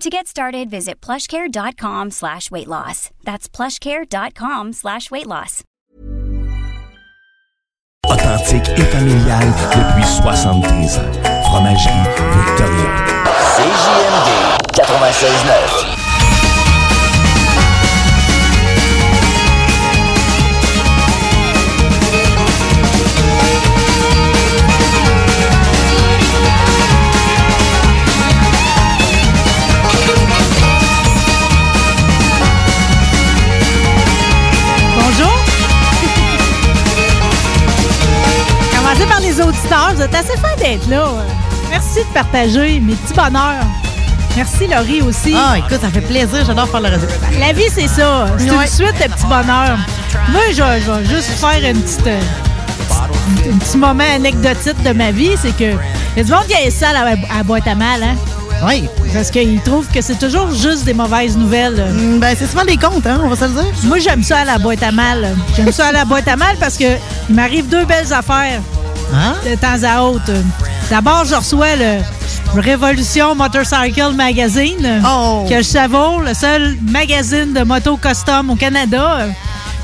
To get started, visit plushcare.com slash weight loss. That's plushcare.com slash weight loss. Authentique et familial depuis 73 ans. Fromagerie Victoria. CJMD 96.9. Commencez par les auditeurs. Vous êtes assez fin d'être là. Merci de partager mes petits bonheurs. Merci, Laurie, aussi. Ah, écoute, ça fait plaisir. J'adore faire le radio. La vie, c'est ça. C'est Ouais. une suite de petits bonheurs. Moi, je, vais- je vais juste faire une petite, euh, un petit moment anecdotique de ma vie. C'est que il y a du monde qui a ça à la, à boîte à mal, hein? Oui. Parce qu'ils trouvent que c'est toujours juste des mauvaises nouvelles. Mm, Ben, c'est souvent des comptes, hein, on va se le dire. Moi, j'aime ça à la boîte à mal. J'aime ça à la boîte à mal parce que il m'arrive deux belles affaires Hein? de temps à autre. D'abord, je reçois le Révolution Motorcycle Magazine, Oh. que je savoure, le seul magazine de moto custom au Canada.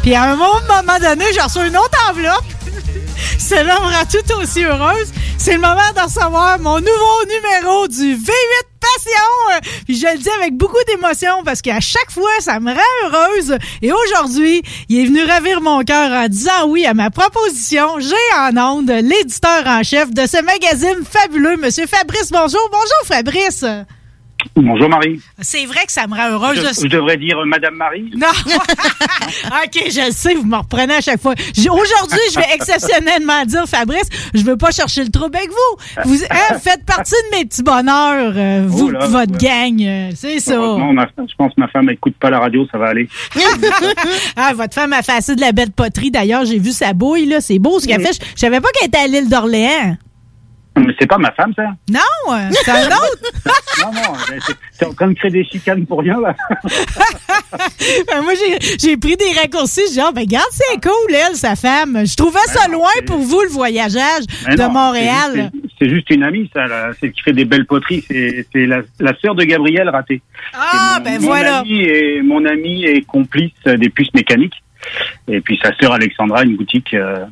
Puis à un moment donné, je reçois une autre enveloppe. Celle-là me rend tout aussi heureuse. C'est le moment de recevoir mon nouveau numéro du V8 Passion. Euh, Puis je le dis avec beaucoup d'émotion parce qu'à chaque fois, ça me rend heureuse. Et aujourd'hui, il est venu ravir mon cœur en disant oui à ma proposition. J'ai en onde l'éditeur en chef de ce magazine fabuleux, Monsieur Fabrice. Bonjour. Bonjour, Fabrice. Bonjour Marie. C'est vrai que ça me rend heureuse. Je, de- je devrais dire euh, Madame Marie. non! OK, je le sais, vous me reprenez à chaque fois. Aujourd'hui, je vais exceptionnellement dire, Fabrice, je veux pas chercher le trouble avec vous. Vous hein, faites partie de mes petits bonheurs, euh, vous, Oh là, votre ouais. gang. euh, c'est ça. Ma- je pense que ma femme n'écoute pas la radio, ça va aller. ah, votre femme a fait assez de la belle poterie. D'ailleurs, j'ai vu sa bouille, là. C'est beau ce qu'elle fait. Je je savais pas qu'elle était à l'île d'Orléans. Mais c'est pas ma femme, ça. Non, euh, c'est un autre. Non, non, c'est- en train de créer des chicanes pour rien, là. Ben, moi, j'ai- j'ai pris des raccourcis. Dis, ah, ben, regarde, c'est cool, elle, sa femme. Je trouvais ça Ben non, loin pour vous, le voyageage Mais de non, Montréal. c'est juste- une amie, ça, là. Celle qui fait des belles poteries. C'est c'est la, la sœur de Gabriel raté. Ah, mon, ben mon voilà. Ami est, mon ami est complice des puces mécaniques. Et puis sa sœur Alexandra, une boutique euh,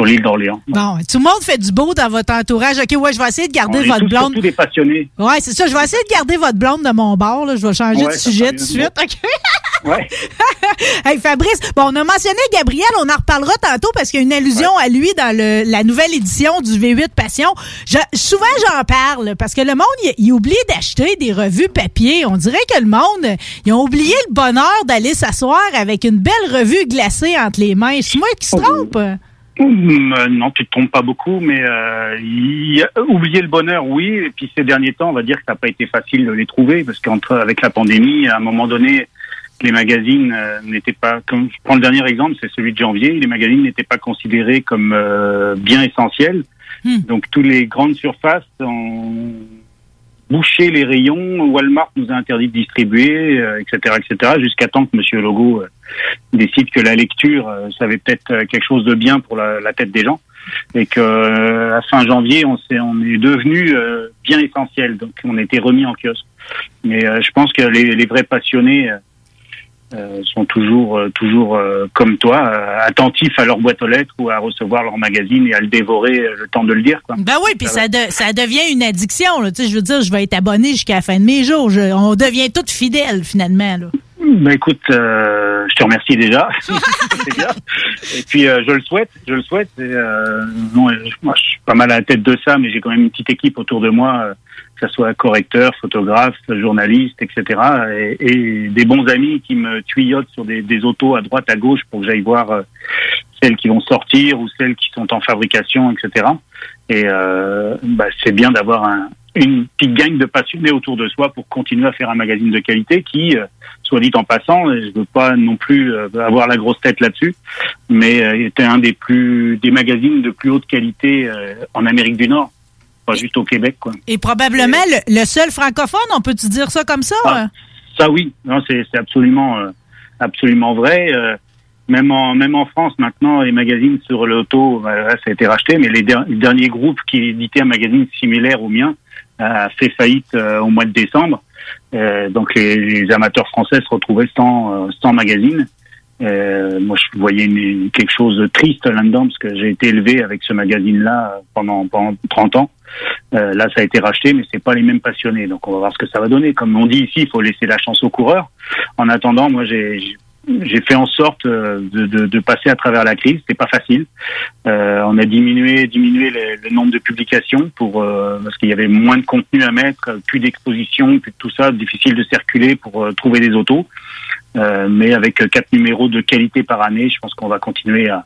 sur l'île d'Orléans. Bon, tout le monde fait du beau dans votre entourage. OK, ouais, je vais essayer de On garder est votre tous blonde. surtout des passionnés. Ouais, c'est ça. Je vais essayer de garder votre blonde de mon bord. Là. Je vais changer Ouais, de sujet tout de suite. OK? Ouais. hey, Fabrice, bon, on a mentionné Gabriel. On en reparlera tantôt parce qu'il y a une allusion à lui dans le, la nouvelle édition du V8 Passion. Je- souvent, j'en parle parce que le monde, il, il oublie d'acheter des revues papier. On dirait que le monde, ils ont oublié le bonheur d'aller s'asseoir avec une belle revue glacée entre les mains. C'est moi qui se trompe? Non, tu te trompes pas beaucoup, mais euh, y a- oublier le bonheur, oui. Et puis ces derniers temps, on va dire que ça n'a pas été facile de les trouver parce qu'entre avec la pandémie, à un moment donné, les magazines euh, n'étaient pas. Comme je prends le dernier exemple, c'est celui de janvier. Les magazines n'étaient pas considérés comme euh, bien essentiels. Hmm. Donc tous les grandes surfaces ont bouché les rayons. Walmart nous a interdit de distribuer, euh, etc., etc. Jusqu'à temps que Monsieur Logo euh, décide que la lecture, euh, ça avait peut-être euh, quelque chose de bien pour la, la tête des gens, et que à fin janvier, on, s'est, on est devenu bien essentiel, donc on été remis en kiosque. Mais je pense que les, les vrais passionnés euh, sont toujours, euh, toujours euh, comme toi, attentifs à leur boîte aux lettres ou à recevoir leur magazine et à le dévorer le temps de le lire. Quoi. Ben oui, puis Ça ça, de- ça devient une addiction. Là. Tu sais, Je veux dire, je vais être abonné jusqu'à la fin de mes jours. Je- on devient toutes fidèles, finalement. Là. Bah écoute, je te remercie déjà. Et puis je le souhaite, je le souhaite. Et, non, moi je suis pas mal à la tête de ça, mais j'ai quand même une petite équipe autour de moi, que ce soit correcteur, photographe, journaliste, etc. Et, des bons amis qui me tuyautent sur des, autos à droite, à gauche pour que j'aille voir euh, celles qui vont sortir ou celles qui sont en fabrication, etc. Et euh, bah, c'est bien d'avoir un, une petite gang de passionnés autour de soi pour continuer à faire un magazine de qualité qui, euh, soit dit en passant, je veux pas non plus euh, avoir la grosse tête là-dessus, mais était un des plus des magazines de plus haute qualité en Amérique du Nord, pas juste au Québec, quoi. Et probablement le, le seul francophone, on peut-tu dire ça comme ça? Ah. Ça oui, non, c'est c'est absolument euh, absolument vrai. Euh, même en même en France maintenant, les magazines sur l'auto, bah, ça a été racheté, mais les, der- les derniers groupes qui éditaient un magazine similaire au mien a fait faillite au mois de décembre. Donc les, les amateurs français se retrouvaient sans sans magazine. Euh, moi, je voyais une- quelque chose de triste là-dedans parce que j'ai été élevé avec ce magazine-là euh, pendant, pendant 30 ans. Euh, là, ça a été racheté, mais c'est pas les mêmes passionnés. Donc, on va voir ce que ça va donner. Comme on dit ici, il faut laisser la chance aux coureurs. En attendant, moi, j'ai j'ai fait en sorte euh, de, de, de passer à travers la crise. C'est pas facile. Euh, on a diminué diminué le, le nombre de publications pour euh, parce qu'il y avait moins de contenu à mettre, plus d'exposition, plus de tout ça, difficile de circuler pour euh, trouver des autos. Euh, mais avec euh, quatre numéros de qualité par année, je pense qu'on va continuer à,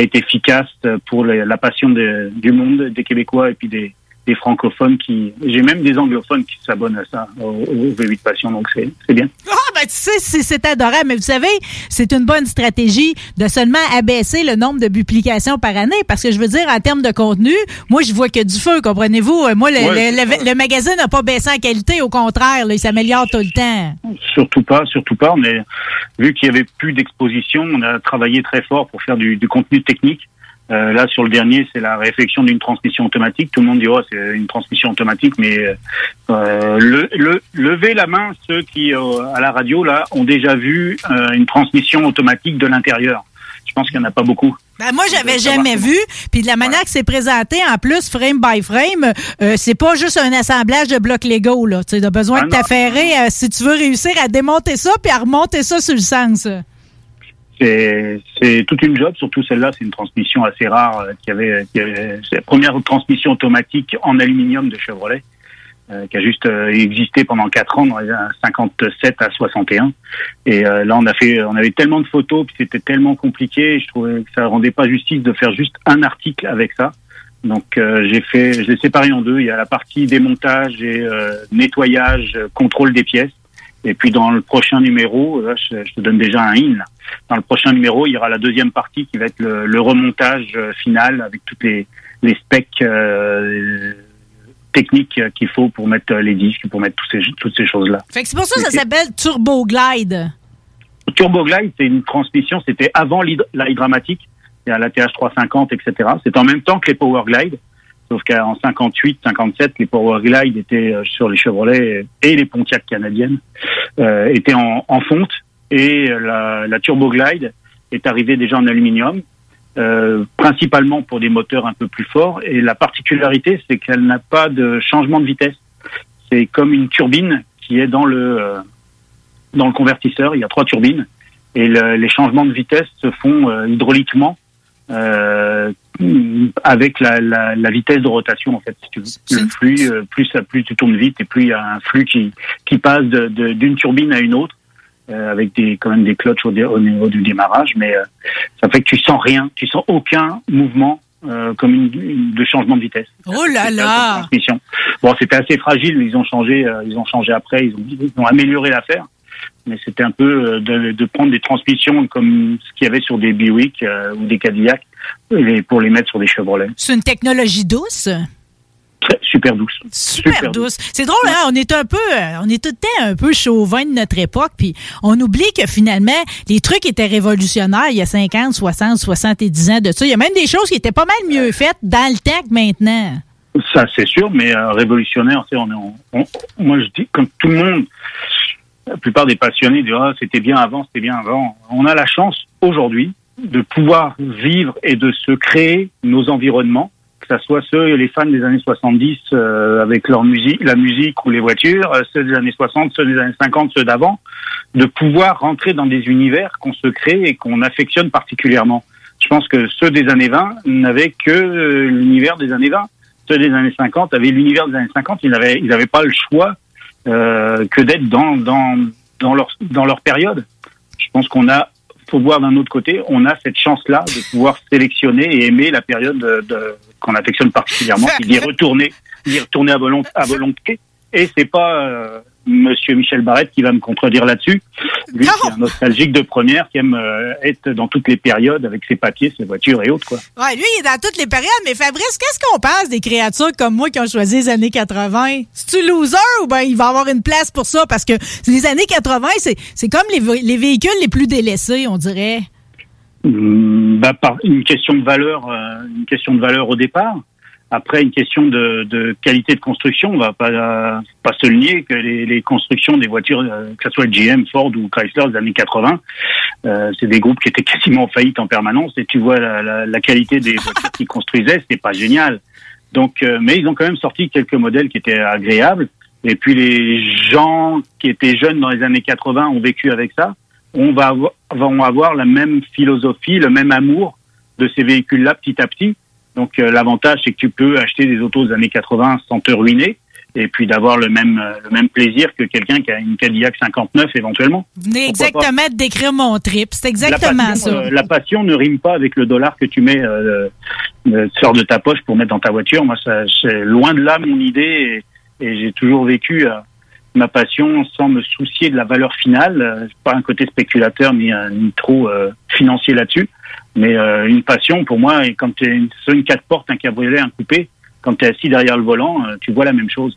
être efficace pour les- la passion de- du monde, des Québécois et puis des, des francophones qui. J'ai même des anglophones qui s'abonnent à ça, au, au V8 Passion, donc c'est c'est bien. Ah, ben, tu sais, c'est- c'est adorable. Mais vous savez, c'est une bonne stratégie de seulement abaisser le nombre de publications par année. Parce que je veux dire, en termes de contenu, moi, je vois que du feu, comprenez-vous? Euh, Moi, le, Ouais, le- le- le magazine n'a pas baissé en qualité. Au contraire, là, il s'améliore tout le temps. Surtout pas, surtout pas. Est, vu qu'il y avait plus d'exposition, on a travaillé très fort pour faire du, du contenu technique. Euh, là, sur le dernier, c'est la réflexion d'une transmission automatique. Tout le monde dit oh, c'est une transmission automatique, mais euh, le, le, levez la main ceux qui euh, à la radio là ont déjà vu euh, une transmission automatique de l'intérieur. Je pense qu'il n'y en a pas beaucoup. Ben, moi, j'avais jamais vu. Puis de la manière que c'est présenté, en plus, frame by frame, euh, c'est pas juste un assemblage de blocs Lego. Là. Tu as besoin Ah, de t'affairer euh, si tu veux réussir à démonter ça puis à remonter ça sur le sens. C'est toute une job, surtout celle-là, c'est une transmission assez rare euh, qui avait, qui avait- la première transmission automatique en aluminium de Chevrolet, euh, qui a juste euh, existé pendant quatre ans, dans les années 57 à 61. Et euh, là, on a fait, on avait tellement de photos, puis c'était tellement compliqué, je trouvais que ça rendait pas justice de faire juste un article avec ça. Donc euh, j'ai fait, je l'ai séparé en deux. Il y a la partie démontage et euh, nettoyage, contrôle des pièces. Et puis dans le prochain numéro, là, je, je te donne déjà un in. Dans le prochain numéro, il y aura la deuxième partie qui va être le, le remontage euh, final avec toutes les, les specs euh, techniques euh, qu'il faut pour mettre les disques, pour mettre toutes ces, toutes ces choses-là. Fait que c'est pour ça que ça s'appelle Turbo Glide. Turbo Glide, c'est une transmission, c'était avant l'hyd- la hydramatique, il y a la TH 350, etc. C'est en même temps que les Power Glide, sauf qu'en 58, 57, les Power Glide étaient euh, sur les Chevrolet et les Pontiac canadiennes, euh, étaient en, en fonte, et euh, la, la Turbo Glide est arrivée déjà en aluminium, euh, principalement pour des moteurs un peu plus forts, et la particularité, c'est qu'elle n'a pas de changement de vitesse. C'est comme une turbine qui est dans le... euh, dans le convertisseur, il y a trois turbines. Et le- les changements de vitesse se font hydrauliquement euh, avec la, la, la vitesse de rotation en fait. Si tu veux. Le flux, euh, plus ça, plus tu tournes vite et plus il y a un flux qui qui passe de- de- d'une turbine à une autre euh, avec des quand même des clutches au, dé- au niveau du démarrage, mais euh, ça fait que tu sens rien, tu sens aucun mouvement euh, comme une, une- de changement de vitesse. Oh là là! Bon, c'était assez fragile. Ils ont changé, euh, ils ont changé après. Ils ont, ils ont amélioré l'affaire. Mais c'était un peu euh, de, de prendre des transmissions comme ce qu'il y avait sur des Buick euh, ou des Cadillac pour les mettre sur des Chevrolet. C'est une technologie douce? Super douce. Super, douce. C'est drôle, hein? On est un peu, euh, on est tout le temps un peu chauvin de notre époque, puis on oublie que finalement, les trucs étaient révolutionnaires il y a 50, 60, 70 ans de ça. Il y a même des choses qui étaient pas mal mieux faites dans le temps que maintenant. Ça, c'est sûr, mais euh, révolutionnaire, tu sais, on, est en- on- moi je dis, comme tout le monde, la plupart des passionnés disent ah, c'était bien avant, c'était bien avant. On a la chance aujourd'hui de pouvoir vivre et de se créer nos environnements, que ça soit ceux, les fans des années 70 euh, avec leur musique, la musique ou les voitures, euh, ceux des années 60, ceux des années 50, ceux d'avant, de pouvoir rentrer dans des univers qu'on se crée et qu'on affectionne particulièrement. Je pense que ceux des années 20 n'avaient que euh, l'univers des années 20. Ceux des années 50 avaient l'univers des années 50. Ils n'avaient ils n'avaient pas le choix que d'être dans dans dans leur dans leur période. Je pense qu'on a faut voir d'un autre côté, on a cette chance-là de pouvoir sélectionner et aimer la période de, de- qu'on affectionne particulièrement, d'y retourner, d'y retourner à volonté. À volonté. Et c'est pas euh, Monsieur Michel Barrette qui va me contredire là-dessus. Lui, Non. qui est un nostalgique de première, qui aime euh, être dans toutes les périodes avec ses papiers, ses voitures et autres. Quoi. Ouais, lui, il est dans toutes les périodes. Mais Fabrice, qu'est-ce qu'on pense des créatures comme moi qui ont choisi les années 80? C'est-tu loser ou ben il va avoir une place pour ça? Parce que les années 80, c'est, c'est comme les, les véhicules les plus délaissés, on dirait. Hum, bah, par une question de valeur, euh, une question de valeur au départ. Après, une question de, de qualité de construction. On va pas pas se le nier que les, les constructions des voitures, euh, que ce soit GM, Ford ou Chrysler des années 80, euh, c'est des groupes qui étaient quasiment en faillite en permanence. Et tu vois la, la, la qualité des voitures qu'ils construisaient, c'était pas génial. Donc, euh, mais ils ont quand même sorti quelques modèles qui étaient agréables. Et puis les gens qui étaient jeunes dans les années 80 ont vécu avec ça. On va avoir, vont avoir la même philosophie, le même amour de ces véhicules-là petit à petit. Donc euh, l'avantage, c'est que tu peux acheter des autos des années 80 sans te ruiner et puis d'avoir le même euh, le même plaisir que quelqu'un qui a une Cadillac 59 éventuellement. Exactement de décrire mon trip. C'est exactement la passion, ça. euh, la passion ne rime pas avec le dollar que tu mets euh, euh, sort de ta poche pour mettre dans ta voiture. Moi, ça, c'est loin de là mon idée et, et j'ai toujours vécu ma passion sans me soucier de la valeur finale. Pas un côté spéculateur ni, ni trop euh, financier là-dessus, mais euh, une passion pour moi. Et quand tu es sur une quatre portes, un cabriolet, un coupé, quand tu es assis derrière le volant, euh, tu vois la même chose.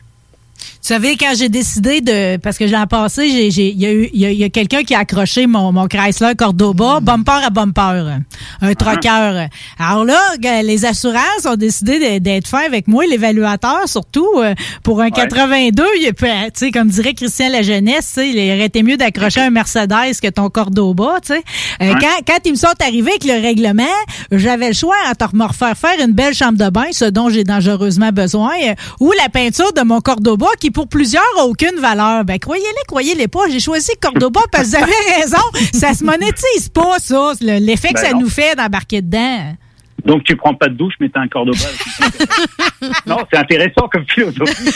Tu savez, quand j'ai décidé de. Parce que l'an passé, j'ai- j'ai- il y a eu il y a, y a quelqu'un qui a accroché mon, mon Chrysler Cordoba, bumper à bumper, un troqueur. Alors là, g- les assurances ont décidé d'être fins avec moi, l'évaluateur surtout, euh, pour un 82. il est pas- Tu sais, comme dirait Christian La Jeunesse, il aurait été mieux d'accrocher un Mercedes que ton Cordoba, tu sais. Euh, Ouais. quand, quand ils me sont arrivés avec le règlement, j'avais le choix entre me refaire faire une belle chambre de bain, ce dont j'ai dangereusement besoin, euh, ou la peinture de mon Cordoba qui pour plusieurs a aucune valeur. Ben croyez-les, croyez-les pas, j'ai choisi Cordoba parce que vous avez raison, ça se monétise pas ça, le- l'effet que Ben ça non. nous fait d'embarquer dedans. Donc tu prends pas de douche, mais t'as un cordoba. non, c'est intéressant comme philosophie.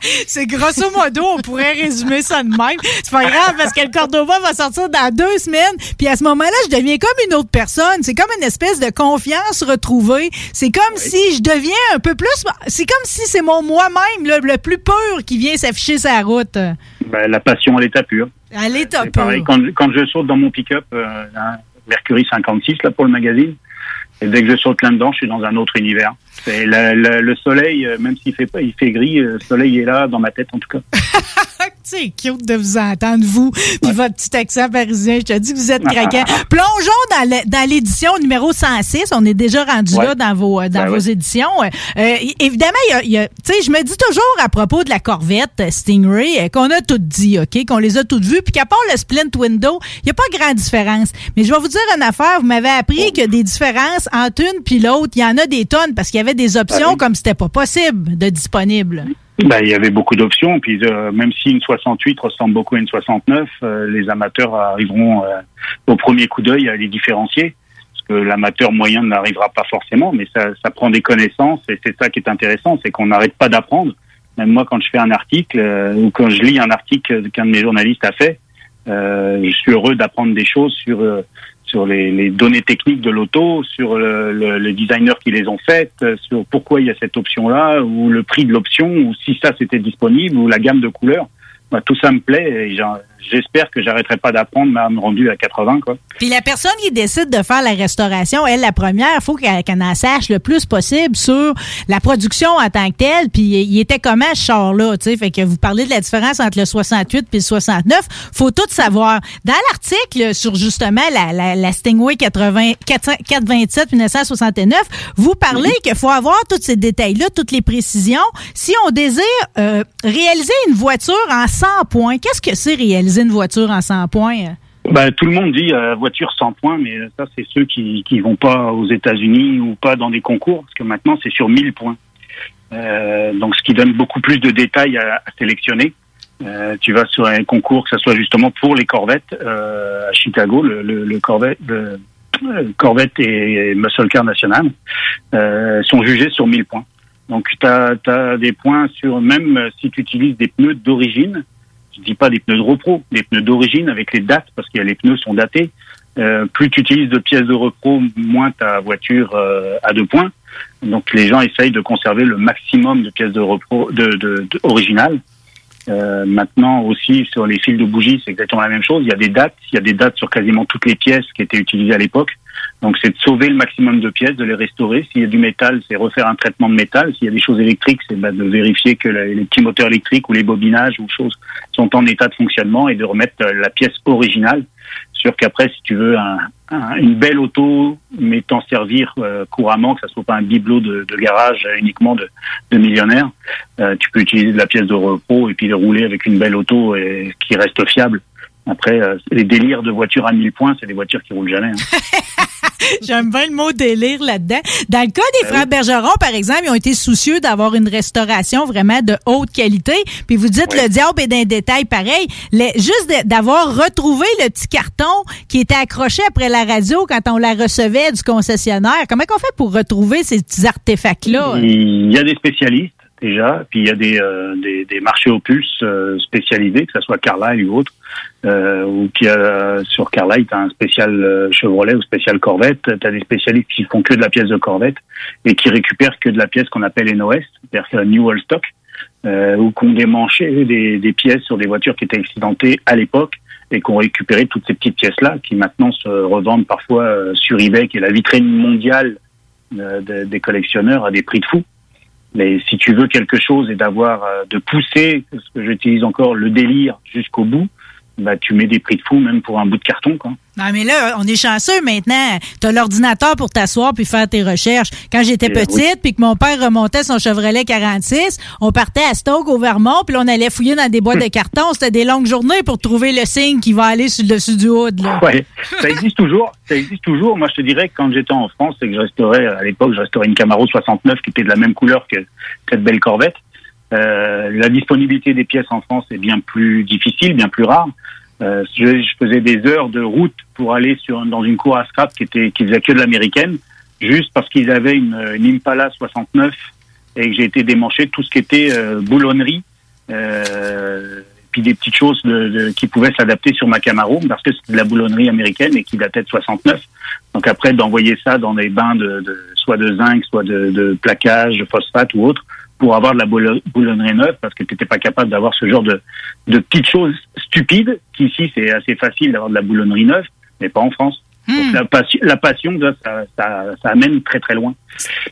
C'est grosso modo, on pourrait résumer ça de même. C'est pas grave parce que le Cordoba va sortir dans deux semaines. Puis à ce moment-là, je deviens comme une autre personne. C'est comme une espèce de confiance retrouvée. C'est comme si je deviens un peu plus. C'est comme si c'est mon moi-même le, le plus pur qui vient s'afficher sa route. Ben, la passion à l'état pur. À l'état C'est pareil, pur. quand, quand je saute dans mon pick-up, euh, un Mercury 56 là pour le magazine, et dès que je saute là-dedans, je suis dans un autre univers. C'est la- la- le soleil, euh, même s'il fait pas, il fait gris, euh, le soleil est là dans ma tête en tout cas. C'est cute de vous entendre, vous, puis votre petit accent parisien. Je te dis que vous êtes craquant. Plongeons dans le- dans l'édition numéro 106. On est déjà rendu Ouais. là dans vos, euh, dans Ben vos ouais. éditions. Euh, évidemment, il y a- tu sais, je me dis toujours à propos de la Corvette Stingray qu'on a tout dit, OK, qu'on les a toutes vues, puis qu'à part le splint window, il n'y a pas grande différence. Mais je vais vous dire une affaire. Vous m'avez appris qu'il y a des différences entre une puis l'autre. Il y en a des tonnes parce qu'il y avait des options Ah oui. comme c'était pas possible de disponible. Ben, il y avait beaucoup d'options, puis euh, même si une 68 ressemble beaucoup à une 69, euh, les amateurs arriveront euh, au premier coup d'œil à les différencier. Parce que l'amateur moyen n'arrivera pas forcément, mais ça, ça prend des connaissances et c'est ça qui est intéressant, c'est qu'on n'arrête pas d'apprendre. Même moi, quand je fais un article ou quand je lis un article qu'un de mes journalistes a fait, je suis heureux d'apprendre des choses sur sur les, données techniques de l'auto, sur le, le, les designers qui les ont faites, euh, sur pourquoi il y a cette option-là, ou le prix de l'option, ou si ça c'était disponible, ou la gamme de couleurs. Bah, tout ça me plaît et j'espère que j'arrêterai pas d'apprendre à me rendu à 80 quoi. Puis la personne qui décide de faire la restauration, elle, la première, faut qu'elle en sache le plus possible sur la production en tant que telle. Puis il était comment ce char-là, tu sais? Fait que vous parlez de la différence entre le 68 puis le 69. Faut tout savoir. Dans l'article sur justement la, la, la Stingray 80, 400 427 1969, vous parlez qu'il faut avoir tous ces détails-là, toutes les précisions. Si on désire euh, réaliser une voiture en 100 points, qu'est-ce que c'est réaliser une voiture en 100 points? Bah, tout le monde dit euh, voiture sans points, mais ça, c'est ceux qui qui vont pas aux États-Unis ou pas dans des concours, parce que maintenant, c'est sur 1000 points. Euh, donc, ce qui donne beaucoup plus de détails à, sélectionner. Euh, tu vas sur un concours, que ce soit justement pour les corvettes à Chicago, le, Corvette, Corvette et, et Muscle Car National sont jugés sur 1000 points. Donc, tu as, des points sur même euh, si tu utilises des pneus d'origine. Je dis pas des pneus de repro, des pneus d'origine avec les dates parce que les pneus sont datés. Euh, plus tu utilises de pièces de repro, moins ta voiture euh, a de points. Donc les gens essayent de conserver le maximum de pièces de repro de, de, de. Euh, maintenant aussi sur les fils de bougies, c'est exactement la même chose. Il y a des dates, il y a des dates sur quasiment toutes les pièces qui étaient utilisées à l'époque. Donc c'est de sauver le maximum de pièces, de les restaurer. S'il y a du métal, c'est refaire un traitement de métal. S'il y a des choses électriques, c'est bah, de vérifier que les petits moteurs électriques ou les bobinages ou choses sont en état de fonctionnement et de remettre euh, la pièce originale. Sûr qu'après, si tu veux un, un, une belle auto, mais t'en servir euh, couramment, que ça soit pas un bibelot de, de garage uniquement de, de millionnaires, euh, tu peux utiliser de la pièce de repos et puis de rouler avec une belle auto et, qui reste fiable. Après, euh, les délires de voitures à 1000 points, c'est des voitures qui roulent jamais. Hein. J'aime bien le mot délire là-dedans. Dans le cas des Ben frères Bergeron, par exemple, ils ont été soucieux d'avoir une restauration vraiment de haute qualité. Puis vous dites Oui. le diable est d'un détail pareil. Juste d'avoir retrouvé le petit carton qui était accroché après la radio quand on la recevait du concessionnaire. Comment qu'on fait pour retrouver ces petits artefacts-là? Il y a des spécialistes déjà, puis il y a des, euh, des, des marchés aux puces euh, spécialisés, que ce soit Carlyle ou autre, euh, ou qui a sur Carlyle, tu as un spécial euh, Chevrolet ou spécial Corvette, tu as des spécialistes qui font que de la pièce de Corvette et qui récupèrent que de la pièce qu'on appelle NOS, c'est-à-dire que New All Stock, euh, ou qu'on démanchait des, des pièces sur des voitures qui étaient accidentées à l'époque et qu'on récupéré toutes ces petites pièces-là qui maintenant se revendent parfois euh, sur eBay, qui est la vitrine mondiale euh, de- des collectionneurs à des prix de fou. Mais si tu veux quelque chose et d'avoir euh, de pousser, ce que j'utilise encore, le délire jusqu'au bout, bah tu mets des prix de fou même pour un bout de carton quoi. Non, mais là, on est chanceux maintenant. Tu as l'ordinateur pour t'asseoir puis faire tes recherches. Quand j'étais Eh petite, puis que mon père remontait son Chevrolet 46, on partait à Stoke au Vermont, puis on allait fouiller dans des boîtes de carton. C'était des longues journées pour trouver le signe qui va aller sur le dessus du hood. Là. Ouais, ça existe toujours. Ça existe toujours. Moi, je te dirais que quand j'étais en France, c'est que je restaurais à l'époque, je restaurais une Camaro 69 qui était de la même couleur que cette belle Corvette. Euh, la disponibilité des pièces en France est bien plus difficile, bien plus rare. Euh, je, je faisais des heures de route pour aller sur dans une cour à scrap qui était qui faisait que de l'américaine, juste parce qu'ils avaient une, une Impala 69 et que j'ai été démanché tout ce qui était euh, boulonnerie. Euh, puis des petites choses de, de- qui pouvaient s'adapter sur ma Camaro parce que c'était de la boulonnerie américaine et qui datait de 69. Donc après d'envoyer ça dans des bains de, de soit de zinc, soit de, de plaquage, de phosphate ou autre pour avoir de la boulonnerie neuve parce que tu n'étais pas capable d'avoir ce genre de, de petites choses stupides qu'ici c'est assez facile d'avoir de la boulonnerie neuve mais pas en France. Donc la, passion, la passion ça, ça, ça amène très très loin.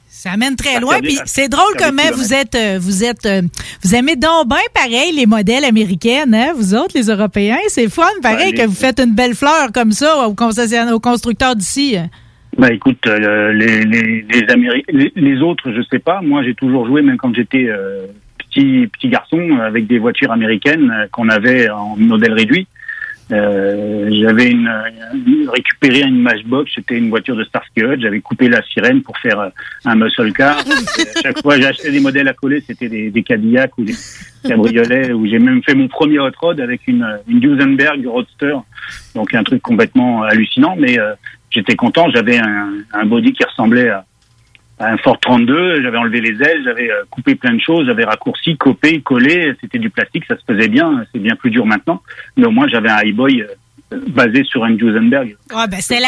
Ça amène très loin. Puis c'est drôle comment vous êtes, euh, vous êtes, euh, vous aimez donc bien pareil les modèles américaines, hein, vous autres, les Européens. C'est fun, pareil, Ouais, les- que vous faites une belle fleur comme ça aux concessionnaires, aux constructeurs d'ici. Bah écoute, euh, les, les, les, Améri- les, les autres, je sais pas. Moi, j'ai toujours joué, même quand j'étais euh, petit petit garçon, avec des voitures américaines euh, qu'on avait en modèle réduit. Euh, j'avais une, une- récupéré une Matchbox, c'était une voiture de Starsky Hutch. J'avais coupé la sirène pour faire euh, un muscle car. À chaque fois, acheté des modèles à coller, c'était des, des Cadillac ou des cabriolets. Où j'ai même fait mon premier hot rod avec une, une Duesenberg Roadster, donc un truc complètement hallucinant. Mais euh, j'étais content. J'avais un, body qui ressemblait à, un Ford 32. J'avais enlevé les ailes, j'avais euh, coupé plein de choses, j'avais raccourci, copé, collé. C'était du plastique, ça se faisait bien. C'est bien plus dur maintenant. Mais au moins, j'avais un highboy euh, basé sur un Duesenberg. Ah, ben, c'était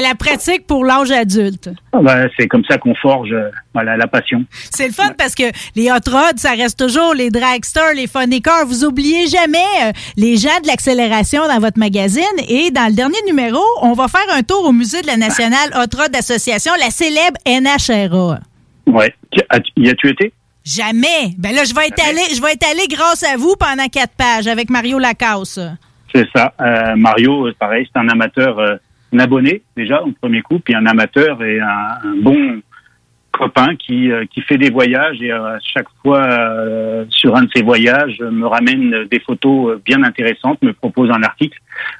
la, pratique pour l'âge adulte. Ah bah, c'est comme ça qu'on forge euh, voilà, la passion. C'est le fun parce que les hot rods, ça reste toujours les dragsters, les funny cars. Vous oubliez jamais euh, les gens de l'accélération dans votre magazine. Et dans le dernier numéro, on va faire un tour au musée de la Nationale Hot Rod Association, la célèbre NHRA. As- Y as-tu été? Jamais. Ben là, je vais être allé, je vais être allé grâce à vous pendant quatre pages avec Mario Lacasse. C'est ça. Euh, Mario, euh, pareil, c'est un amateur, euh, un abonné déjà au premier coup, puis un amateur et un, un bon copain qui, euh, qui fait des voyages et à chaque fois euh, sur un de ses voyages me ramène des photos bien intéressantes, me propose un article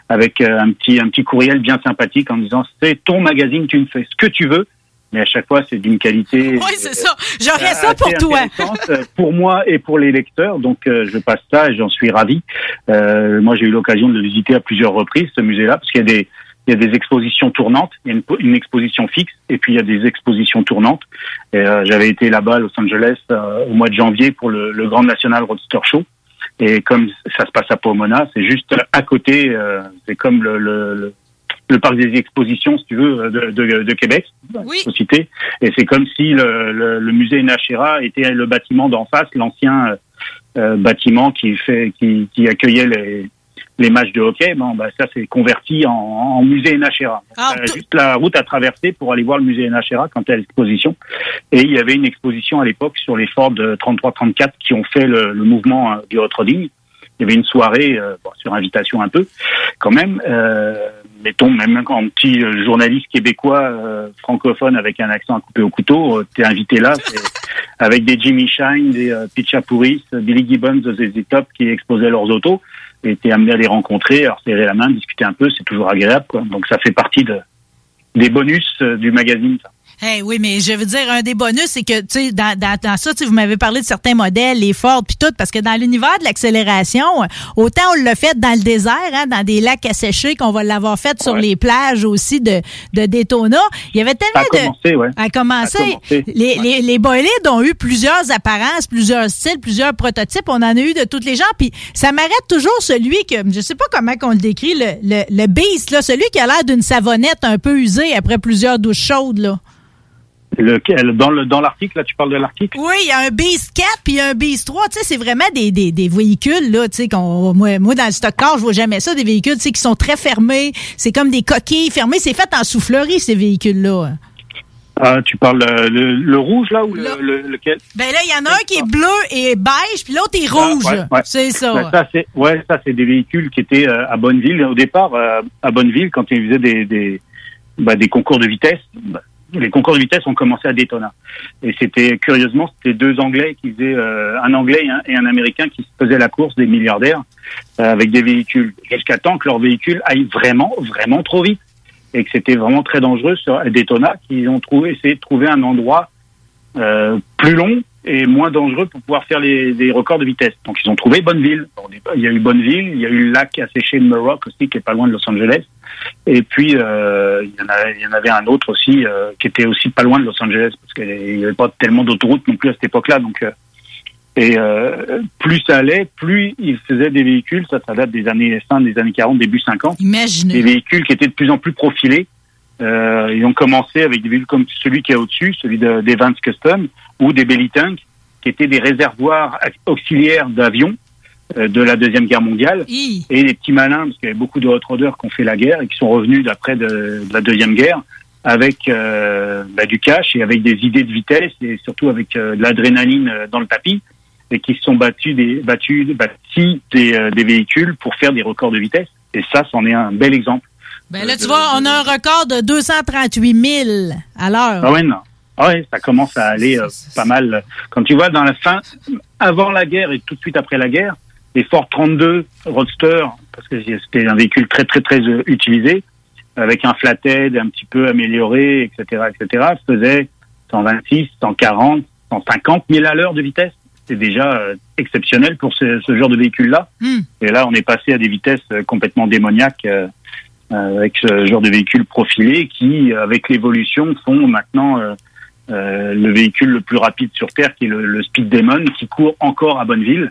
avec euh, un petit un petit courriel bien sympathique en disant c'est ton magazine, tu me fais ce que tu veux. Mais à chaque fois, c'est d'une qualité. Oui, c'est ça. J'aurais ça pour toi. euh, pour moi et pour les lecteurs. Donc, euh, je passe ça et j'en suis ravi. Euh, moi, j'ai eu l'occasion de le visiter à plusieurs reprises, ce musée-là, parce qu'il y a des il y a des expositions tournantes, il y a une, une exposition fixe, et puis il y a des expositions tournantes. Euh, J'avais été là-bas à Los Angeles euh, au mois de janvier pour le, le Grand National Roadster Show. Et comme ça se passe à Pomona, c'est juste à côté, euh, c'est comme le, le, le, parc des expositions, si tu veux, de, de, de Québec, Oui. citer. Et c'est comme si le, le, le musée Nachera était le bâtiment d'en face, l'ancien euh, euh, bâtiment qui fait, qui, qui accueillait les, les matchs de hockey. Bon, bah ça c'est converti en, en musée Nachera. Ah, Euh, juste la route à traverser pour aller voir le musée Nachera quand il y a l'exposition. Et il y avait une exposition à l'époque sur les Ford 33-34 qui ont fait le, le mouvement euh, du hot rodding. Il y avait une soirée, euh, bon, sur invitation un peu, quand même. Euh, mettons, même un petit euh, journaliste québécois euh, francophone avec un accent à couper au couteau, euh, t'es invité là, avec des Jimmy Shine, des Picha Pouris, Billy Gibbons ZZ Top qui exposaient leurs autos, et t'es amené à les rencontrer, à leur serrer la main, discuter un peu, c'est toujours agréable, quoi. Donc ça fait partie de des bonus du magazine. ça. Hey, oui, mais je veux dire, un des bonus, c'est que, tu sais, dans, dans, dans ça, vous m'avez parlé de certains modèles, les Ford, puis tout, parce que dans l'univers de l'accélération, autant on l'a fait dans le désert, hein, dans des lacs asséchés, qu'on va l'avoir fait sur les plages aussi de, de Daytona. Il y avait tellement de... commencé, ouais. À commencer, Ça a commencé. les, Ouais. les, les ont eu plusieurs apparences, plusieurs styles, plusieurs prototypes. On en a eu de toutes les genres. Puis ça m'arrête toujours celui que, je sais pas comment qu'on le décrit, le, le, le Beast, là, celui qui a l'air d'une savonnette un peu usée après plusieurs douches chaudes, là. Lequel? Dans le dans l'article là, tu parles de l'article? Oui, il y a un Beast 4 puis il y a un Beast 3. Tu sais, c'est vraiment des, des, des véhicules, là, tu sais, qu'on, moi, moi, dans le stock car, je vois jamais ça, des véhicules, tu sais, qui sont très fermés. C'est comme des coquilles fermées. C'est fait en soufflerie, ces véhicules-là. Ah, tu parles euh, le, le rouge là ou le, Là. le- lequel? Ben là, il y en a un qui est bleu et beige, puis l'autre est Ah, rouge. ouais, ouais. C'est ça. Ben, ça c'est ouais, ça c'est des véhicules qui étaient euh, à Bonneville au départ euh, à Bonneville quand ils faisaient des des, des concours de vitesse. bah, les concours de vitesse ont commencé à Daytona. Et c'était curieusement c'était deux Anglais qui faisaient euh, un Anglais et un, Américain qui faisaient la course des milliardaires euh, avec des véhicules jusqu'à temps que leurs véhicules aillent vraiment vraiment trop vite. Et que c'était vraiment très dangereux sur Daytona qu'ils ont trouvé essayé de trouver un endroit euh, plus long et moins dangereux pour pouvoir faire les, des records de vitesse. Donc ils ont trouvé Bonneville. Bon, il y a eu Bonneville, il y a eu le lac asséché de Muroc aussi qui est pas loin de Los Angeles. Et puis euh, il, y en a- il y en avait un autre aussi euh, qui était aussi pas loin de Los Angeles parce qu'il n'y avait pas tellement d'autoroutes non plus à cette époque-là. Donc euh, et plus ça allait, plus ils faisaient des véhicules. Ça, ça date des années fin des années 40, début 50 des Imaginez. véhicules qui étaient de plus en plus profilés. Euh, ils ont commencé avec des véhicules comme celui qui est au-dessus, celui de- des Vance Custom, ou des Belly Tank, qui étaient des réservoirs auxiliaires d'avions euh, de la Deuxième Guerre mondiale. Hi. Et les petits malins, parce qu'il y avait beaucoup de hot-roaders qui ont fait la guerre et qui sont revenus d'après de, de la Deuxième Guerre avec euh, bah, du cash et avec des idées de vitesse et surtout avec euh, de l'adrénaline dans le tapis et qui se sont battus des, battus, bâtis des, des véhicules pour faire des records de vitesse. Et ça, c'en est un bel exemple. Ben là, tu vois, on a un record de 238 000 à l'heure. Ah ouais, non. Ah ouais, ça commence à aller euh, pas mal. Quand tu vois dans la fin, avant la guerre et tout de suite après la guerre, les Ford 32 Roadster, parce que c'était un véhicule très très très euh, utilisé, avec un flathead un petit peu amélioré, etc., etc., faisaient 126, 140, 150 000 à l'heure de vitesse. C'est déjà euh, exceptionnel pour ce, ce genre de véhicule-là. Hmm. Et là, on est passé à des vitesses euh, complètement démoniaques euh, avec ce genre de véhicule profilé qui, euh, avec l'évolution, font maintenant euh, euh, le véhicule le plus rapide sur Terre, qui est le, le Speed Demon, qui court encore à Bonneville,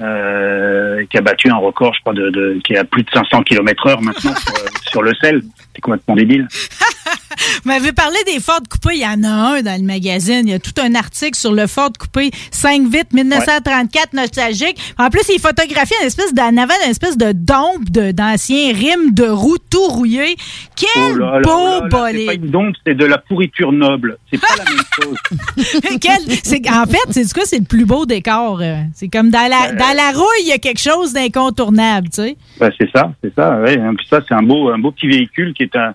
euh, qui a battu un record, je crois, de, de qui est à plus de 500 km heure maintenant sur, sur le sel. C'est complètement débile. Vous m'avez parlé des Ford coupés. Il y en a un dans le magazine. Il y a tout un article sur le Ford coupé 5 vitres 1934 nostalgique. En plus, il photographie une espèce d'en avant une espèce de dompe d'anciens rimes de roues tout rouillé. Quel Oh là là, beau oh là C'est pas bolide! une dompe, c'est de la pourriture noble. C'est pas la même chose. Quel- en fait, c'est quoi? C'est le plus beau décor. euh. C'est comme dans la, Euh. dans la rouille, il y a quelque chose d'incontournable, tu sais. Bah, c'est ça, c'est ça. Ouais. Ça, c'est un beau, un beau petit véhicule qui est un,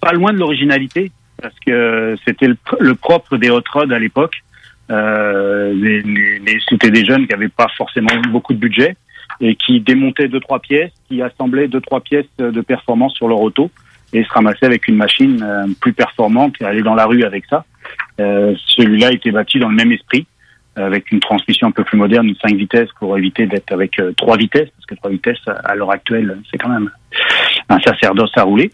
pas loin de l'originalité. parce que c'était le, le propre des hot rods à l'époque. Euh, c'était des jeunes qui n'avaient pas forcément beaucoup de budget et qui démontaient deux trois pièces, qui assemblaient deux trois pièces de performance sur leur auto et se ramassaient avec une machine euh, plus performante et aller dans la rue avec ça. Euh, Celui-là était bâti dans le même esprit, avec une transmission un peu plus moderne, une 5 vitesses pour éviter d'être avec euh, trois vitesses, parce que trois vitesses à l'heure actuelle, c'est quand même un sacerdoce à rouler.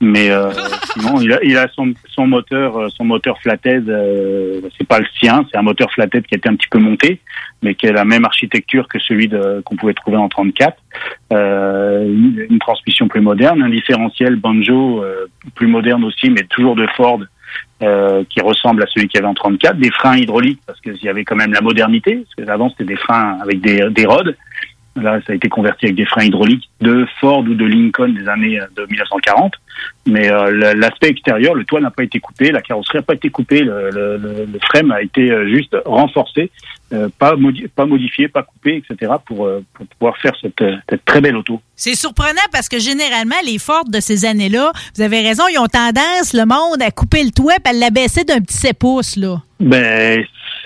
Mais euh, sinon, il a, il a son, son moteur, euh, son moteur flathead, euh, c'est pas le sien, c'est un moteur flathead qui a été un petit peu monté, mais qui a la même architecture que celui de- qu'on pouvait trouver en 34. Euh, une, une transmission plus moderne, un différentiel banjo euh, plus moderne aussi, mais toujours de Ford. euh, qui ressemble à celui qu'il y avait en 34, des freins hydrauliques parce qu'il y avait quand même la modernité, parce que avant c'était des freins avec des, des rods, Là, ça a été converti avec des freins hydrauliques de Ford ou de Lincoln des années euh, de 1940. Mais euh, l'aspect extérieur, le toit n'a pas été coupé, la carrosserie n'a pas été coupée, le, le, frame a été euh, juste renforcé, euh, pas, modi- pas modifié, pas coupé, etc. pour, pour pouvoir faire cette, cette très belle auto. C'est surprenant parce que généralement, les Ford de ces années-là, vous avez raison, ils ont tendance, le monde, à couper le toit et à l'abaisser d'un petit 7 pouces, là. Ben,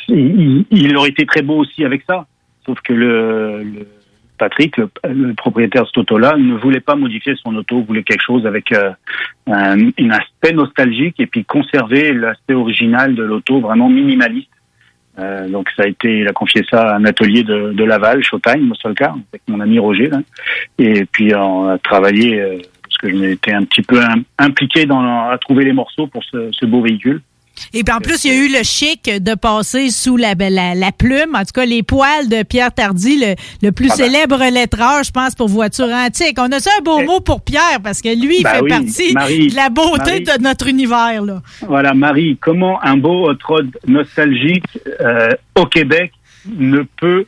il, il aurait été très beau aussi avec ça. Sauf que le, le Patrick, le, propriétaire de cette auto-là, ne voulait pas modifier son auto, voulait quelque chose avec euh, un, aspect nostalgique et puis conserver l'aspect original de l'auto, vraiment minimaliste. Euh, donc ça a été, il a confié ça à un atelier de, de Laval, Showtime, Muscle Car, avec mon ami Roger. Et puis on a travaillé, euh, parce que je m'étais un petit peu im- impliqué dans à trouver les morceaux pour ce beau véhicule. Et puis en plus, il y a eu le chic de passer sous la, la, la plume, en tout cas les poils de Pierre Tardy, le, le plus Ah ben. célèbre lettreur, je pense, pour voiture antique. On a ça un beau mot pour Pierre, parce que lui, il Ben fait oui, partie Marie, de la beauté Marie. de notre univers. Là. Voilà, Marie, comment un beau hot rod nostalgique euh, au Québec ne peut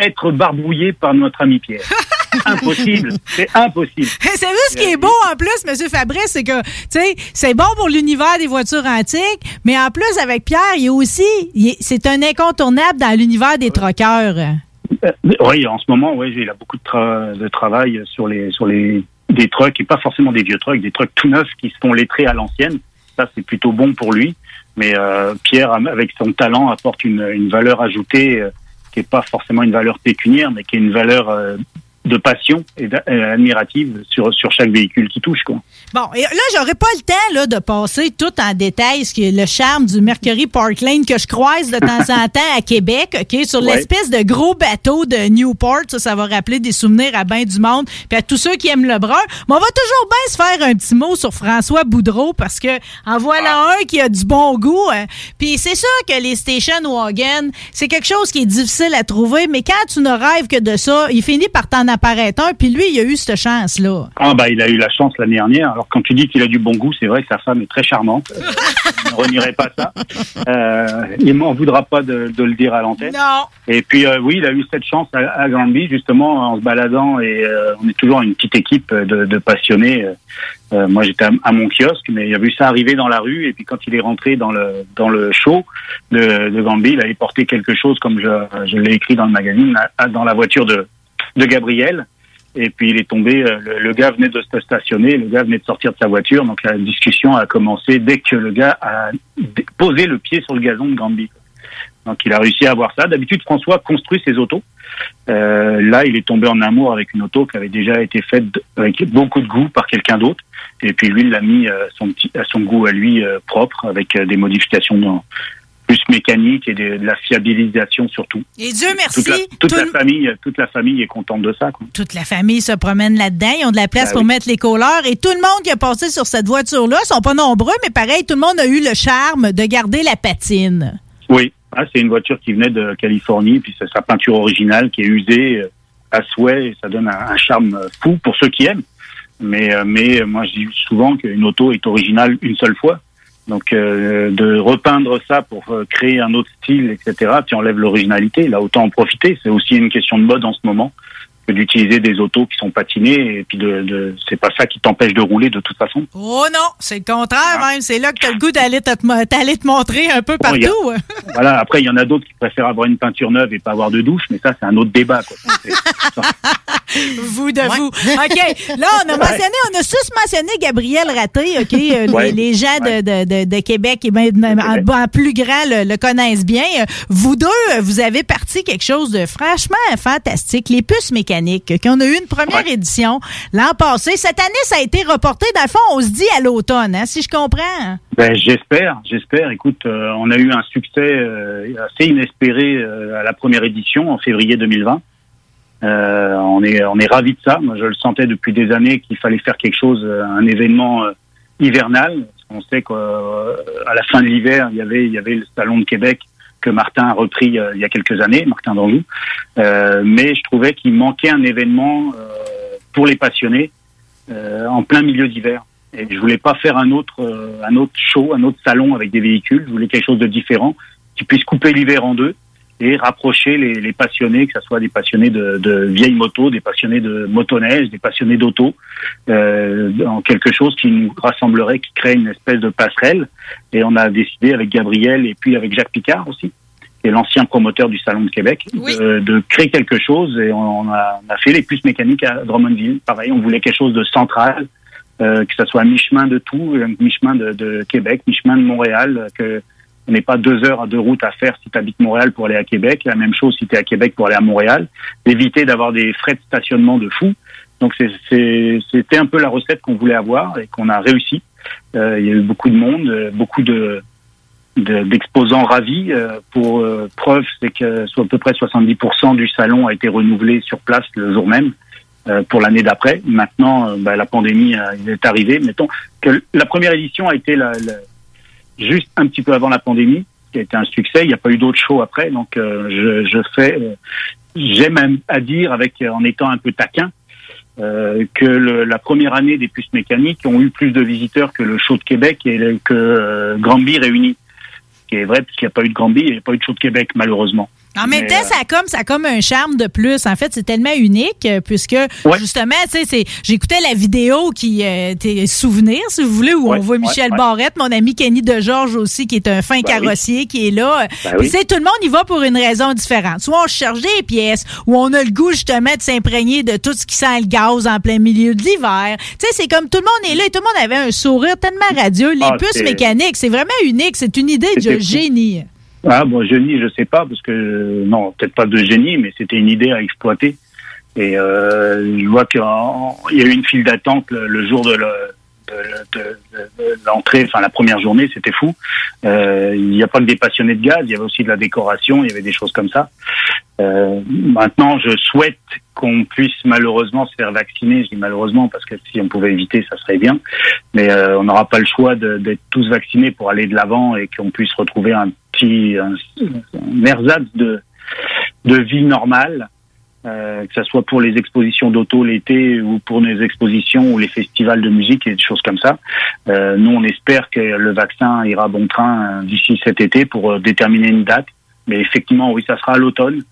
être barbouillé par notre ami Pierre? Impossible, c'est impossible. C'est vu ce qui est beau en plus, M. Fabrice, c'est que, tu sais, c'est bon pour l'univers des voitures antiques, mais en plus, avec Pierre, il a aussi, est- c'est un incontournable dans l'univers des troqueurs. Euh, oui, en ce moment, oui, il a beaucoup de, tra- de travail sur les sur les des trucks et pas forcément des vieux trucks, des trucks tout neufs qui se font lettrer à l'ancienne. Ça, c'est plutôt bon pour lui. Mais euh, Pierre, avec son talent, apporte une, une valeur ajoutée euh, qui est pas forcément une valeur pécuniaire, mais qui est une valeur euh, de passion et euh, admirative sur sur chaque véhicule qui touche, quoi. Bon, et là, j'aurais pas le temps là, de passer tout en détail ce qui est le charme du Mercury Park Lane que je croise de temps en temps à Québec, OK? Sur Ouais. l'espèce de gros bateau de Newport. Ça, ça va rappeler des souvenirs à bien du monde. Puis à tous ceux qui aiment le brun. Mais on va toujours bien se faire un petit mot sur François Boudreau parce que en voilà un qui a du bon goût. hein. Puis c'est sûr que les station wagon, c'est quelque chose qui est difficile à trouver, mais quand tu ne rêves que de ça, il finit par t'en apparaître un. Puis lui, il a eu cette chance-là. Ah bah il a eu la chance l'année dernière. Alors quand tu dis qu'il a du bon goût, c'est vrai que sa femme est très charmante. Euh, je ne renierai pas ça. Euh, il m'en voudra pas de, de le dire à l'antenne. Non. Et puis euh, oui, il a eu cette chance à, à Granby justement en se baladant et euh, on est toujours une petite équipe de, de passionnés. Euh, moi j'étais à, à mon kiosque, mais il a vu ça arriver dans la rue et puis quand il est rentré dans le dans le show de, de Granby, il avait porté quelque chose comme je, je l'ai écrit dans le magazine à- dans la voiture de de Gabriel. Et puis il est tombé, euh, le, le gars venait de se stationner, le gars venait de sortir de sa voiture, donc la discussion a commencé dès que le gars a posé le pied sur le gazon de Granby. Donc il a réussi à avoir ça. D'habitude François construit ses autos. Euh, là il est tombé en amour avec une auto qui avait déjà été faite avec beaucoup de goût par quelqu'un d'autre. Et puis lui il l'a mis euh, son petit, à son goût à lui euh, propre avec euh, des modifications dans- plus mécaniques et de, de la fiabilisation surtout. Et Dieu merci. Toute la, toute tout la le- famille, toute la famille est contente de ça. Quoi. toute la famille se promène là-dedans. Ils ont de la place Ben pour oui. mettre les couleurs. Et tout le monde qui a passé sur cette voiture-là, sont pas nombreux, mais pareil, tout le monde a eu le charme de garder la patine. Oui, Ah, c'est une voiture qui venait de Californie, puis c'est sa peinture originale qui est usée euh, à souhait, et ça donne un, un charme fou pour ceux qui aiment. Mais, euh, mais euh, moi, je dis souvent qu'une auto est originale une seule fois. Donc, euh, de repeindre ça pour euh, créer un autre style, etc., tu enlèves l'originalité. Là, autant en profiter. C'est aussi une question de mode en ce moment d'utiliser des autos qui sont patinées. Et puis, de, de c'est pas ça qui t'empêche de rouler de toute façon. Oh non, c'est le contraire même. C'est là que tu as le goût d'aller te, te- montrer un peu Bon, a- partout. Voilà. Après, il y en a d'autres qui préfèrent avoir une peinture neuve et pas avoir de douche, mais ça, c'est un autre débat. Quoi. Vous de vous. OK. Là, on a mentionné, on a tous mentionné Gabriel Raté, OK? Euh, les, Ouais. les gens de, de, de, de Québec, eh ben, en, en plus grand, le, le connaissent bien. Vous deux, vous avez parti quelque chose de franchement fantastique. Les puces mécaniques, qu'on a eu une première édition l'an passé. Cette année, ça a été reporté. Dans le fond, on se dit à l'automne, hein, si je comprends. Ben, j'espère, j'espère. Écoute, euh, on a eu un succès euh, assez inespéré euh, à la première édition en février 2020. Euh, on est on est ravis de ça. Moi, je le sentais depuis des années qu'il fallait faire quelque chose, un événement hivernal. On sait qu'à la fin de l'hiver, il y avait il y avait le salon de Québec que Martin a repris euh, il y a quelques années, Martin d'Anjou. Euh, mais je trouvais qu'il manquait un événement euh, pour les passionnés en plein milieu d'hiver. Et je voulais pas faire un autre, un autre show, un autre salon avec des véhicules. Je voulais quelque chose de différent qui puisse couper l'hiver en deux et rapprocher les, les passionnés, que ce soit des passionnés de, de vieilles motos, des passionnés de motoneige, des passionnés d'auto, euh, en quelque chose qui nous rassemblerait, qui crée une espèce de passerelle. Et on a décidé avec Gabriel et puis avec Jacques Picard aussi, qui est l'ancien promoteur du Salon de Québec, de, de créer quelque chose. Et on a, on a fait les puces mécaniques à Drummondville. Pareil, on voulait quelque chose de central, euh, que ce soit mi-chemin de tout, euh, mi-chemin de, de Québec, mi-chemin de Montréal, euh, que on n'ait pas deux heures de route à faire si tu habites Montréal pour aller à Québec. La même chose si tu es à Québec pour aller à Montréal. D'éviter d'avoir des frais de stationnement de fou. Donc c'était un peu la recette qu'on voulait avoir et qu'on a réussi. Euh, il y a eu beaucoup de monde, euh, beaucoup de de- d'exposants ravis. Euh, pour euh, preuve, c'est que soit à peu près 70% du salon a été renouvelé sur place le jour même euh, pour l'année d'après. Maintenant, euh, bah, la pandémie est arrivée. Mettons que la première édition a été la, la- juste un petit peu avant la pandémie, qui a été un succès. Il n'y a pas eu d'autres shows après, donc euh, je, fais. euh, J'aime à dire, avec euh, en étant un peu taquin, euh, que le- la première année des puces mécaniques ont eu plus de visiteurs que le show de Québec et que euh, Granby réuni. Ce qui est vrai, parce qu'il n'y a pas eu de Granby, il n'y a pas eu de show de Québec, malheureusement. En même temps, euh, ça a comme ça a comme un charme de plus. En fait, c'est tellement unique euh, puisque justement, tu sais, j'écoutais la vidéo qui euh, tes souvenirs, si vous voulez, où Ouais, on voit Michel ouais. Barrette, mon ami Kenny de Georges aussi, qui est un fin Ben oui. carrossier, qui est là. Ben Puis oui. tout le monde y va pour une raison différente. Soit on cherche des pièces, ou on a le goût justement de s'imprégner de tout ce qui sent le gaz en plein milieu de l'hiver. Tu sais, c'est comme tout le monde est là et tout le monde avait un sourire tellement radieux. Les Ah, puces mécaniques, c'est vraiment unique. C'est une idée de génie. Ah bon, génie, je sais pas, parce que non, peut-être pas de génie, mais c'était une idée à exploiter. Et euh, je vois qu'il y a eu une file d'attente le, le jour de, le- de- de- de- de l'entrée, enfin la première journée, c'était fou. Euh, il n'y a pas que des passionnés de gaz, il y avait aussi de la décoration, il y avait des choses comme ça. Euh, maintenant, je souhaite qu'on puisse malheureusement se faire vacciner. Je dis malheureusement parce que si on pouvait éviter, ça serait bien. Mais euh, on n'aura pas le choix d'être tous vaccinés pour aller de l'avant et qu'on puisse retrouver un petit un, un ersatz de, de vie normale, euh, que ce soit pour les expositions d'auto l'été ou pour les expositions ou les festivals de musique et des choses comme ça. Euh, nous, on espère que le vaccin ira bon train euh, d'ici cet été pour euh, déterminer une date. Mais effectivement, oui, ça sera à l'automne.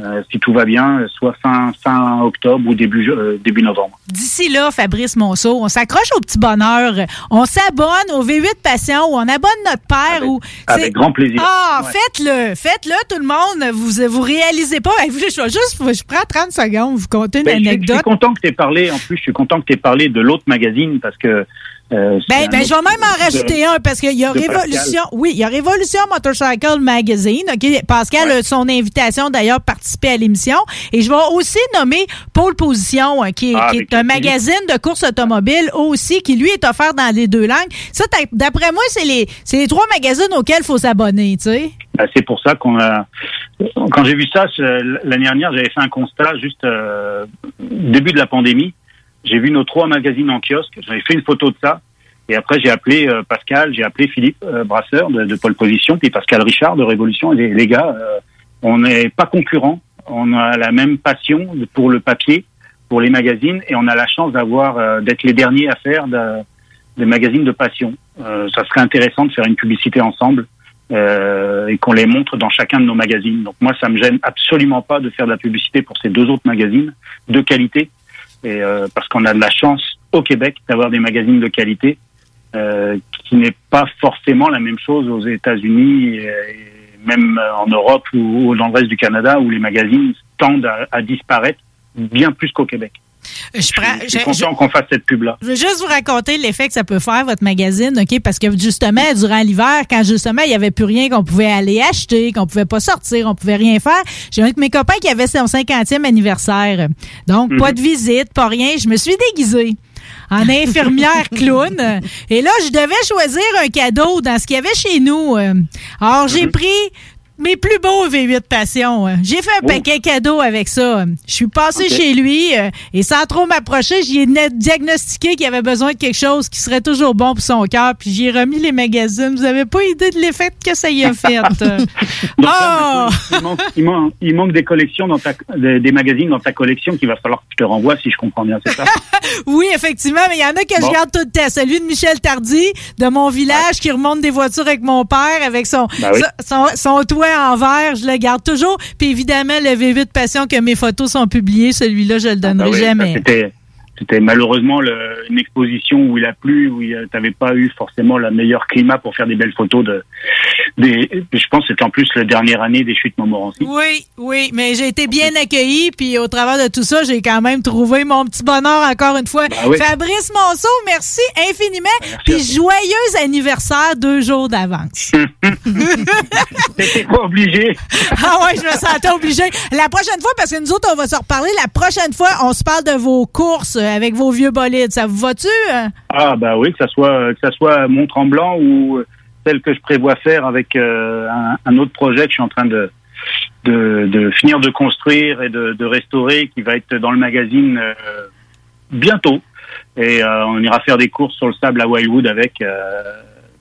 Euh, si tout va bien, soit fin, fin octobre ou début, euh, début novembre. D'ici là, Fabrice Monceau, on s'accroche au petit bonheur. On s'abonne au V8 Passion ou on abonne notre père. ou avec grand plaisir. Ah, Ouais. faites-le, faites-le tout le monde. Vous vous réalisez pas. Je, juste, je prends 30 secondes, vous compter une Ben, je, suis- je anecdote. suis content que tu aies parlé. En plus, je suis content que tu aies parlé de l'autre magazine parce que. Euh, Ben, ben, je vais même en rajouter un parce qu'il y a Révolution. Oui, il y a Révolution Motorcycle Magazine. Pascal a son invitation d'ailleurs participé à l'émission. Et je vais aussi nommer Pole Position, hein, qui, est- Ah, qui avec est un magazine de course automobile aussi, qui lui est offert dans les deux langues. Ça, d'après moi, c'est les, c'est les trois magazines auxquels il faut s'abonner, tu sais. Ben, c'est pour ça qu'on a. Quand j'ai vu ça l'année dernière, j'avais fait un constat juste euh, début de la pandémie. J'ai vu nos trois magazines en kiosque. J'avais fait une photo de ça. Et après, j'ai appelé euh, Pascal, j'ai appelé Philippe euh, Brasseur de, de Pole Position, puis Pascal Richard de Révolution. Et les, les gars, euh, on n'est pas concurrents. On a la même passion pour le papier, pour les magazines, et on a la chance d'avoir euh, d'être les derniers à faire de- des magazines de passion. Euh, ça serait intéressant de faire une publicité ensemble euh, et qu'on les montre dans chacun de nos magazines. Donc moi, ça me gêne absolument pas de faire de la publicité pour ces deux autres magazines de qualité, et euh, parce qu'on a de la chance au Québec d'avoir des magazines de qualité, euh, qui n'est pas forcément la même chose aux États-Unis, et, même euh, en Europe ou, dans le reste du Canada, où les magazines tendent à disparaître bien plus qu'au Québec. Je, prends, je suis content qu'on fasse cette pub-là. Je veux juste vous raconter l'effet que ça peut faire, votre magazine, OK? Parce que justement, durant l'hiver, quand justement, il n'y avait plus rien qu'on pouvait aller acheter, qu'on pouvait pas sortir, on pouvait rien faire, j'ai un de mes copains qui avait son 50e anniversaire. Donc, pas de visite, pas rien. Je me suis déguisée en infirmière clown. Et là, je devais choisir un cadeau dans ce qu'il y avait chez nous. Alors, j'ai pris mes plus beaux V8 Passion. hein. J'ai fait un Oh. paquet cadeau avec ça. Je suis passé chez lui euh, et sans trop m'approcher, j'y ai diagnostiqué qu'il avait besoin de quelque chose qui serait toujours bon pour son cœur. Puis j'y ai remis les magazines. Vous avez pas idée de l'effet que ça y a fait. euh. Donc, oh! il, manque, il, manque, il manque des collections dans ta, des, des magazines dans ta collection qu'il va falloir que je te renvoie si je comprends bien, c'est ça? Oui, effectivement, mais il y en a que Bon. je garde tout le temps. Celui de Michel Tardy, de mon village, qui remonte des voitures avec mon père, avec son, Ben oui. son, son toit en verre, je le garde toujours. Puis évidemment, le V8 Passion que mes photos sont publiées, celui-là, je le donnerai Ah oui, jamais. C'était, malheureusement le- une exposition où il a plu, où tu n'avais pas eu forcément le meilleur climat pour faire des belles photos de. Des, je pense que c'était en plus la dernière année des chutes Montmorency. Oui, oui, mais j'ai été bien accueillie, puis au travers de tout ça, j'ai quand même trouvé mon petit bonheur encore une fois. Oui. Fabrice Monceau, merci infiniment, merci puis joyeux anniversaire deux jours d'avance. T'étais pas obligé. ah ouais, je me sentais obligée. La prochaine fois, parce que nous autres, on va se reparler, la prochaine fois, on se parle de vos courses avec vos vieux bolides. Ça vous va-tu? euh? Ah bah oui, que ça soit que soit Mont Tremblant ou euh, celle que je prévois faire avec euh, un, autre projet que je suis en train de de, finir de construire et de, restaurer, qui va être dans le magazine euh, bientôt. Et euh, on ira faire des courses sur le sable à Wildwood avec euh,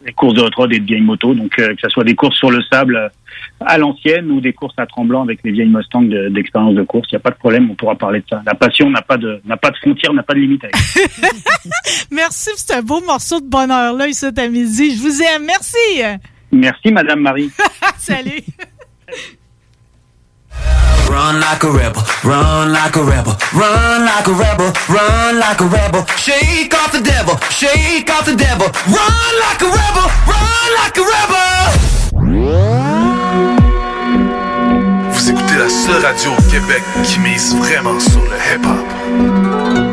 des courses de hot et de vieilles motos. Donc euh, que ce soit des courses sur le sable euh, à l'ancienne ou des courses à Tremblant avec les vieilles Mustangs de- d'expérience de, course, il n'y a pas de problème, on pourra parler de ça. La passion n'a pas de n'a pas de frontières, n'a pas de limite. Avec. Merci pour ce beau morceau de bonheur-là, ici, à midi. Je vous aime. Merci. Merci Madame Marie. Salut. Run like a rebel, run like a rebel, run like a rebel, run like a rebel. Shake off the devil, shake off the devil. Run like a rebel, run like a rebel. Écoutez la seule radio au Québec qui mise vraiment sur le hip-hop.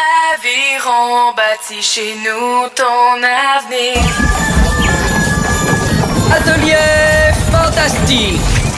Aviron bâti chez nous ton avenir. Atelier fantastique.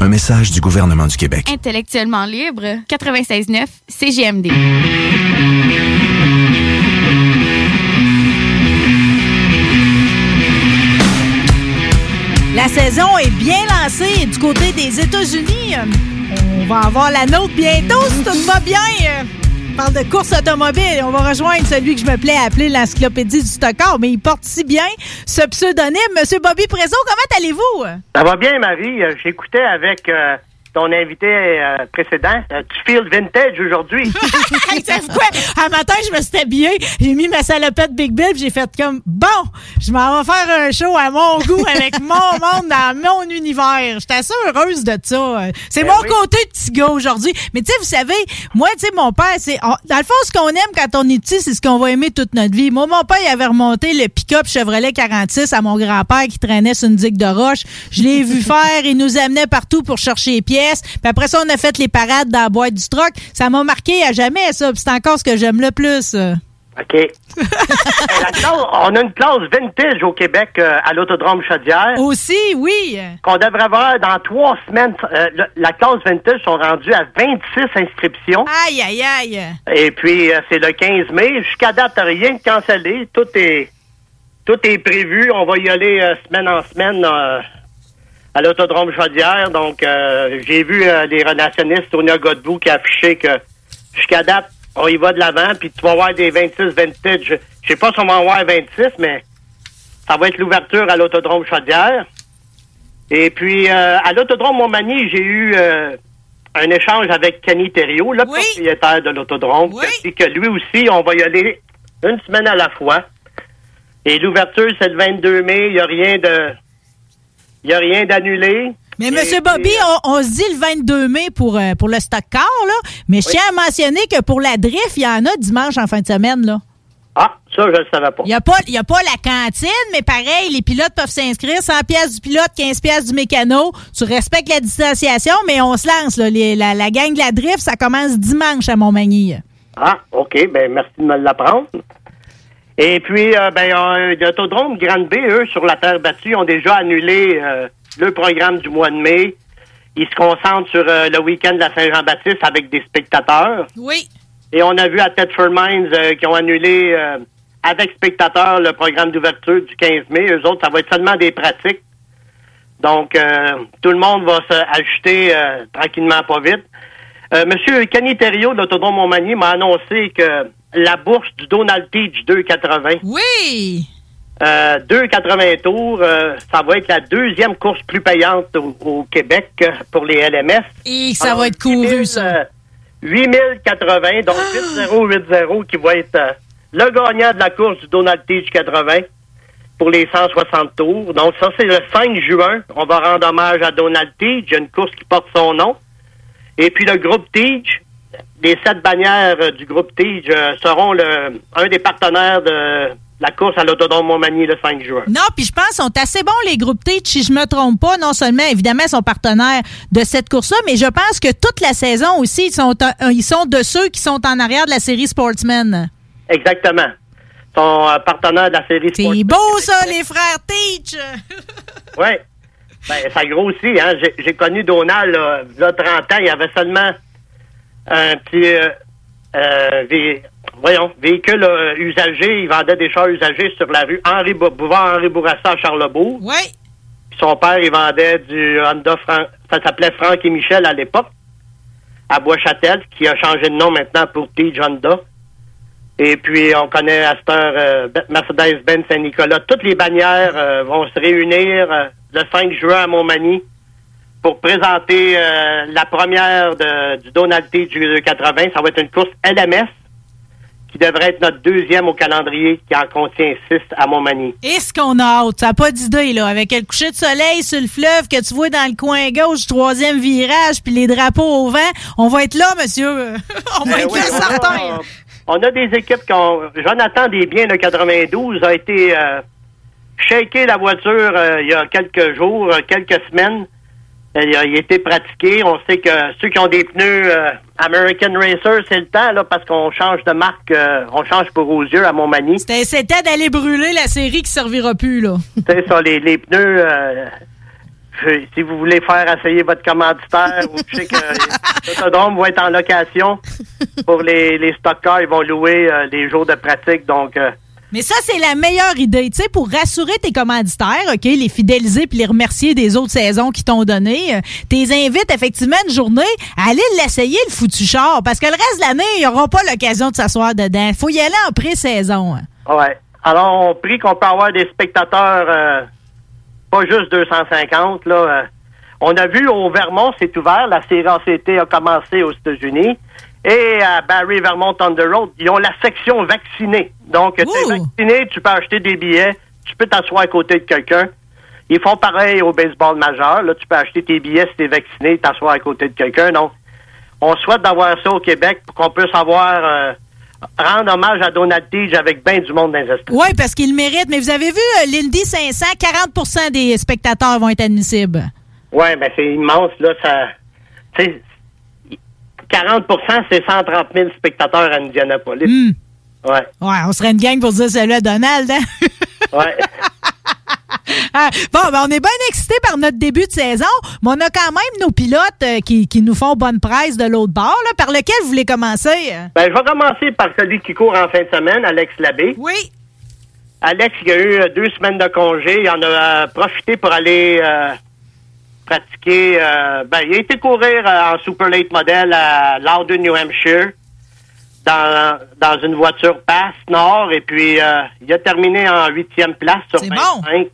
Un message du gouvernement du Québec. Intellectuellement libre, 96.9 CGMD. La saison est bien lancée du côté des États-Unis. On va avoir la nôtre bientôt si tout va bien. On parle de course automobile. On va rejoindre celui que je me plais à appeler l'encyclopédie du stockard, mais il porte si bien ce pseudonyme. Monsieur Bobby Prézo, comment allez-vous? Ça va bien, Marie. Euh, J'écoutais avec euh, ton invité euh, précédent. Euh, tu feels vintage aujourd'hui. Savez-vous quoi? Un matin, je me suis habillée, j'ai mis ma salopette Big Bill, j'ai fait comme bon, je m'en vais faire un show à mon goût avec mon monde dans mon univers. J'étais assez heureuse de ça. C'est Ben mon oui. côté petit gars aujourd'hui. Mais tu sais, vous savez, moi, tu sais, mon père, c'est on- dans le fond, ce qu'on aime quand on est petit, c'est ce qu'on va aimer toute notre vie. Moi, mon père, il avait remonté le pick-up Chevrolet 46 à mon grand-père qui traînait sur une digue de roche. Je l'ai vu faire, il nous amenait partout pour chercher les pièces. Puis après ça, on a fait les parades dans la boîte du truck. Ça m'a marqué à jamais, ça. Puis c'est encore ce que j'aime le plus. OK. La classe- on a une classe vintage au Québec euh, à l'Autodrome Chaudière. Aussi, oui. Qu'on devrait avoir dans trois semaines. Euh, le- la classe vintage sont rendus à 26 inscriptions. Aïe, aïe, aïe. Et puis, euh, c'est le 15 mai. Jusqu'à date, rien de cancellé. Tout est, tout est prévu. On va y aller semaine en semaine à l'Autodrome Chaudière. Donc, euh, j'ai vu euh, les relationnistes Sonia Godbout qui a affiché que jusqu'à date, on y va de l'avant. Puis tu vas voir des 26 vintage. Je je sais pas si on va en voir 26, mais ça va être l'ouverture à l'Autodrome Chaudière. Et puis, euh, à l'Autodrome Montmagny, j'ai eu euh, un échange avec Kenny Thériault, le propriétaire de l'Autodrome, qui a dit que lui aussi, on va y aller une semaine à la fois. Et l'ouverture, c'est le 22 mai. Il n'y a rien de... Il y a rien d'annulé. Mais puis, Bobby, on, on se dit le 22 mai pour, euh, pour le stock car, là. Mais je tiens à mentionner que pour la drift, il y en a dimanche en fin de semaine, là. Ah, ça, je le savais pas. Il n'y a, pas- y a pas la cantine, mais pareil, les pilotes peuvent s'inscrire. 100 pièces du pilote, 15 pièces du mécano. Tu respectes la distanciation, mais on se lance. Là. Les- la, la gang de la drift, ça commence dimanche à Montmagny. Ah, OK. Ben, merci de me l'apprendre. Et puis, euh, ben, euh, l'Autodrome Grande B, eux, sur la terre battue, ont déjà annulé euh, le programme du mois de mai. Ils se concentrent sur euh, le week-end de la Saint-Jean-Baptiste avec des spectateurs. Oui. Et on a vu à Thetford Mines euh, qui ont annulé euh, avec spectateurs le programme d'ouverture du 15 mai. Eux autres, ça va être seulement des pratiques. Donc, euh, tout le monde va s'ajuster euh, tranquillement, pas vite. Euh, Monsieur Kenny Thériault de l'Autodrome Montmagny m'a annoncé que la bourse du Donald Teach 280 Oui! euh, 2,80 tours, euh, ça va être la deuxième course plus payante au, au Québec euh, pour les LMS. Et ça va être couru, ça. 8080, donc 8080 qui va être euh, le gagnant de la course du Donald Teach 80 pour les 160 tours. Donc ça, c'est le 5 juin. On va rendre hommage à Donald Teach. Une course qui porte son nom. Et puis le groupe Teach, les sept bannières euh, du groupe Teach euh, seront le, un des partenaires de la course à l'Autodrome Montmagny le 5 juin. Non, puis je pense qu'ils sont assez bons, les groupes T, si je me trompe pas. Non seulement, évidemment, ils sont partenaires de cette course-là, mais je pense que toute la saison aussi, ils sont, ils sont de ceux qui sont en arrière de la série Sportsman. Exactement. Ils sont euh, partenaires de la série C'est beau, ça, les frères Teach! Oui. Ben, ça grossit, hein. J'ai- connu Donald, là, il y a 30 ans, il y avait seulement un petit, euh, euh, vé- voyons, véhicule euh, usagé. Il vendait des chars usagés sur la rue Henri Bou- Bouvard Henri Bourassa à Charlebourg. Oui. Son père, il vendait du Honda Fran- ça s'appelait Franck et Michel à l'époque, à Bois-Châtel, qui a changé de nom maintenant pour Tige Honda. Et puis, on connaît à cette heure euh, Be- Mercedes-Benz Saint-Nicolas. Toutes les bannières euh, vont se réunir euh, le 5 juin à Montmagny pour présenter euh, la première de- du Donald T du 80. Ça va être une course LMS qui devrait être notre deuxième au calendrier qui en contient six à Montmagny. Est-ce qu'on a hâte? Ça n'a pas d'idée, là. Avec le coucher de soleil sur le fleuve que tu vois dans le coin gauche troisième virage, puis les drapeaux au vent, on va être là, monsieur. on va Ben être oui, là, on a- certain. On a des équipes qui ont... Jonathan Desbiens de 92 a été euh, shaké la voiture euh, il y a quelques jours, euh, quelques semaines. Il a, été pratiqué. On sait que ceux qui ont des pneus euh, American Racer, c'est le temps, là, parce qu'on change de marque, euh, on change pour aux yeux à Montmagny. C'était c'était d'aller brûler la série qui servira plus, là. C'est ça, les, les pneus. euh, je- si vous voulez faire essayer votre commanditaire, ou je sais que l'autodrome va être en location pour les, les stock cars, ils vont louer les jours de pratique. Donc, euh, Mais ça, c'est la meilleure idée, tu sais, pour rassurer tes commanditaires, OK, les fidéliser puis les remercier des autres saisons qu'ils t'ont donné. euh, T'es invites effectivement une journée à aller l'essayer, le foutu char, parce que le reste de l'année, ils n'auront pas l'occasion de s'asseoir dedans. Faut y aller en pré-saison. hein. ouais. Alors, on prie qu'on peut avoir des spectateurs, euh, pas juste 250. Là, euh. on a vu au Vermont, c'est ouvert. La série a commencé aux États-Unis. Et à Barry Vermont Thunder Road, ils ont la section vaccinée. Donc, tu es vacciné, tu peux acheter des billets, tu peux t'asseoir à côté de quelqu'un. Ils font pareil au baseball majeur. Là, tu peux acheter tes billets si tu es vacciné, t'asseoir à côté de quelqu'un. Donc, on souhaite d'avoir ça au Québec pour qu'on puisse avoir euh, rendre hommage à Donald Tige avec bien du monde dans les. Oui, parce qu'ils le méritent. Mais vous avez vu, euh, l'Indy 500, 40% des spectateurs vont être admissibles. Oui, ben c'est immense, là. Ça, 40% c'est 130 000 spectateurs à Indianapolis. Hmm. Ouais, Ouais, on serait une gang pour dire salut à Donald. hein? ouais. Ah, bon, ben, on est bien excités par notre début de saison, mais on a quand même nos pilotes euh, qui, qui nous font bonne presse de l'autre bord. Là, par lequel vous voulez commencer? euh? Ben, je vais commencer par celui qui court en fin de semaine, Alex Labbé. Oui. Alex, il a eu deux semaines de congé. Il en a euh, profité pour aller euh, pratiquer. euh, ben, il a été courir euh, en Super Late Model à Loudon, New Hampshire, dans, dans une voiture passe nord. Et puis, euh, il a terminé en huitième place sur 25.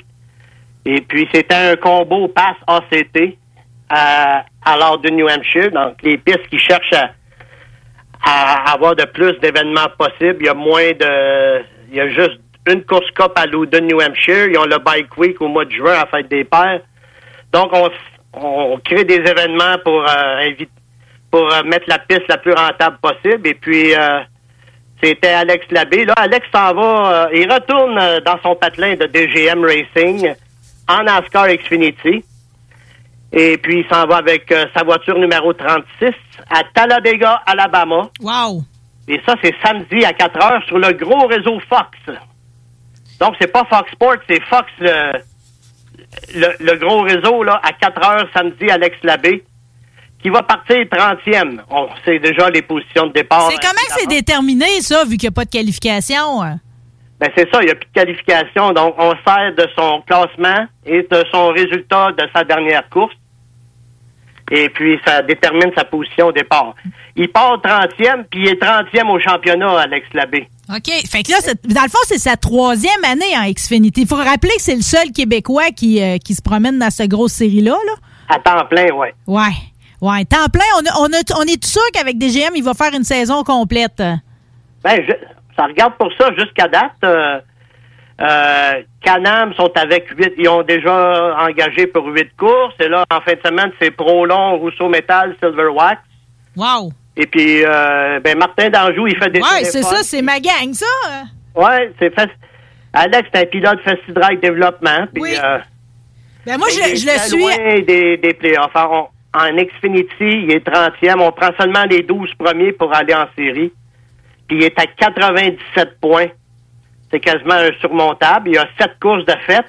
Et puis, c'était un combo passe ACT à, à Loudon, New Hampshire. Donc, les pistes qui cherchent à, à avoir de plus d'événements possibles. Il y a moins de... Il y a juste une course cup à Loudon, New Hampshire. Ils ont le Bike Week au mois de juin à la fête des pères. Donc, on, on crée des événements pour euh, pour euh, mettre la piste la plus rentable possible. Et puis, euh, c'était Alex Labbé. Là, Alex s'en va. euh, il retourne dans son patelin de DGM Racing en NASCAR Xfinity. Et puis, il s'en va avec euh, sa voiture numéro 36 à Talladega, Alabama. Wow! Et ça, c'est samedi à 4 heures sur le gros réseau Fox. Donc, c'est pas Fox Sports, c'est Fox, le, le, le gros réseau, là, à 4 heures samedi, Alex Labbé, qui va partir 30e. On sait déjà les positions de départ. C'est comment c'est déterminé, ça, vu qu'il n'y a pas de qualification? hein? Ben, c'est ça, il n'y a plus de qualification. Donc, on sert de son classement et de son résultat de sa dernière course. Et puis, ça détermine sa position au départ. Il part 30e, puis il est 30e au championnat, Alex Labbé. OK. Fait que là, dans le fond, c'est sa troisième année en Xfinity. Il faut rappeler que c'est le seul Québécois qui, euh, qui se promène dans cette grosse série-là. Là. À temps plein, ouais. Ouais. Ouais. Temps plein, on, a- on, a- on est sûr qu'avec DGM, il va faire une saison complète. Ben, je- ça regarde pour ça jusqu'à date. Euh, euh, Canam sont avec huit. Ils ont déjà engagé pour huit courses. Et là, en fin de semaine, c'est Prolon, Rousseau Metal, Silver Wax. Wow. Et puis, euh, ben, Martin Danjou, il fait des Ouais, c'est ça, c'est ma gang, ça. Ouais, c'est fait. Alex, c'est un pilote Festi Drive Développement. Puis, euh, Ben moi, je, le suis. loin des, des playoffs. En, en Xfinity, il est 30e. On prend seulement les 12 premiers pour aller en série. Puis il est à 97 points. C'est quasiment insurmontable. Il y a 7 courses de fête.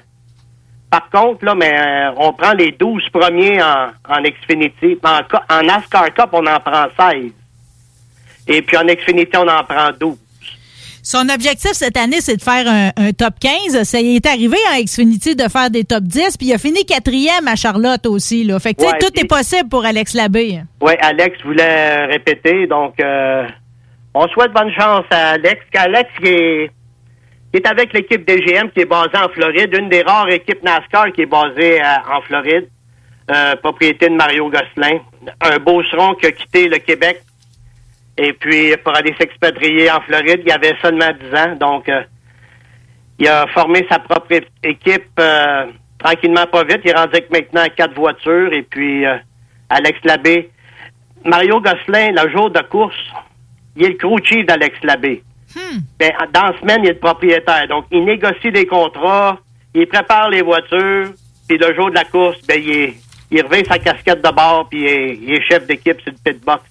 Par contre, là, mais euh, on prend les 12 premiers en, en Xfinity. En, en NASCAR Cup, on en prend 16. Et puis en Xfinity, on en prend 12. Son objectif cette année, c'est de faire un, un top 15. Ça y est arrivé en Xfinity de faire des top 10, puis il a fini quatrième à Charlotte aussi. Là. Fait que Ouais, tout puis- est possible pour Alex Labbé. Oui, Alex voulait répéter, donc euh, on souhaite bonne chance à Alex. Alex qui est, qui est avec l'équipe DGM qui est basée en Floride, une des rares équipes NASCAR qui est basée à- en Floride, euh, propriété de Mario Gosselin, un beauceron qui a quitté le Québec et puis pour aller s'expatrier en Floride, il avait seulement 10 ans, donc euh, il a formé sa propre équipe euh, tranquillement pas vite. Il est rendu maintenant quatre voitures et puis euh, Alex Labbé. Mario Gosselin, le jour de course, il est le crew d'Alex Labbé. Ben, dans la semaine, il est le propriétaire. Donc, il négocie des contrats, il prépare les voitures, puis le jour de la course, ben, il est, il revient sa casquette de bord, puis il est, il est chef d'équipe sur le pitbox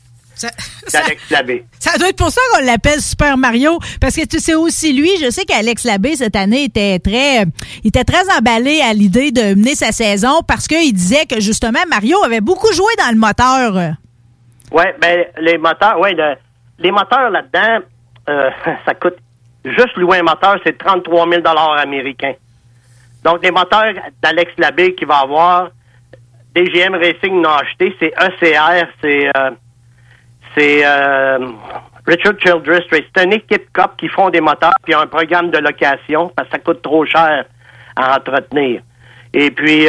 d'Alex Labbé. Ça doit être pour ça qu'on l'appelle Super Mario, parce que tu sais aussi lui, je sais qu'Alex Labbé cette année était très, il était très emballé à l'idée de mener sa saison parce qu'il disait que justement Mario avait beaucoup joué dans le moteur. Oui, ben les moteurs, ouais, le- les moteurs là-dedans, euh, ça coûte juste louer un moteur, c'est 33 000 américains. Donc les moteurs d'Alex Labbé qu'il va avoir, DGM Racing n'a acheté, c'est ECR, c'est euh, euh, Richard Childress Race. C'est une équipe COP qui font des moteurs puis un programme de location parce que ça coûte trop cher à entretenir. Et puis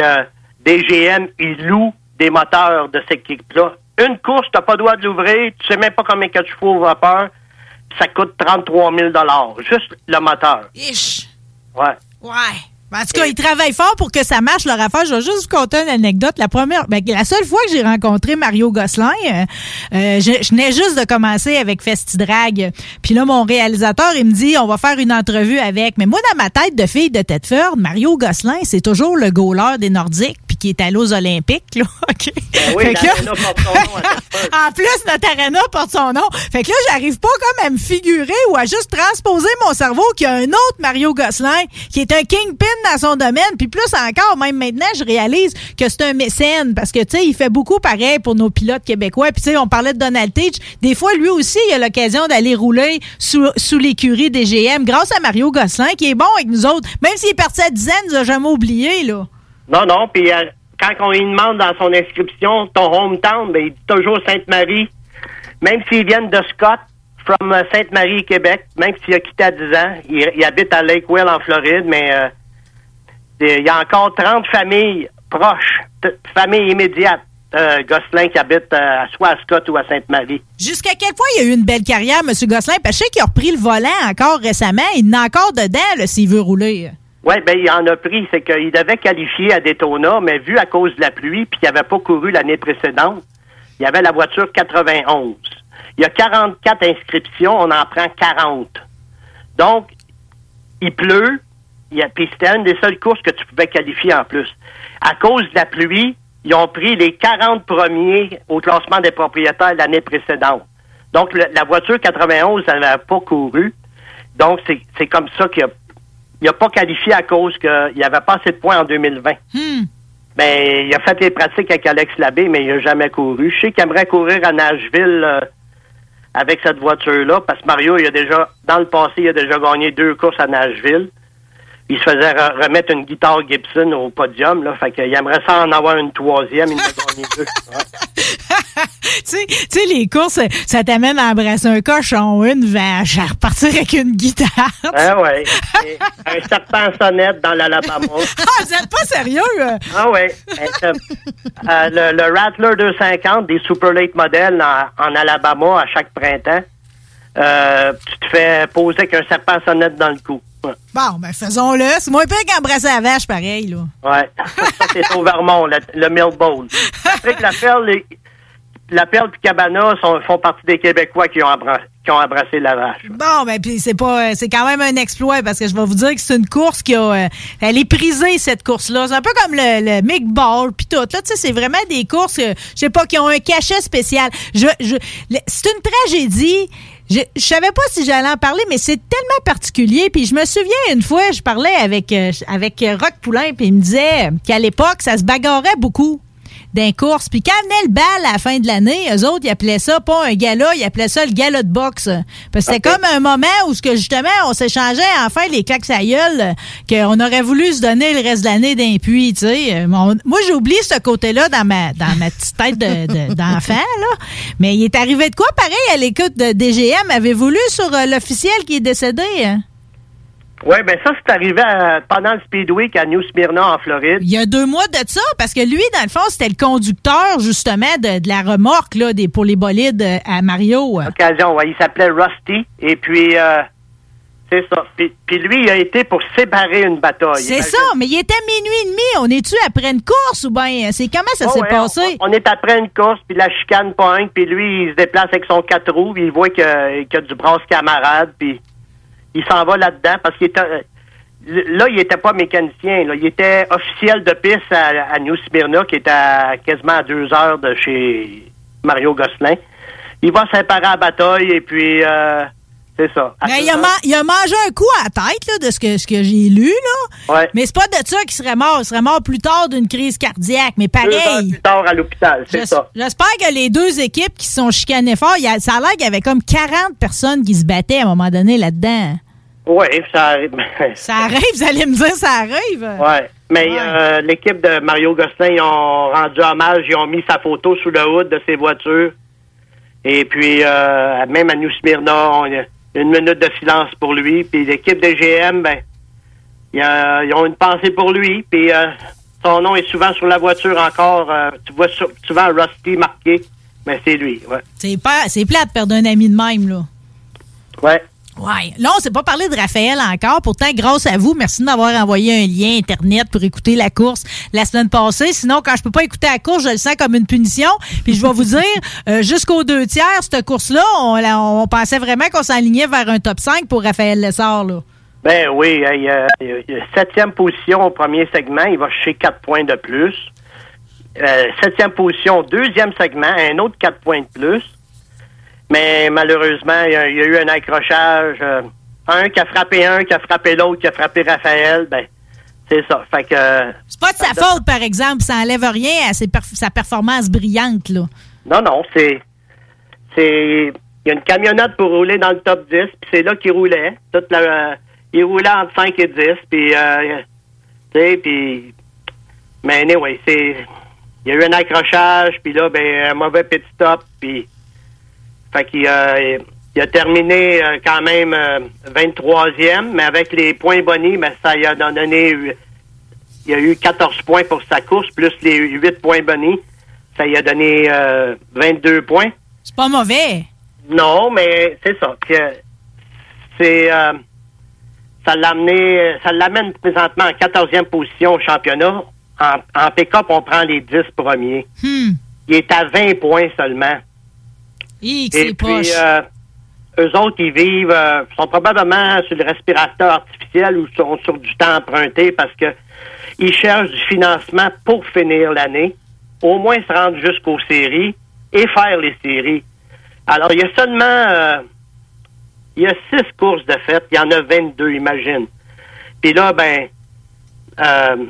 DGM, il loue des moteurs de cette équipe-là. Une course, t'as pas le droit de l'ouvrir, tu sais même pas combien de chevaux au vapeur, ça coûte 33 000 juste le moteur. Ich. Ouais. Ouais. Ben, En tout cas, ils travaillent fort pour que ça marche leur affaire. Je vais juste vous conter une anecdote. La première, ben, la seule fois que j'ai rencontré Mario Gosselin, euh, euh, je, je venais juste de commencer avec Festidrag. Puis là, mon réalisateur, il me dit, on va faire une entrevue avec. Mais moi, dans ma tête de fille de Tedford, Mario Gosselin, c'est toujours le goaler des Nordiques, qui est allé aux Olympiques, là. OK? Ben oui, que- porte son nom à en plus, notre arena porte son nom. Fait que là, j'arrive pas comme à me figurer ou à juste transposer mon cerveau qu'il y a un autre Mario Gosselin qui est un kingpin dans son domaine. Puis plus encore, même maintenant, je réalise que c'est un mécène parce que, tu sais, il fait beaucoup pareil pour nos pilotes québécois. Puis, tu sais, on parlait de Donald Teach. Des fois, lui aussi, il a l'occasion d'aller rouler sous, sous l'écurie des GM grâce à Mario Gosselin qui est bon avec nous autres. Même s'il est parti à 10 ans, il nous a jamais oublié, là. Non, non, puis euh, quand on lui demande dans son inscription ton hometown, ben, il dit toujours Sainte-Marie. Même s'ils viennent de Scott, from euh, Sainte-Marie, Québec, même s'il a quitté à 10 ans, il, habite à Lakewell, en Floride, mais euh, il y a encore 30 familles proches, familles immédiates, Gosselin qui habitent euh, soit à Scott ou à Sainte-Marie. Jusqu'à quel point il a eu une belle carrière, M. Gosselin? Parce que je sais qu'il a repris le volant encore récemment. Il en a encore dedans, s'il veut rouler. Oui, ben il en a pris. C'est qu'il devait qualifier à Daytona, mais vu à cause de la pluie, puis qu'il n'avait pas couru l'année précédente, il y avait la voiture 91. Il y a 44 inscriptions, on en prend 40. Donc, il pleut, y puis c'était une des seules courses que tu pouvais qualifier en plus. À cause de la pluie, ils ont pris les 40 premiers au classement des propriétaires l'année précédente. Donc, la voiture 91, elle n'avait pas couru. Donc, c'est comme ça qu'il a il n'a pas qualifié à cause qu'il n'y avait pas assez de points en 2020. Hmm. Ben, il a fait les pratiques avec Alex Labbé, mais il n'a jamais couru. Je sais qu'il aimerait courir à Nashville euh, avec cette voiture-là, parce que Mario, il a déjà, dans le passé, il a déjà gagné deux courses à Nashville. Il se faisait re- remettre une guitare Gibson au podium, là. Fait qu'il aimerait ça en avoir une troisième, il gagné deux. Ouais. tu sais, les courses, ça t'amène à embrasser un cochon, une vache, à repartir avec une guitare. Ah ouais. Un serpent sonnette dans l'Alabama. Ah, vous êtes pas sérieux? euh? Ah oui. Euh, euh, le, le Rattler 250 des Super Late Models en, en Alabama à chaque printemps. Euh, tu te fais poser avec un serpent sonnette dans le cou. Ouais. Bon, ben faisons-le. C'est moins pire qu'embrasser la vache, pareil, là. Ouais. Ça, c'est au Vermont, le, le Mill Bowl. Patrick Laperle, les- la Perle et Cabana sont, font partie des Québécois qui ont, abra- qui ont embrassé la vache. Bon, ben puis c'est pas, euh, c'est quand même un exploit parce que je vais vous dire que c'est une course qui a, euh, elle est prisée cette course-là. C'est un peu comme le, le Mick Ball puis tout. Là, tu sais, c'est vraiment des courses, je sais pas, qui ont un cachet spécial. Je, je, c'est une tragédie. Je, je savais pas si j'allais en parler, mais c'est tellement particulier. Puis je me souviens une fois, je parlais avec euh, avec euh, Rock Poulain, puis il me disait qu'à l'époque, ça se bagarrait beaucoup d'un course. Puis quand venait le bal à la fin de l'année, eux autres, ils appelaient ça pas un gala, ils appelaient ça le gala de boxe. Parce que c'était comme un moment où ce que justement, on s'échangeait enfin les claques à gueule, qu'on aurait voulu se donner le reste de l'année d'un puits, tu sais. Mon- Moi, j'oublie ce côté-là dans ma, dans ma petite tête de- de- d'enfant, là. Mais il est arrivé de quoi, pareil, à l'écoute de DGM? Avez-vous lu sur euh, l'officiel qui est décédé? hein? Oui, ben ça, c'est arrivé à- pendant le Speed Week à New Smyrna, en Floride. Il y a deux mois de ça, parce que lui, dans le fond, c'était le conducteur, justement, de, de la remorque là, des, pour les bolides euh, à Mario. Occasion, ouais, il s'appelait Rusty. Et puis, euh, c'est ça. Puis, puis lui, il a été pour séparer une bataille. C'est ça, mais il était minuit et demi. On est-tu après une course ou bien c'est comment ça Oh, s'est ouais, passé? On, on est après une course, puis la chicane pogne, puis lui, il se déplace avec son quatre roues, puis il voit qu'il y a du brasse camarade, puis il s'en va là-dedans parce qu'il est, euh, là, il était pas mécanicien. Là. Il était officiel de piste à, à New Smyrna, qui est à quasiment à deux heures de chez Mario Gosselin. Il va séparer à bataille et puis euh, c'est ça. Mais deux il a, heures- man- il a mangé un coup à la tête là, de ce que, ce que j'ai lu. Là. Ouais. Mais c'est pas de ça qu'il serait mort. Il serait mort plus tard d'une crise cardiaque. Mais Deux heures pareil. plus tard à l'hôpital, c'est ça. J'espère que les deux équipes qui se sont chicanées fort, il y a- ça a l'air qu'il y avait comme 40 personnes qui se battaient à un moment donné là-dedans. Oui, ça arrive. Ça arrive, vous allez me dire, ça arrive. Ouais. Mais euh, l'équipe de Mario Gosselin, ils ont rendu hommage, ils ont mis sa photo sous le hood de ses voitures. Et puis, euh, même à New Smyrna, on a une minute de silence pour lui. Puis l'équipe de GM, ben, ils, ont une pensée pour lui. Puis euh, son nom est souvent sur la voiture encore. euh, tu vois souvent Rusty marqué, mais c'est lui. Ouais. C'est pas, c'est plate de perdre un ami de même, là. Ouais. Ouais. Là, on s'est pas parlé de Raphaël encore. Pourtant, grâce à vous, merci de m'avoir envoyé un lien Internet pour écouter la course la semaine passée. Sinon, quand je peux pas écouter la course, je le sens comme une punition. Puis je vais vous dire, euh, jusqu'aux deux tiers, cette course-là, on, pensait vraiment qu'on s'alignait vers un top 5 pour Raphaël Lessard, là. Ben oui, il y a, il y a- il y a septième position au premier segment, il va chercher quatre points de plus. Euh, septième position, au deuxième segment, un autre quatre points de plus. Mais malheureusement, il y a, eu un accrochage. euh, un qui a frappé un, qui a frappé l'autre, qui a frappé Raphaël. Ben, c'est ça. Fait que. C'est pas de sa faute, par exemple. Ça enlève rien à ses perf- sa performance brillante, là. Non, non, c'est. C'est. Il y a une camionnette pour rouler dans le top 10, puis c'est là qu'il roulait. Toute la, euh, il roulait entre 5 et 10, puis. Euh, tu sais, puis. Mais anyway, c'est. Il y a eu un accrochage, puis là, ben, un mauvais petit stop, puis. Fait qu'il a, il a terminé euh, quand même euh, 23e, mais avec les points bonus, ben, ça lui a donné. Il a eu 14 points pour sa course, plus les 8 points bonus. Ça lui a donné euh, 22 points. C'est pas mauvais. Non, mais c'est ça. C'est euh, ça l'a amené, ça l'amène présentement en 14e position au championnat. En, en pick-up, on prend les 10 premiers. Hmm. Il est à 20 points seulement. Et puis, euh, eux autres, ils vivent, euh, sont probablement sur le respirateur artificiel ou sont sur du temps emprunté parce que ils cherchent du financement pour finir l'année, au moins se rendre jusqu'aux séries et faire les séries. Alors, il y a seulement, euh, il y a six courses de fête, il y en a 22, imagine. Puis là, ben, euh,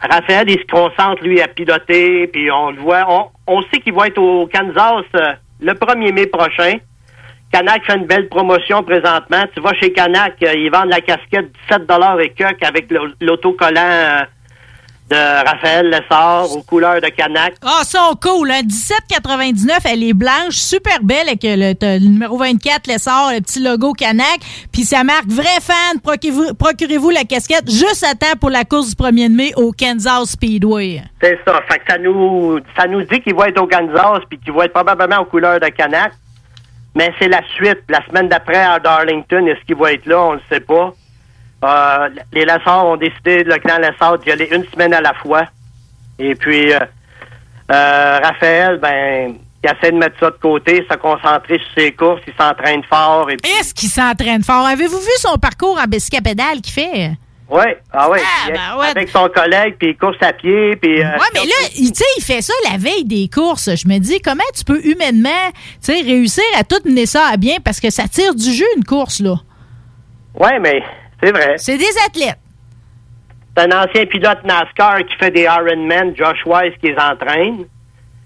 Raphaël, il se concentre, lui, à piloter, puis on le voit. On, on sait qu'il va être au Kansas le 1er mai prochain. Canac fait une belle promotion présentement. Tu vas chez Canac, euh, ils vendent la casquette 17 et coq avec l'au- l'autocollant euh, de Raphaël Lessard aux couleurs de Canac. Ah, sont cool, hein? 17,99, elle est blanche, super belle avec le, t'as le numéro 24, l'essor, le petit logo Canac. Puis ça marque vrai fan. Procurez-vous la casquette juste à temps pour la course du 1er mai au Kansas Speedway. C'est ça. Fait que ça nous, ça nous dit qu'il va être au Kansas puis qu'il va être probablement aux couleurs de Canac. Mais c'est la suite. La semaine d'après à Darlington, est-ce qu'il va être là? On ne sait pas. Euh, les Lessards ont décidé, le clan Lessard, d'y aller une semaine à la fois. Et puis, euh, euh, Raphaël, ben, il essaie de mettre ça de côté, se concentrer sur ses courses, il s'entraîne fort. Et puis, Est-ce qu'il s'entraîne fort? Avez-vous vu son parcours en bicycapédale qu'il fait? ouais, ah ouais, Ah, ben ouais. avec son collègue, puis il course à pied, puis... euh, Ouais, mais là, il- tu sais, il fait ça la veille des courses. Je me dis, comment tu peux humainement, tu sais, réussir à tout mener ça à bien parce que ça tire du jeu une course, là? Ouais, mais c'est vrai. C'est des athlètes. C'est un ancien pilote NASCAR qui fait des Ironman, Josh Wise, qui les entraîne.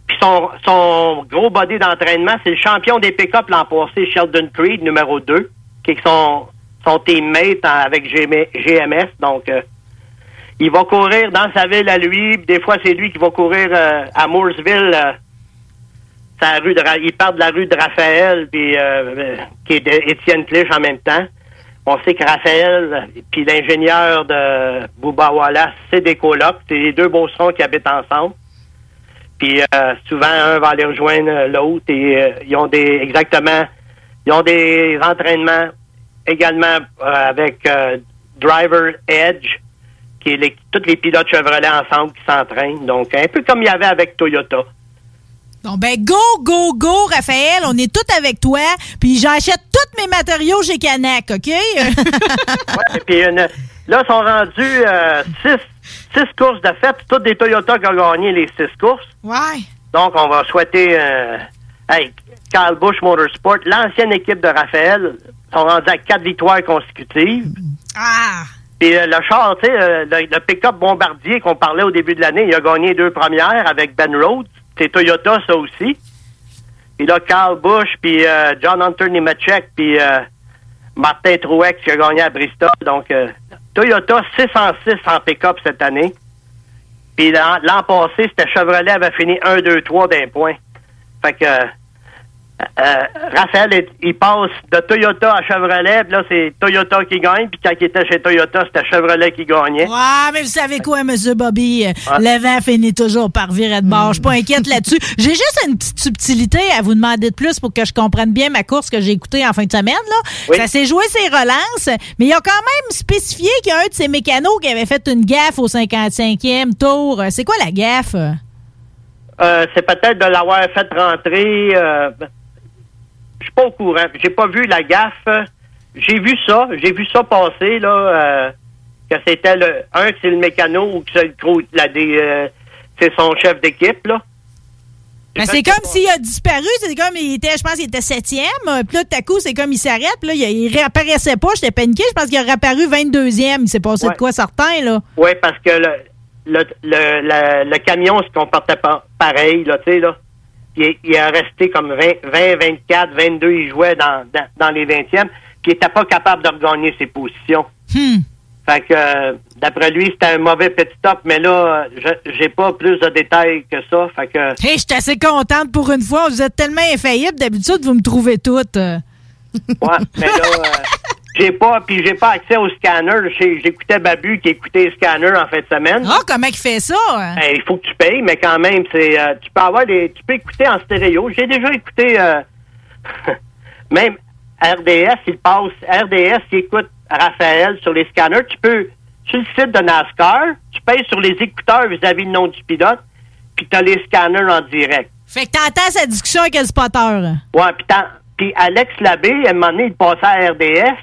Puis son, son gros body d'entraînement, c'est le champion des pick-up l'an passé, Sheldon Creed, numéro 2, qui est son, son teammate avec GM GMS. Donc, euh, il va courir dans sa ville à lui. Des fois, c'est lui qui va courir euh, à Mooresville. euh, sa rue de, il part de la rue de Raphaël, puis, euh, qui est d'Étienne Clich en même temps. On sait que Raphaël puis l'ingénieur de Bouba Wallace, c'est des colocs. C'est les deux beaucerons qui habitent ensemble. Puis euh, souvent, un va aller rejoindre l'autre et euh, ils ont des exactement ils ont des entraînements également euh, avec Driver Edge, qui est tous les pilotes Chevrolet ensemble qui s'entraînent. Donc, un peu comme il y avait avec Toyota. Bon, ben, go, go, go, Raphaël. On est tous avec toi. Puis j'achète tous mes matériaux chez Canac, OK? Et puis une- là, ils sont rendus euh, six, six courses de fête. Toutes des Toyota qui ont gagné les six courses. ouais. Donc, on va souhaiter euh, hey, Kyle Busch Motorsport, l'ancienne équipe de Raphaël, sont rendus à quatre victoires consécutives. Ah! Puis euh, le char, tu sais, euh, le, le pick-up bombardier qu'on parlait au début de l'année, il a gagné deux premières avec Ben Rhodes. C'est Toyota, ça aussi. Puis là, Carl Busch, puis euh, John Hunter Nemechek, puis euh, Martin Truex qui a gagné à Bristol. Donc, euh, Toyota 606 en pick-up cette année. Puis l'an l'an passé, c'était Chevrolet avait fini 1, 2, 3 d'un point. Fait que euh, Raphaël, il- passe de Toyota à Chevrolet, puis là, c'est Toyota qui gagne, puis quand il était chez Toyota, c'était Chevrolet qui gagnait. Ouais, mais vous savez quoi, M. Bobby? Le vent finit toujours par virer de bord. Je suis pas inquiète là-dessus. J'ai juste une petite subtilité à vous demander de plus pour que je comprenne bien ma course que j'ai écoutée en fin de semaine. Là. Oui. Ça s'est joué ses relances, mais il a quand même spécifié qu'il y a un de ses mécanos qui avait fait une gaffe au 55e tour. C'est quoi la gaffe? Euh, c'est peut-être de l'avoir fait rentrer. euh, je suis pas au courant. J'ai pas vu la gaffe. J'ai vu ça. J'ai vu ça passer là. euh, que c'était le un, que c'est le mécano ou que c'est le la des, euh, c'est son chef d'équipe là. Ben, c'est comme s'il a disparu. C'est comme il était, je pense qu'il était septième. euh, Puis là, tout à coup, c'est comme il s'arrête. Puis là, il, il réapparaissait pas. J'étais paniqué. Je pense qu'il a réapparu 22e. Il s'est passé de quoi certain, là? Oui, parce que le, le, le camion se comportait pas pareil, là, tu sais, là. Il, il a resté comme 20, 20, 24, 22, il jouait dans, dans, dans les 20e, puis il était pas capable de regagner ses positions. Hmm. Fait que, euh, d'après lui, c'était un mauvais petit top, mais là, je- j'ai pas plus de détails que ça. Fait que, Hey, je suis assez contente pour une fois. Vous êtes tellement infaillible. D'habitude, vous me trouvez toutes. euh. ouais, mais là, euh, j'ai pas, puis j'ai pas accès au scanner. J'écoutais Babu qui écoutait les scanners en fin de semaine. Ah, comment il fait ça? hein? Ben, il faut que tu payes, mais quand même, c'est euh, tu peux avoir des. Tu peux écouter en stéréo. J'ai déjà écouté euh, même RDS, il passe. RDS qui écoute Raphaël sur les scanners. Tu peux, sur le site de NASCAR, tu payes sur les écouteurs vis-à-vis le nom du pilote, puis tu as les scanners en direct. Fait que t'entends sa discussion avec le spotter. Ouais, puis puis Alex Labbé, à un moment donné, il passait à RDS,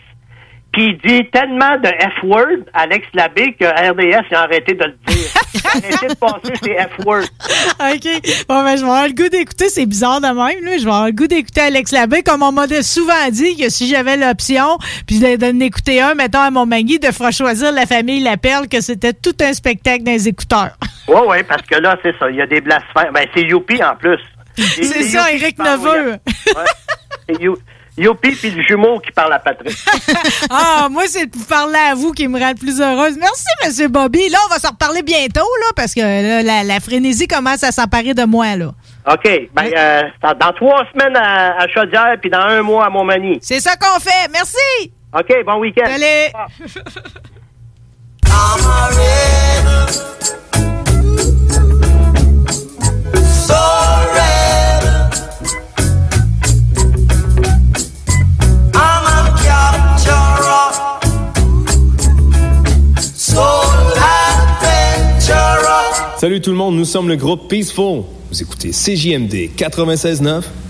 il dit tellement de F-word, Alex Labbé, que RDS a arrêté de le dire. Arrêté de passer ces F-words. OK. Bon, ben, je vais avoir le goût d'écouter. C'est bizarre de même, là. Je vais avoir le goût d'écouter Alex Labbé. Comme on m'a souvent dit que si j'avais l'option, puis de- d'en écouter un, mettons, à mon mari, de faire choisir la famille La Perle, que c'était tout un spectacle dans les écouteurs. Oui, oui, parce que là, c'est ça. Il y a des blasphèmes. Ben, c'est Youpi en plus. C'est ça, qui parle, Neveu. ouais. Youpi puis le jumeau qui parle à Patrick. ah, moi, c'est de vous parler à vous qui me rend le plus heureuse. Merci, Monsieur Bobby. Là, on va se reparler bientôt, là, parce que là, la, la frénésie commence à s'emparer de moi, là. OK. Ben, euh, dans, trois semaines à, à Chaudière puis dans un mois à Montmagny. C'est ça qu'on fait. Merci. OK, bon week-end. Allez. Salut tout le monde, nous sommes le groupe Peaceful. Vous écoutez CJMD 96.9,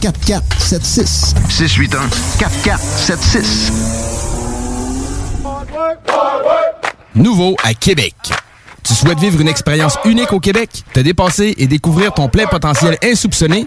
4476. 681 4476. Nouveau à Québec. Tu souhaites vivre une expérience unique au Québec, te dépasser et découvrir ton plein potentiel insoupçonné?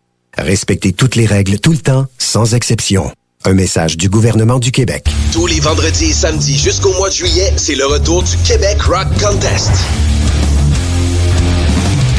Respectez toutes les règles tout le temps, sans exception. Un message du gouvernement du Québec. Tous les vendredis et samedis jusqu'au mois de juillet, c'est le retour du Québec Rock Contest.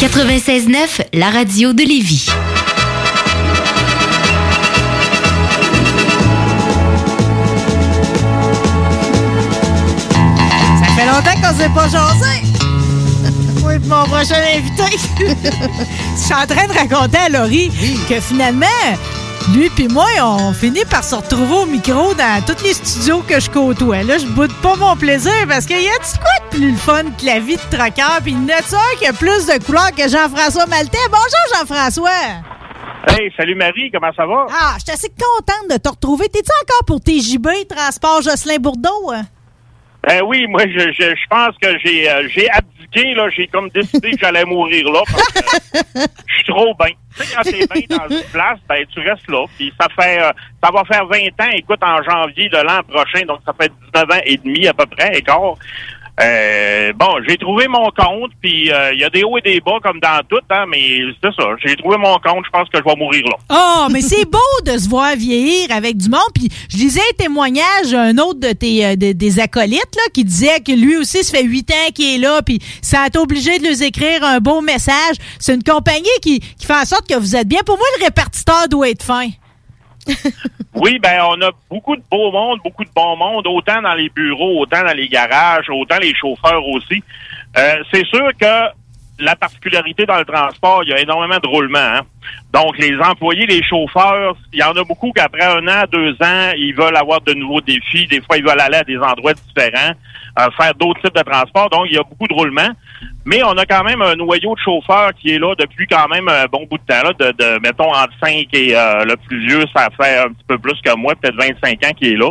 96.9, la radio de Lévis. Ça fait longtemps qu'on s'est pas jasé. Oui, mon prochain invité. Je suis en train de raconter à Laurie que finalement, lui puis moi, on finit par se retrouver au micro dans tous les studios que je côtoie. Là, je boude pas mon plaisir parce qu'il y a du quoi de plus le fun que la vie de troqueur? Puis il y en a un qui a plus de couleurs que Jean-François Maltais? Bonjour, Jean-François! Hey, salut Marie, comment ça va? Ah, je suis assez contente de te retrouver. T'es-tu encore pour TJB, Transport Jocelyn-Bourdeau? hein? Ben oui, moi, je, je, je pense que j'ai euh, j'ai abdiqué, là. J'ai comme décidé que j'allais mourir là parce que je suis trop bien. Tu sais, quand t'es bien dans une place, ben tu restes là. Puis ça fait, euh, ça va faire 20 ans, écoute, en janvier de l'an prochain, donc ça fait 19 ans et demi à peu près, écart. Euh, bon, j'ai trouvé mon compte, puis euh, il y a des hauts et des bas comme dans tout, hein, mais c'est ça. J'ai trouvé mon compte, je pense que je vais mourir là. Oh, mais c'est beau de se voir vieillir avec du monde. Puis je lisais un témoignage d'un autre de tes euh, de- des acolytes là, qui disait que lui aussi, ça fait huit ans qu'il est là, puis ça a été obligé de lui écrire un beau message. C'est une compagnie qui, qui fait en sorte que vous êtes bien. Pour moi, le répartiteur doit être fin. Oui, ben on a beaucoup de beau monde, beaucoup de bon monde, autant dans les bureaux, autant dans les garages, autant les chauffeurs aussi. Euh, c'est sûr que la particularité dans le transport, il y a énormément de roulement. hein. Donc, les employés, les chauffeurs, il y en a beaucoup qu'après un an, deux ans, ils veulent avoir de nouveaux défis. Des fois, ils veulent aller à des endroits différents, euh, faire d'autres types de transport. Donc, il y a beaucoup de roulement. Mais on a quand même un noyau de chauffeurs qui est là depuis quand même un bon bout de temps, là, de, de mettons entre 5 et euh, le plus vieux, ça fait un petit peu plus que moi, peut-être 25 ans qui est là.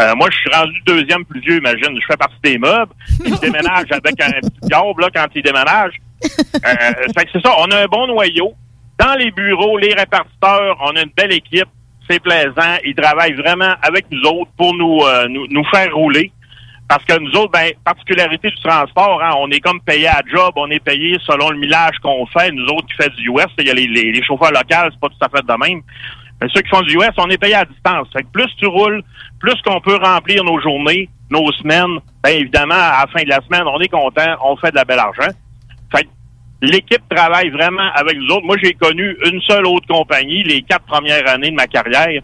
Euh, moi, je suis rendu deuxième plus vieux, imagine. Je fais partie des meubles. Il déménage avec un petit diable là, quand il déménage. Euh, fait que c'est ça, on a un bon noyau. Dans les bureaux, les répartiteurs, on a une belle équipe. C'est plaisant. Ils travaillent vraiment avec nous autres pour nous, euh, nous, nous faire rouler. Parce que nous autres, ben, particularité du transport, hein, on est comme payé à job, on est payé selon le millage qu'on fait. Nous autres qui fait du US, il y a les, les, chauffeurs locaux, c'est pas tout à fait de même. Mais ceux qui font du US, on est payé à distance. Fait que plus tu roules, plus qu'on peut remplir nos journées, nos semaines, ben évidemment, à la fin de la semaine, on est content, on fait de la belle argent. Fait que l'équipe travaille vraiment avec nous autres. Moi, j'ai connu une seule autre compagnie les quatre premières années de ma carrière.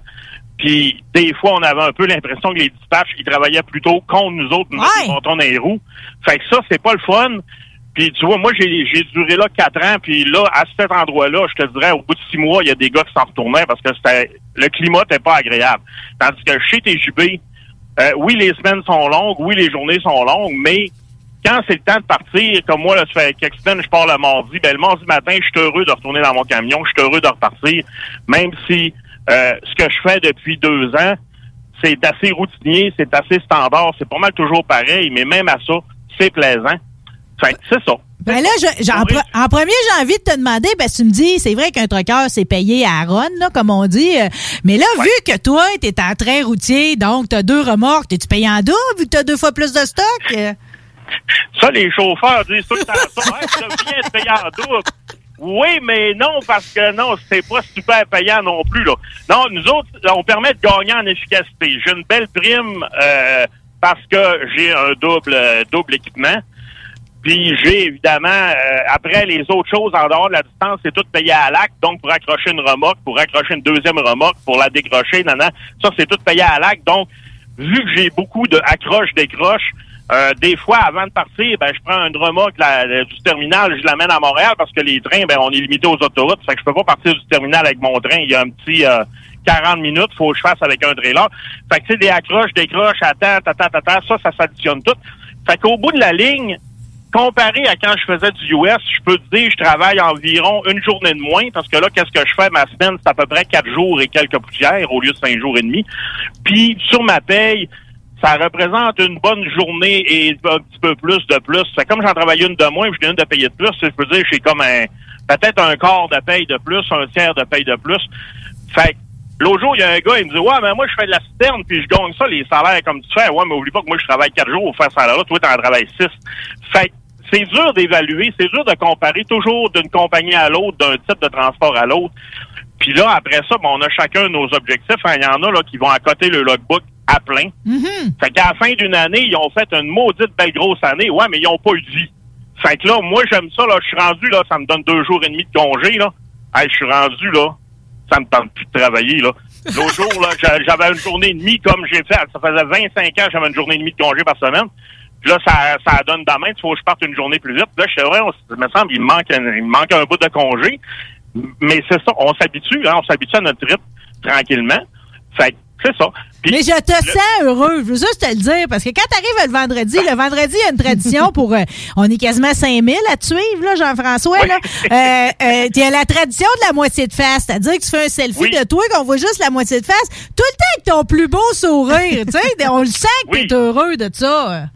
Puis des fois, on avait un peu l'impression que les dispatchs, ils travaillaient plutôt contre nous autres, nous Ouais. on dans les roues. Fait que ça, c'est pas le fun. Puis tu vois, moi, j'ai j'ai duré là quatre ans, puis là, à cet endroit-là, je te dirais, au bout de six mois, il y a des gars qui s'en retournaient parce que c'était le climat n'était pas agréable. Tandis que chez TJB, euh, oui, les semaines sont longues, oui, les journées sont longues, mais quand c'est le temps de partir, comme moi, là, ça fait quelques semaines, je pars le mardi, ben le mardi matin, je suis heureux de retourner dans mon camion, je suis heureux de repartir, même si euh, ce que je fais depuis deux ans, c'est assez routinier, c'est assez standard, c'est pas mal toujours pareil, mais même à ça, c'est plaisant. Fait que c'est ça. Ben là, je- en, pre- en premier, j'ai envie de te demander, ben tu me dis, c'est vrai qu'un trucker, c'est payé à là, comme on dit. euh, mais là, vu que toi, t'es en train routier, donc t'as deux remorques, t'es-tu payé en double vu que t'as deux fois plus de stock? Euh, Ça, les chauffeurs disent tout le temps ça. Hey, tu deviens être payant en double. Oui, mais non, parce que non, c'est pas super payant non plus. Là. Non, nous autres, on permet de gagner en efficacité. J'ai une belle prime euh, parce que j'ai un double euh, double équipement. Puis j'ai évidemment, euh, après les autres choses en dehors de la distance, c'est tout payé à l'acte. Donc pour accrocher une remorque, pour accrocher une deuxième remorque, pour la décrocher, nan, ça c'est tout payé à l'acte. Donc vu que j'ai beaucoup de accroche-décroche, euh, des fois, avant de partir, ben, je prends une remorque la- du terminal, je l'amène à Montréal parce que les trains, ben, on est limité aux autoroutes. Fait que je peux pas partir du terminal avec mon train. Il y a un petit euh, 40 minutes, faut que je fasse avec un trailer. Fait que tu sais, des accroches, décroches, attends, attends, attends, ça, ça s'additionne tout. Fait qu'au bout de la ligne, comparé à quand je faisais du US, je peux te dire, je travaille environ une journée de moins parce que là, qu'est-ce que je fais? Ma semaine, c'est à peu près quatre jours et quelques poussières au lieu de cinq jours et demi. Puis, sur ma paye, ça représente une bonne journée et un petit peu plus de plus. Que comme j'en travaille une de moins, je viens de payer de plus, je peux dire, j'ai comme un, peut-être un quart de paye de plus, un tiers de paye de plus. Fait L'autre jour, il y a un gars, il me dit, ouais, mais moi, je fais de la citerne, puis je gagne ça, les salaires comme tu fais. Ouais, mais oublie pas que moi, je travaille quatre jours pour faire ça là. Toi, t'en travailles six. Fait c'est dur d'évaluer, c'est dur de comparer toujours d'une compagnie à l'autre, d'un type de transport à l'autre. Puis là, après ça, ben, on a chacun nos objectifs. Hein, Il y en a là qui vont à côté le logbook à plein. Fait qu'à la fin d'une année, ils ont fait une maudite belle grosse année. Ouais, mais ils ont pas eu de vie. Fait que là, moi, j'aime ça, là. Je suis rendu, là, ça me donne deux jours et demi de congé, là. Hey, je suis rendu, là. Ça me tente plus de travailler, là. L'autre jour, là, j'a- j'avais une journée et demie comme j'ai fait. Ça faisait 25 ans que j'avais une journée et demie de congé par semaine. Puis là, ça, ça donne demain. Il faut que je parte une journée plus vite. Là, je sais, ouais, on, il me semble, il me manque un, il me manque un bout de congé. Mais c'est ça, on s'habitue, hein, on s'habitue à notre rythme tranquillement. Fait que c'est ça. Mais je te le- sens heureux. Je veux juste te le dire. Parce que quand t'arrives le vendredi, le vendredi, il y a une tradition pour. euh, on est quasiment 5000 à te suivre, là, Jean-François. là. Euh, euh, Il y a la tradition de la moitié de face. C'est-à-dire que tu fais un selfie de toi, qu'on voit juste la moitié de face. Tout le temps avec ton plus beau sourire. tu sais, on le sent que t'es heureux de ça.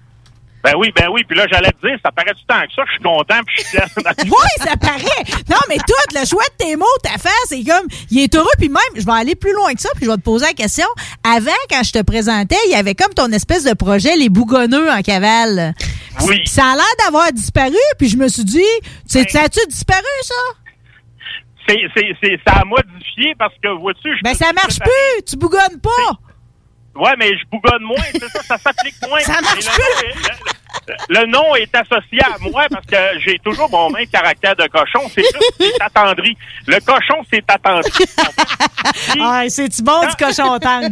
Ben oui, ben oui. Puis là, j'allais te dire, ça paraît du temps que ça. Je suis content, puis je suis fier. Oui, ça paraît. Non, mais tout, le choix de tes mots, ta face, c'est comme, il est heureux. Puis même, je vais aller plus loin que ça, puis je vais te poser la question. Avant, quand je te présentais, il y avait comme ton espèce de projet, les bougonneux en cavale. Oui. Ben. Ça a l'air d'avoir disparu, puis je me suis dit, c'est- ça a-tu disparu, ça? C'est, c'est, c'est, ça a modifié parce que, vois-tu, je Ben, ça marche plus. Tu bougonnes pas. Ouais, mais je bougonne moins, c'est ça, ça s'applique moins. Ça marche le, nom est- le- le nom est associé à moi parce que j'ai toujours mon même caractère de cochon. C'est juste c'est attendri. Le cochon, c'est attendri. Ah, c'est-tu bon du cochon tendre?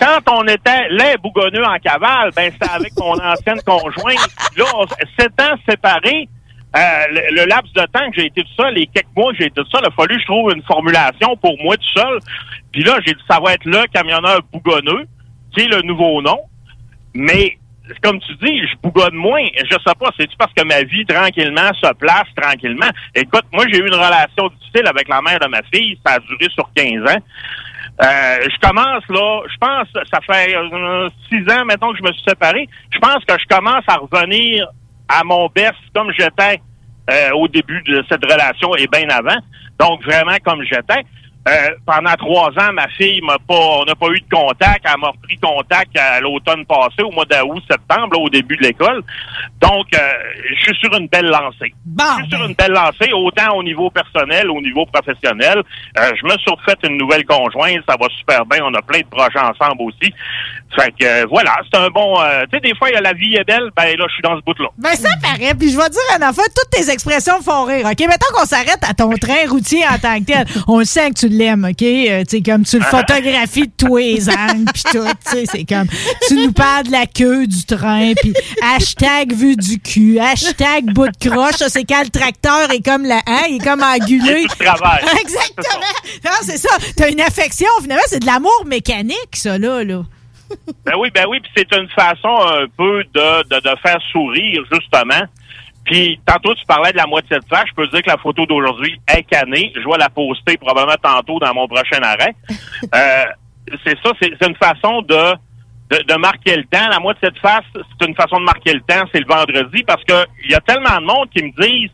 Quand on était les bougonneux en cavale, ben c'était avec mon ancienne conjointe. Là, on, sept ans séparés, euh, le, le laps de temps que j'ai été tout seul, les quelques mois que j'ai été tout seul, il a fallu que je trouve une formulation pour moi tout seul. Puis là, j'ai dit ça va être le camionneur bougonneux, qui est le nouveau nom. Mais comme tu dis, je bougonne moins. Je sais pas, c'est-tu parce que ma vie tranquillement se place tranquillement? Écoute, moi j'ai eu une relation difficile avec la mère de ma fille, ça a duré sur 15 ans. Euh, je commence là, je pense, ça fait euh, six ans maintenant que je me suis séparé. Je pense que je commence à revenir à mon best comme j'étais euh, au début de cette relation et bien avant. Donc vraiment comme j'étais. Euh, pendant trois ans, ma fille m'a pas, on n'a pas eu de contact. Elle m'a repris contact à l'automne passé, au mois d'août, septembre, là, au début de l'école. Donc, euh, je suis sur une belle lancée. je suis sur une belle lancée, autant au niveau personnel, au niveau professionnel. Euh, je me suis refait une nouvelle conjointe, ça va super bien. On a plein de projets ensemble aussi. Fait que euh, voilà, c'est un bon. euh, tu sais, des fois, il y a la vie est belle. Ben là, je suis dans ce bout-là. Ben, ça paraît. Puis je vais dire un affaire, toutes tes expressions me font rire. OK, mettons qu'on s'arrête à ton train routier en tant que tel. On le sent que tu l'aimes, OK? Euh, tu sais, comme tu le photographies de tous les angles, puis tout, tu sais, c'est comme, tu nous parles de la queue du train, puis hashtag vue du cul, hashtag bout de croche, ça, c'est quand le tracteur est comme la, hein, il est comme angulé. Tout travail. Exactement. Non, c'est ça. T'as une affection, finalement, c'est de l'amour mécanique, ça, là, là. Ben oui, ben oui, puis c'est une façon un peu de, de, de faire sourire, justement. Puis tantôt, tu parlais de la moitié de ça. Je peux te dire que la photo d'aujourd'hui est canée. Je vais la poster probablement tantôt dans mon prochain arrêt. Euh, c'est ça, c'est c'est une façon de, de, de marquer le temps. La moitié de face, c'est une façon de marquer le temps, c'est le vendredi, parce que il y a tellement de monde qui me disent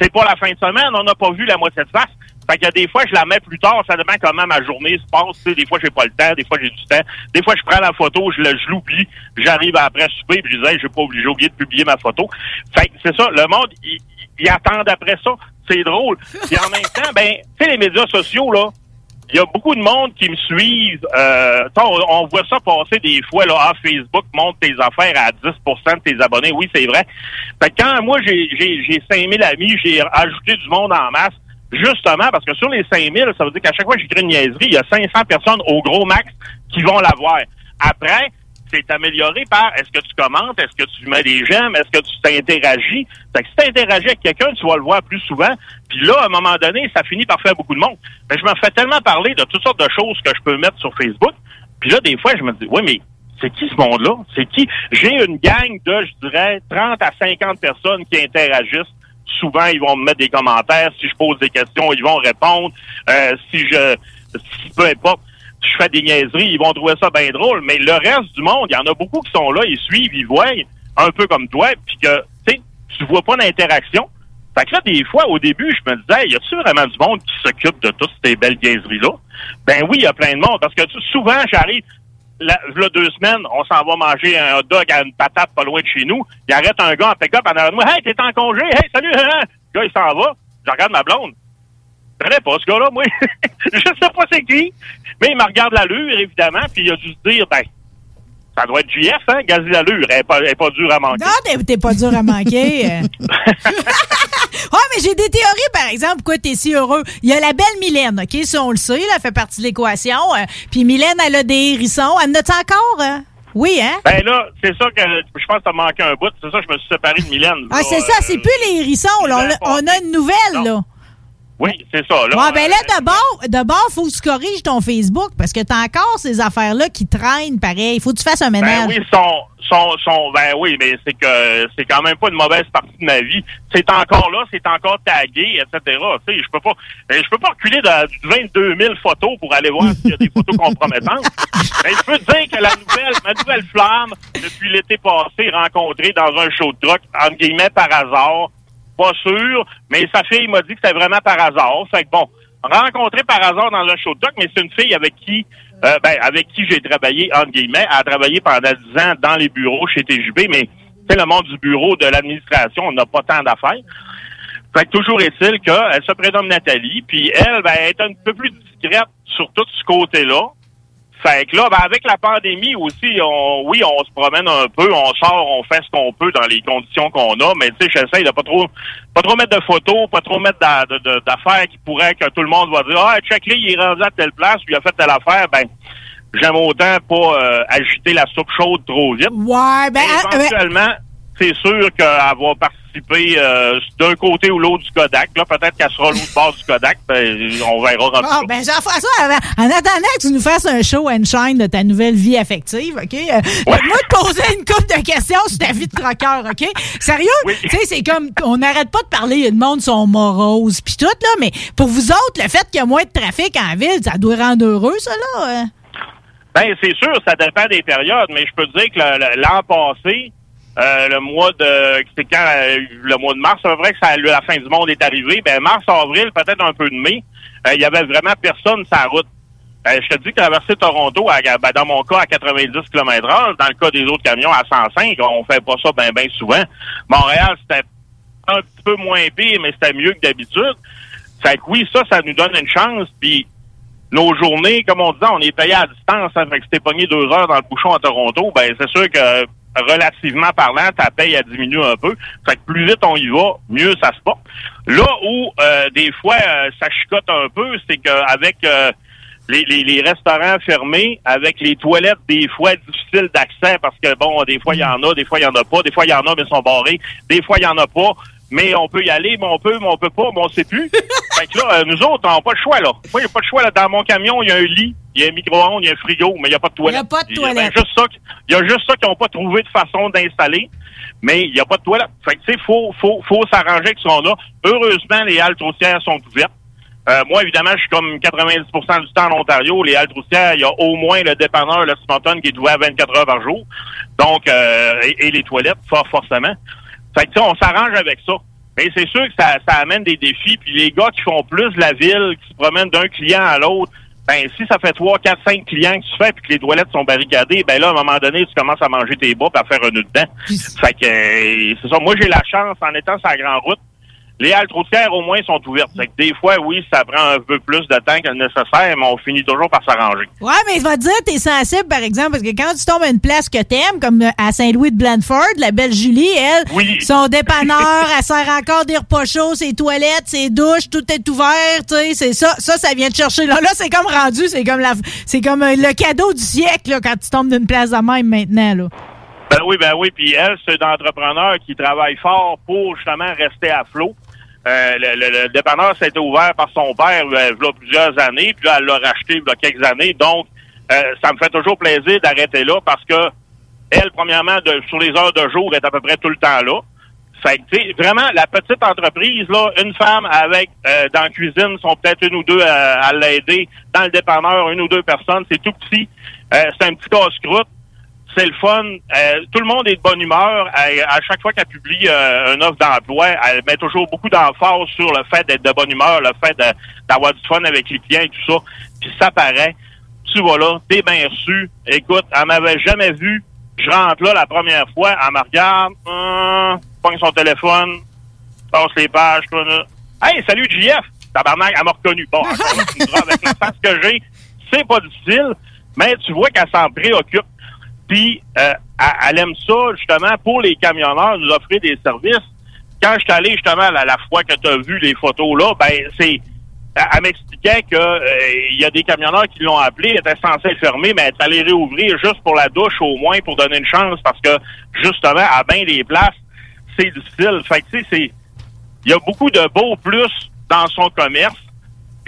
c'est pas la fin de semaine, on n'a pas vu la moitié de face. Fait a des fois, je la mets plus tard, ça dépend comment ma journée se passe. Des fois, j'ai pas le temps, des fois, j'ai du temps. Des fois, je prends la photo, je l'oublie, j'arrive après souper, puis je dis, hey, j'ai pas j'ai oublié de publier ma photo. Fait que c'est ça, le monde, il, attend après ça. C'est drôle. Puis en même temps, ben, tu sais, les médias sociaux, là, il y a beaucoup de monde qui me suivent. Euh, on, on voit ça passer des fois. Là, ah, Facebook monte tes affaires à 10% de tes abonnés. Oui, c'est vrai. Fait que quand moi, j'ai 5000 amis, j'ai ajouté du monde en masse, justement, parce que sur les 5000, ça veut dire qu'à chaque fois que j'écris une niaiserie, il y a 500 personnes au gros max qui vont la voir. Après, c'est amélioré par est-ce que tu commentes, est-ce que tu mets des j'aime, est-ce que tu t'interagis? Fait que si tu interagis avec quelqu'un, tu vas le voir plus souvent. Puis là, à un moment donné, ça finit par faire beaucoup de monde. Mais je me fais tellement parler de toutes sortes de choses que je peux mettre sur Facebook. Puis là, des fois, je me dis, oui, mais c'est qui ce monde-là? C'est qui? J'ai une gang de, je dirais, 30 à 50 personnes qui interagissent. Souvent, ils vont me mettre des commentaires. Si je pose des questions, ils vont répondre. Euh, si je, si, peu importe, je fais des niaiseries, ils vont trouver ça bien drôle. Mais le reste du monde, il y en a beaucoup qui sont là, ils suivent, ils voient, un peu comme toi, puis que, tu vois pas d'interaction. Fait que là, des fois, au début, je me disais, y a-tu vraiment du monde qui s'occupe de toutes ces belles niaiseries-là? Ben oui, il y a plein de monde, parce que souvent, j'arrive, là, là, deux semaines, on s'en va manger un hot dog à une patate pas loin de chez nous. Il arrête un gars en pick-up en arrière de moi. Hey, t'es en congé? Hey, salut! hein? Le gars, il s'en va. Je regarde ma blonde. Je connais pas ce gars-là, moi. je sais pas c'est qui. Mais il me regarde l'allure, évidemment, puis il a dû se dire, ben, ça doit être JF, hein? Gazi l'allure. Elle est pas, elle est pas dure à manquer. Non, t'es- pas dur à manquer. euh. Ouais, mais j'ai des théories, par exemple, pourquoi t'es si heureux? Il y a la belle Mylène, OK? Si on le sait, là, elle fait partie de l'équation. euh, Puis Mylène, elle a des hérissons. Elle en a-tu encore? euh? Oui, hein? Ben là, c'est ça que je pense que t'as manqué un bout. C'est ça je me suis séparé de Mylène. Ah, c'est ça, euh, c'est plus les hérissons. là. On, a- on a une nouvelle, là. Oui, c'est ça. Là, Ouais, ben là, d'abord, d'abord, faut que tu corriges ton Facebook parce que t'as encore ces affaires-là qui traînent pareil. Faut que tu fasses un ménage. Ben oui, son, son, son, ben oui, mais c'est que c'est quand même pas une mauvaise partie de ma vie. C'est encore là, c'est encore tagué, etc. Tu sais, je peux pas, ben, je peux pas reculer de 22 000 photos pour aller voir s'il y a des photos compromettantes. Mais je peux te dire que la nouvelle, ma nouvelle flamme, depuis l'été passé, rencontrée dans un show de truck, entre guillemets, par hasard, pas sûr, mais sa fille m'a dit que c'était vraiment par hasard. Fait que bon, rencontré par hasard dans un show de mais c'est une fille avec qui euh, ben, avec qui j'ai travaillé, entre guillemets, a travaillé pendant 10 ans dans les bureaux chez TJB, mais c'est le monde du bureau de l'administration, on n'a pas tant d'affaires. Fait que toujours est-il qu'elle se prénomme Nathalie, puis elle, ben, elle est un peu plus discrète sur tout ce côté-là. Fait que là, ben, avec la pandémie aussi, on, oui, on se promène un peu, on sort, on fait ce qu'on peut dans les conditions qu'on a, mais tu sais, j'essaie de pas trop, pas trop mettre de photos, pas trop mettre d'affaires qui pourraient que tout le monde va dire, ah, check là, il est rendu à telle place, il a fait telle affaire, ben, j'aime autant pas euh, agiter la soupe chaude trop vite. Ouais, ben, Mais éventuellement, c'est sûr qu'avoir participé euh, d'un côté ou l'autre du Kodak, là, peut-être qu'elle sera l'autre bord du Kodak, ben, on verra rendu Ah, là. ben, Jean-François, en attendant que tu nous fasses un show and shine de ta nouvelle vie affective, OK? Euh, Moi, te poser une couple de questions sur ta vie de troqueur, OK? Sérieux? Tu sais, c'est comme, on n'arrête pas de parler, le monde sont moroses, puis tout, là, mais pour vous autres, le fait qu'il y a moins de trafic en ville, ça doit rendre heureux, ça, là? hein? Ben, c'est sûr, ça dépend des périodes, mais je peux te dire que l'an passé, euh, le mois de, c'est quand euh, le mois de mars, c'est vrai que ça, la fin du monde est arrivé. Ben, mars, avril, peut-être un peu de mai, euh, il y avait vraiment personne sur la route. Euh, je te dis que traverser Toronto, à- ben, dans mon cas, à 90 km heure, dans le cas des autres camions, à 105, on fait pas ça ben, ben souvent. Montréal, c'était un petit peu moins pire, mais c'était mieux que d'habitude. Fait que oui, ça, ça nous donne une chance. Puis nos journées, comme on disait, on est payé à distance. Hein, fait que si t'es pogné deux heures dans le bouchon à Toronto, ben c'est sûr que relativement parlant, ta paye a diminué un peu. Fait que plus vite on y va, mieux ça se porte. Là où euh, des fois euh, ça chicote un peu, c'est qu'avec euh, les, les, les restaurants fermés, avec les toilettes des fois difficiles d'accès parce que bon, des fois il y en a, des fois il y en a pas, des fois il y en a mais ils sont barrés, des fois il y en a pas. Mais on peut y aller, mais on peut, mais on peut pas, mais on sait plus. fait que là, euh, nous autres, on n'a pas le choix, là. Moi, il n'y a pas le choix, là. Dans mon camion, il y a un lit, il y a un micro-ondes, il y a un frigo, mais il n'y a pas de toilette. Il y a pas de Il y a toilette. juste ça, qu- il y a juste ça qu'ils n'ont pas trouvé de façon d'installer. Mais il n'y a pas de toilette. Fait que, tu sais, faut, faut, faut s'arranger avec ce qu'on a. Heureusement, les halles troussières sont ouvertes. Euh, moi, évidemment, je suis comme 90% du temps en Ontario. Les halles troussières, il y a au moins le dépanneur, le Sponton, qui est ouvert 24 heures par jour. Donc, euh, et, et les toilettes, fort forcément. Fait que, tu sais, on s'arrange avec ça. Mais c'est sûr que ça, ça amène des défis. Puis les gars qui font plus la ville, qui se promènent d'un client à l'autre, ben si ça fait trois, quatre, cinq clients que tu fais puis que les toilettes sont barricadées, ben là, à un moment donné, tu commences à manger tes bas puis à faire un nœud dedans. Fait que euh, c'est ça. Moi, j'ai la chance, en étant sur la grande route, les halles routières, au moins, sont ouvertes. Des fois, oui, ça prend un peu plus de temps que le nécessaire, mais on finit toujours par s'arranger. Ouais, mais je vais te dire, t'es sensible, par exemple, parce que quand tu tombes à une place que t'aimes, comme à Saint-Louis de Blandford, la belle Julie, elle, son dépanneur, elle sert encore des repas chauds, ses toilettes, ses douches, tout est ouvert, tu sais, c'est ça, ça, ça vient te chercher. Là, là c'est comme rendu, c'est comme la, c'est comme euh, le cadeau du siècle, là, quand tu tombes d'une place de même maintenant, là. Ben oui, ben oui. Puis elle, c'est un entrepreneur qui travaille fort pour justement rester à flot. Euh, le, dépanneur s'était ouvert par son père euh, il y a plusieurs années, puis là, elle l'a racheté il y a quelques années. Donc, euh, ça me fait toujours plaisir d'arrêter là parce que elle, premièrement, sur les heures de jour, est à peu près tout le temps là. Sais, vraiment, la petite entreprise, là, une femme avec, dans la cuisine, sont peut-être une ou deux à, à l'aider. Dans le dépanneur, une ou deux personnes, c'est tout petit. C'est un petit casse-croûte c'est le fun. Euh, tout le monde est de bonne humeur. Elle- à chaque fois qu'elle publie euh, une offre d'emploi, elle met toujours beaucoup d'emphase sur le fait d'être de bonne humeur, le fait d'avoir du fun avec les clients et tout ça. Puis ça paraît. Tu vas là, t'es bien reçu. Écoute, elle m'avait jamais vu. Je rentre là la première fois, elle me regarde, hum, pogne son téléphone, passe les pages, là. Hey, salut JF! Tabarnak, elle m'a reconnu. Bon, elle avec la face que j'ai, c'est pas difficile, mais tu vois qu'elle s'en préoccupe. Puis, euh, elle, elle aime ça, justement, pour les camionneurs, nous offrir des services. Quand je suis allé, justement, la, la fois que tu as vu les photos là, ben, c'est... Elle, elle m'expliquait que euh, il y a des camionneurs qui l'ont appelé, étaient censés le fermer, mais elle est allée réouvrir juste pour la douche, au moins, pour donner une chance, parce que, justement, à bien des places, c'est difficile. Fait que, tu sais, c'est... Il y a beaucoup de beaux plus dans son commerce.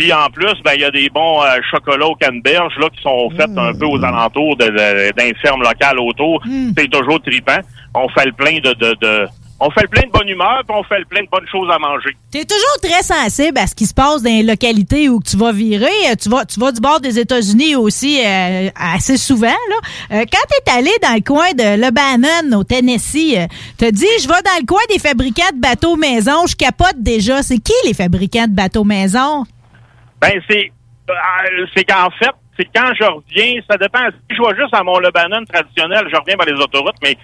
Puis en plus, ben il y a des bons euh, chocolats au canneberge là qui sont faits un peu aux alentours de, de- d'un ferme locale autour. C'est toujours tripant. On fait le plein de, de, de- on fait le plein de bonne humeur, puis on fait le plein de bonnes choses à manger. T'es toujours très sensible à ce qui se passe dans les localités où tu vas virer. Euh, Tu vas, tu vas du bord des États-Unis aussi euh, assez souvent. Là. Euh, quand t'es allé dans le coin de Lebanon, au Tennessee, euh, t'as dit, je vais dans le coin des fabricants de bateaux maison, je capote déjà. C'est qui les fabricants de bateaux maison? Ben c'est euh, c'est qu'en fait, c'est quand je reviens, ça dépend. Si je vais juste à mon Lebanon traditionnel, je reviens par les autoroutes, mais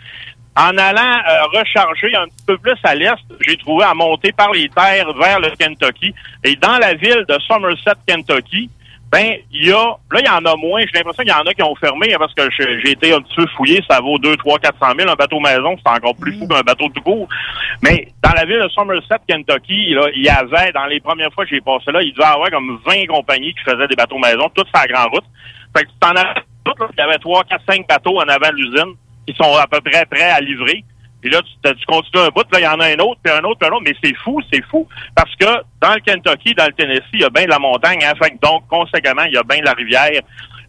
en allant euh, recharger un petit peu plus à l'est, j'ai trouvé à monter par les terres vers le Kentucky. Et dans la ville de Somerset, Kentucky, ben, il y a, là, il y en a moins. J'ai l'impression qu'il y en a qui ont fermé parce que j'ai été un petit peu fouillé. Ça vaut 2, 3, 400 000. Un bateau maison, c'est encore plus fou qu'un bateau tout court. Mais dans la ville de Somerset, Kentucky, là, il y avait, dans les premières fois que j'ai passé là, il devait y avoir comme 20 compagnies qui faisaient des bateaux maison, toutes sur la grande route. Fait que tu t'en avais toutes, là, il y avait 3, 4, 5 bateaux en avant de l'usine qui sont à peu près prêts à livrer. Puis là, tu, tu continues un bout, là, il y en a un autre, puis un autre, puis un autre. Mais c'est fou, c'est fou. Parce que dans le Kentucky, dans le Tennessee, il y a bien de la montagne. Hein, fait que donc, conséquemment, il y a bien de la rivière,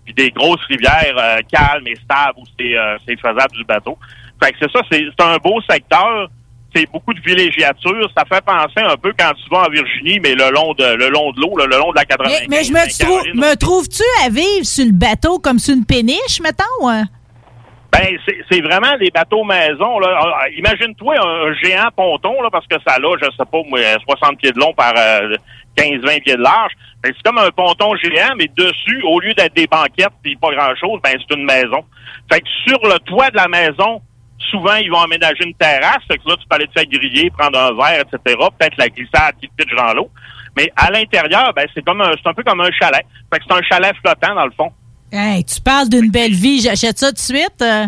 puis des grosses rivières euh, calmes et stables où c'est euh, c'est faisable du bateau. Fait que c'est ça, c'est un beau secteur. C'est beaucoup de villégiature. Ça fait penser un peu quand tu vas en Virginie, mais le long de le long de l'eau, le long de la 95. Mais, mais je me, trou- me trouves-tu à vivre sur le bateau comme sur une péniche, mettons? hein? Ben, c'est vraiment des bateaux maison. Là. Ah, ah, Imagine-toi un, géant ponton, là, parce que ça a, je sais pas, moi, 60 pieds de long par euh, 15-20 pieds de large. Ben, c'est comme un ponton géant, mais dessus, au lieu d'être des banquettes puis pas grand-chose, ben c'est une maison. Fait que sur le toit de la maison, souvent, ils vont aménager une terrasse. Fait que là, tu peux aller te faire griller, prendre un verre, etc. Peut-être la glissade qui te pitche dans l'eau. Mais à l'intérieur, ben, c'est comme un, c'est un peu comme un chalet. Fait que c'est un chalet flottant, dans le fond. Hey, tu parles d'une belle vie. J'achète ça tout de suite. euh.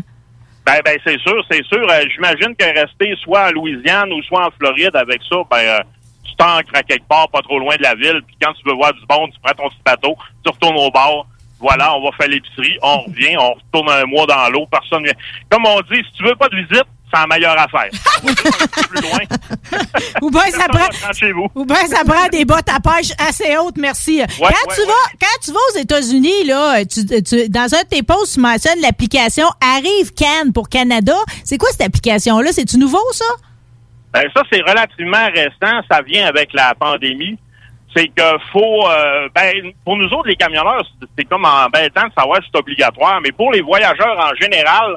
Ben, ben c'est sûr, c'est sûr. Euh, J'imagine que rester soit en Louisiane ou soit en Floride avec ça, ben, euh, tu t'ancres à quelque part, pas trop loin de la ville. Puis quand tu veux voir du bon, tu prends ton petit bateau, tu retournes au bar. Voilà, on va faire l'épicerie, on revient, on retourne un mois dans l'eau, personne vient. Comme on dit, si tu veux pas de visite, c'est la meilleure affaire. Ou bien ça prend. Ça prend des bottes à pêche assez hautes, merci. quand, ouais, tu vas, quand tu vas aux États-Unis, là, tu, tu- dans un de tes posts, tu mentionnes l'application Arrive Can pour Canada. C'est quoi cette application-là? C'est-tu nouveau, ça? Ben, ça, c'est relativement récent. Ça vient avec la pandémie. C'est que faut, euh, ben, pour nous autres, les camionneurs, c'est- c'est comme embêtant de savoir si c'est obligatoire, mais pour les voyageurs en général,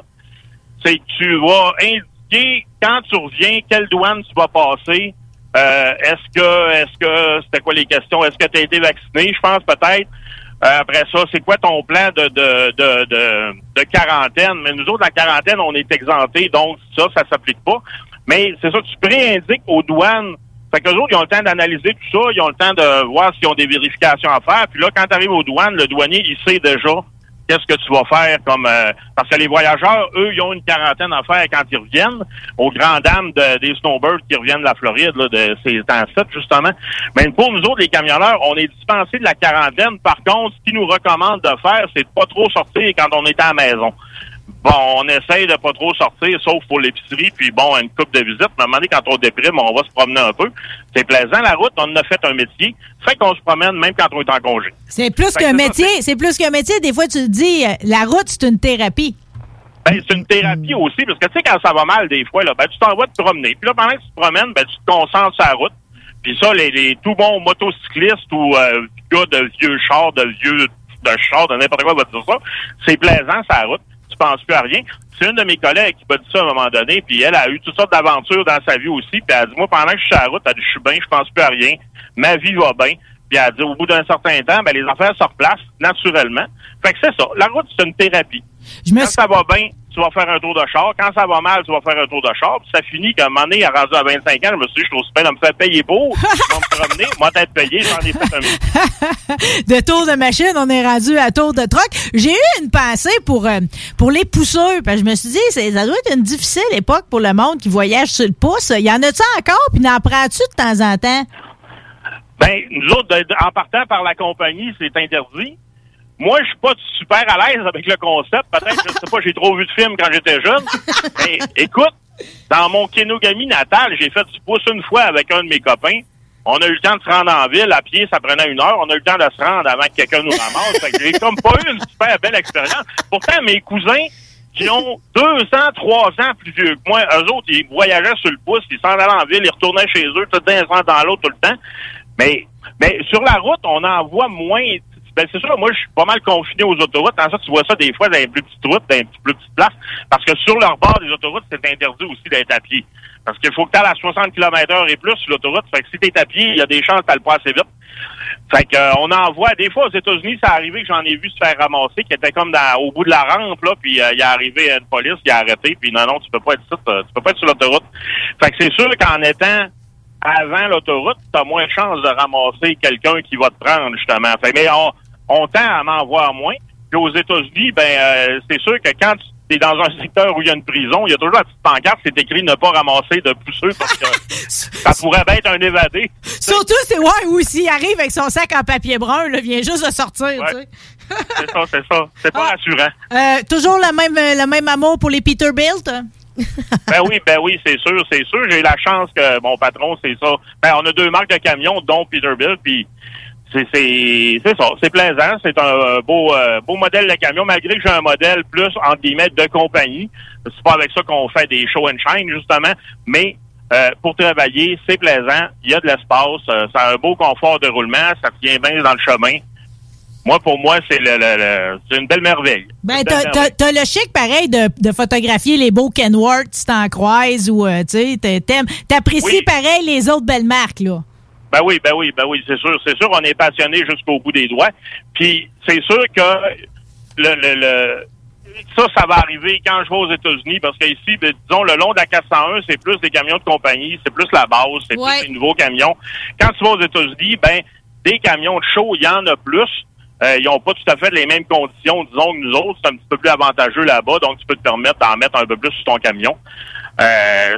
c'est que tu vas indiquer quand tu reviens, quelle douane tu vas passer. Euh, est-ce que, est-ce que, c'était quoi les questions? Est-ce que tu as été vacciné? Je pense peut-être. Euh, après ça, c'est quoi ton plan de, de, de, de, quarantaine? Mais nous autres, la quarantaine, on est exemptés, donc ça, ça s'applique pas. Mais c'est ça, tu préindiques aux douanes. Fait que autres, ils ont le temps d'analyser tout ça, ils ont le temps de voir s'ils ont des vérifications à faire. Puis là, quand tu arrives aux douanes, le douanier, il sait déjà qu'est-ce que tu vas faire comme euh, parce que les voyageurs, eux, ils ont une quarantaine à faire quand ils reviennent, aux grandes dames de- des snowbirds qui reviennent de la Floride, de ces temps justement. Mais pour nous autres, les camionneurs, on est dispensés de la quarantaine. Par contre, ce qu'ils nous recommandent de faire, c'est de pas trop sortir quand on est à la maison. Bon, on essaye de pas trop sortir, sauf pour l'épicerie, puis bon, une coupe de visite. Mais à un moment donné, quand on déprime, on va se promener un peu. C'est plaisant, la route, on en a fait un métier. Fait qu'on se promène même quand on est en congé. C'est plus qu'un métier. C'est plus qu'un métier. Des fois, tu te dis, euh, la route, c'est une thérapie. Ben, c'est une thérapie aussi, parce que tu sais, quand ça va mal, des fois, là, ben, tu t'en vas te promener. Puis là, pendant que tu te promènes, ben, tu te concentres sur la route. Puis ça, les, les tout bons motocyclistes ou euh, gars de vieux chars, de vieux de chars, de n'importe quoi va dire ça, c'est plaisant, la route. Tu penses plus à rien. C'est une de mes collègues qui m'a dit ça à un moment donné, puis elle a eu toutes sortes d'aventures dans sa vie aussi. Puis elle a dit, moi, pendant que je suis sur la route, elle a dit, je suis bien, je pense plus à rien. Ma vie va bien. Puis elle a dit, au bout d'un certain temps, ben, les affaires se replacent naturellement. Fait que c'est ça. La route, c'est une thérapie. Quand ça va bien, tu vas faire un tour de char. Quand ça va mal, tu vas faire un tour de char. Puis ça finit qu'à un moment donné, rendu à 25 ans, je me suis dit, je suis aussi bien de me faire payer pour. Je vais me promener. Moi, t'être payé, j'en ai fait un de tour de machine, on est rendu à tour de truck. J'ai eu une pensée pour, euh, pour les pousseurs. Parce que je me suis dit, ça doit être une difficile époque pour le monde qui voyage sur le pouce. Il y en a-tu encore? Puis n'en prends-tu de temps en temps? Ben, nous autres, de- de- en partant par la compagnie, c'est interdit. Moi, je suis pas super à l'aise avec le concept. Peut-être, je sais pas, j'ai trop vu de films quand j'étais jeune. Mais écoute, dans mon Kenogami natal, j'ai fait du pouce une fois avec un de mes copains. On a eu le temps de se rendre en ville. À pied, ça prenait une heure. On a eu le temps de se rendre avant que quelqu'un nous ramasse. Fait que j'ai comme pas eu une super belle expérience. Pourtant, mes cousins qui ont deux ans, trois ans plus vieux que moi, eux autres, ils voyageaient sur le pouce, ils s'en allaient en ville, ils retournaient chez eux, tout d'un sens dans l'autre tout le temps. Mais, mais sur la route, on en voit moins. Ben, c'est sûr, moi, je suis pas mal confiné aux autoroutes. En ça, tu vois ça des fois dans les plus petites routes, dans les plus petites places. Parce que sur leur bord des autoroutes, c'est interdit aussi d'être à pied. Parce qu'il faut que tu à 60 km heure et plus sur l'autoroute. Fait que si t'es à pied, il y a des chances que tu le pas assez vite. Fait que, euh, on en voit, des fois, aux États-Unis, ça arrivé que j'en ai vu se faire ramasser, qui était comme au bout de la rampe, là, puis euh, il est arrivé une police, il a arrêté, puis non, non, tu peux pas être ici, euh, tu peux pas être sur l'autoroute. Fait que c'est sûr qu'en étant avant l'autoroute, tu as moins de chances de ramasser quelqu'un qui va te prendre, justement. Fait, mais on, on tend à en voir moins. Puis aux États-Unis, ben euh, c'est sûr que quand tu es dans un secteur où il y a une prison, il y a toujours la petite pancarte, c'est écrit ne pas ramasser de pousseux parce que ça pourrait bien être un évadé. Surtout, c'est ouais, ou s'il arrive avec son sac en papier brun, là, vient juste de sortir. Ouais. tu sais. C'est ça, c'est ça. C'est pas rassurant. Euh, toujours le même, euh, le même amour pour les Peterbilt? Ben oui, ben oui, c'est sûr, c'est sûr. J'ai la chance que mon patron, c'est ça. Ben, on a deux marques de camions, dont Peterbilt, puis c'est ça, c'est plaisant. C'est un beau euh, beau modèle de camion, malgré que j'ai un modèle plus entre guillemets de compagnie. C'est pas avec ça qu'on fait des show and shine justement, mais euh, pour travailler, c'est plaisant. Il y a de l'espace, euh, ça a un beau confort de roulement, ça tient bien dans le chemin. Moi, pour moi, c'est le, le- une belle merveille. Ben, t'as, le chic, pareil, de, de photographier les beaux Kenworth si t'en croises ou, euh, tu sais, t'a- t'aimes- t'apprécies Oui. pareil les autres belles marques, là. Ben oui, ben oui, ben oui, c'est sûr, c'est sûr, on est passionné jusqu'au bout des doigts. Puis c'est sûr que le, le, le- ça, ça va arriver quand je vais aux États-Unis, parce qu'ici, ben, disons, le long de la 401, c'est plus des camions de compagnie, c'est plus la base, c'est Ouais. plus des nouveaux camions. Quand tu vas aux États-Unis, ben, des camions de show, il y en a plus. Euh, ils n'ont pas tout à fait les mêmes conditions, disons, que nous autres. C'est un petit peu plus avantageux là-bas, donc tu peux te permettre d'en mettre un peu plus sur ton camion. Euh,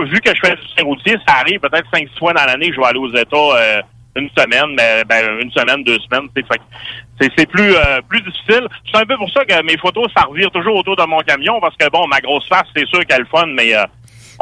vu que je fais du routier, ça arrive peut-être cinq six fois dans l'année que je vais aller aux États euh, une semaine, mais ben, une semaine, deux semaines. C'est plus euh, plus difficile. C'est un peu pour ça que mes photos, ça revire toujours autour de mon camion, parce que bon, ma grosse face, c'est sûr qu'elle est fun, mais euh,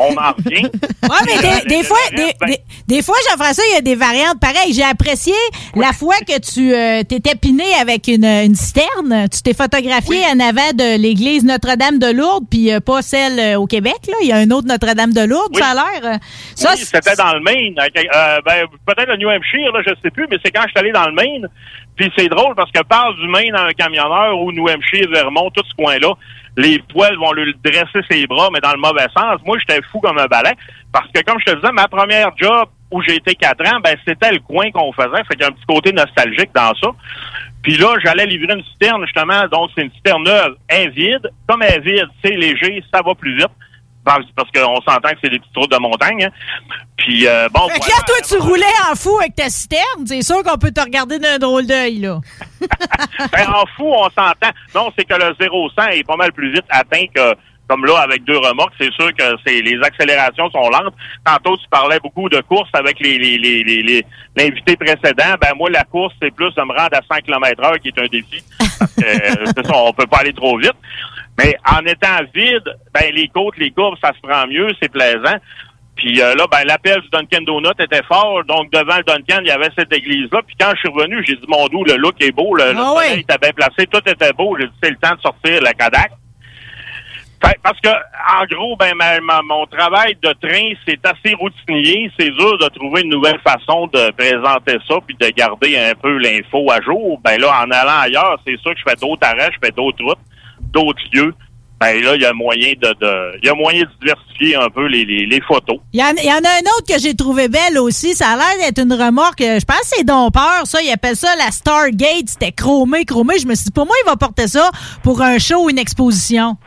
on en revient. Ouais, mais des, des fois, des, ben, des, des fois, Jean-François, il y a des variantes pareilles. J'ai apprécié la fois que tu euh, t'étais piné avec une, une citerne. Tu t'es photographié en avant de l'église Notre-Dame de Lourdes, puis euh, pas celle euh, au Québec. Là. Il y a un autre Notre-Dame de Lourdes, Oui. ça a l'air. euh, Ça, oui, c'était dans le Maine. ben, peut-être le New Hampshire, là, je sais plus, mais c'est quand je suis allé dans le Maine. Puis c'est drôle parce que parle du Maine à un camionneur ou New Hampshire, Vermont, tout ce coin-là, les poils vont lui dresser ses bras, mais dans le mauvais sens. Moi, j'étais fou comme un balai. Parce que, comme je te disais, ma première job où j'ai été quatre ans, ben, c'était le coin qu'on faisait. Fait qu'il y a un petit côté nostalgique dans ça. Puis là, j'allais livrer une citerne, justement. Donc, c'est une citerne neuve. Elle. Comme elle est vide, c'est léger, ça va plus vite. Parce parce qu'on s'entend que c'est des petites routes de montagne. hein. Puis, euh, bon, Fait voilà. là, toi, tu roulais en fou avec ta citerne. C'est sûr qu'on peut te regarder d'un drôle d'œil, là. Ben, en fou, on s'entend. Non, c'est que le 0-100 est pas mal plus vite atteint que, comme là, avec deux remorques. C'est sûr que c'est les accélérations sont lentes. Tantôt, tu parlais beaucoup de courses avec les, les, les, les, les- l'invité précédent. Ben, moi, la course, c'est plus de me rendre à 100 km heure qui est un défi. Parce que, euh, ça, on peut pas aller trop vite. Mais en étant vide, ben, les côtes, les courbes, ça se prend mieux, c'est plaisant. Puis euh, là, ben, l'appel du Dunkin' Donut était fort. Donc, devant le Dunkin', il y avait cette église-là. Puis quand je suis revenu, j'ai dit, mon doux, le look est beau, le, le Ah soleil était bien placé, tout était beau. J'ai dit, c'est le temps de sortir la Kodak. Fait- parce que, en gros, ben, ma- ma- mon travail de train, c'est assez routinier. C'est dur de trouver une nouvelle façon de présenter ça puis de garder un peu l'info à jour. Ben là, en allant ailleurs, c'est sûr que je fais d'autres arrêts, je fais d'autres routes, d'autres lieux. Ben là, il y a moyen de, de- il y a moyen de diversifier un peu les, les, les photos. Il y, en, il y en a un autre que j'ai trouvé belle aussi. Ça a l'air d'être une remorque. euh, Je pense que c'est Dompeur, ça. Ils appellent ça la Stargate. C'était chromé, chromé. Je me suis dit, pour moi, il va porter ça pour un show ou une exposition.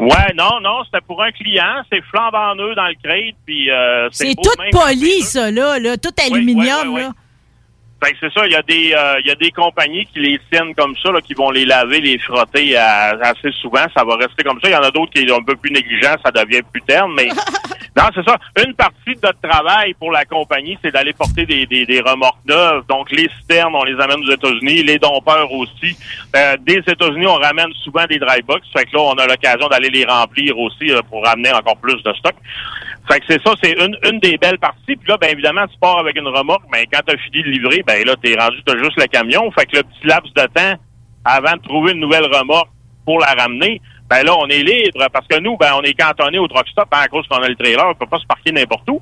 Ouais, non, non, c'était pour un client. C'est flambant neuf dans le crate, puis euh, C'est tout poli, ça, là, là. Tout aluminium, là. Fait que c'est ça, il y a des euh, il y a des compagnies qui les tiennent comme ça, là, qui vont les laver, les frotter à- assez souvent. Ça va rester comme ça. Il y en a d'autres qui sont un peu plus négligents, ça devient plus terne, mais non, c'est ça. Une partie de notre travail pour la compagnie, c'est d'aller porter des, des, des remorques neuves. Donc les citernes, on les amène aux États-Unis, les dompeurs aussi. Euh, des États-Unis, on ramène souvent des dry box. Fait que là, on a l'occasion d'aller les remplir aussi euh, pour ramener encore plus de stock. Fait que c'est ça, c'est une, une des belles parties. Puis là, ben évidemment, tu pars avec une remorque, mais quand tu as fini de livrer, ben là, t'es rendu, t'as juste le camion. Fait que le petit laps de temps avant de trouver une nouvelle remorque pour la ramener, ben là, on est libre parce que nous, ben on est cantonné au truck stop hein, à cause qu'on a le trailer, on peut pas se parquer n'importe où.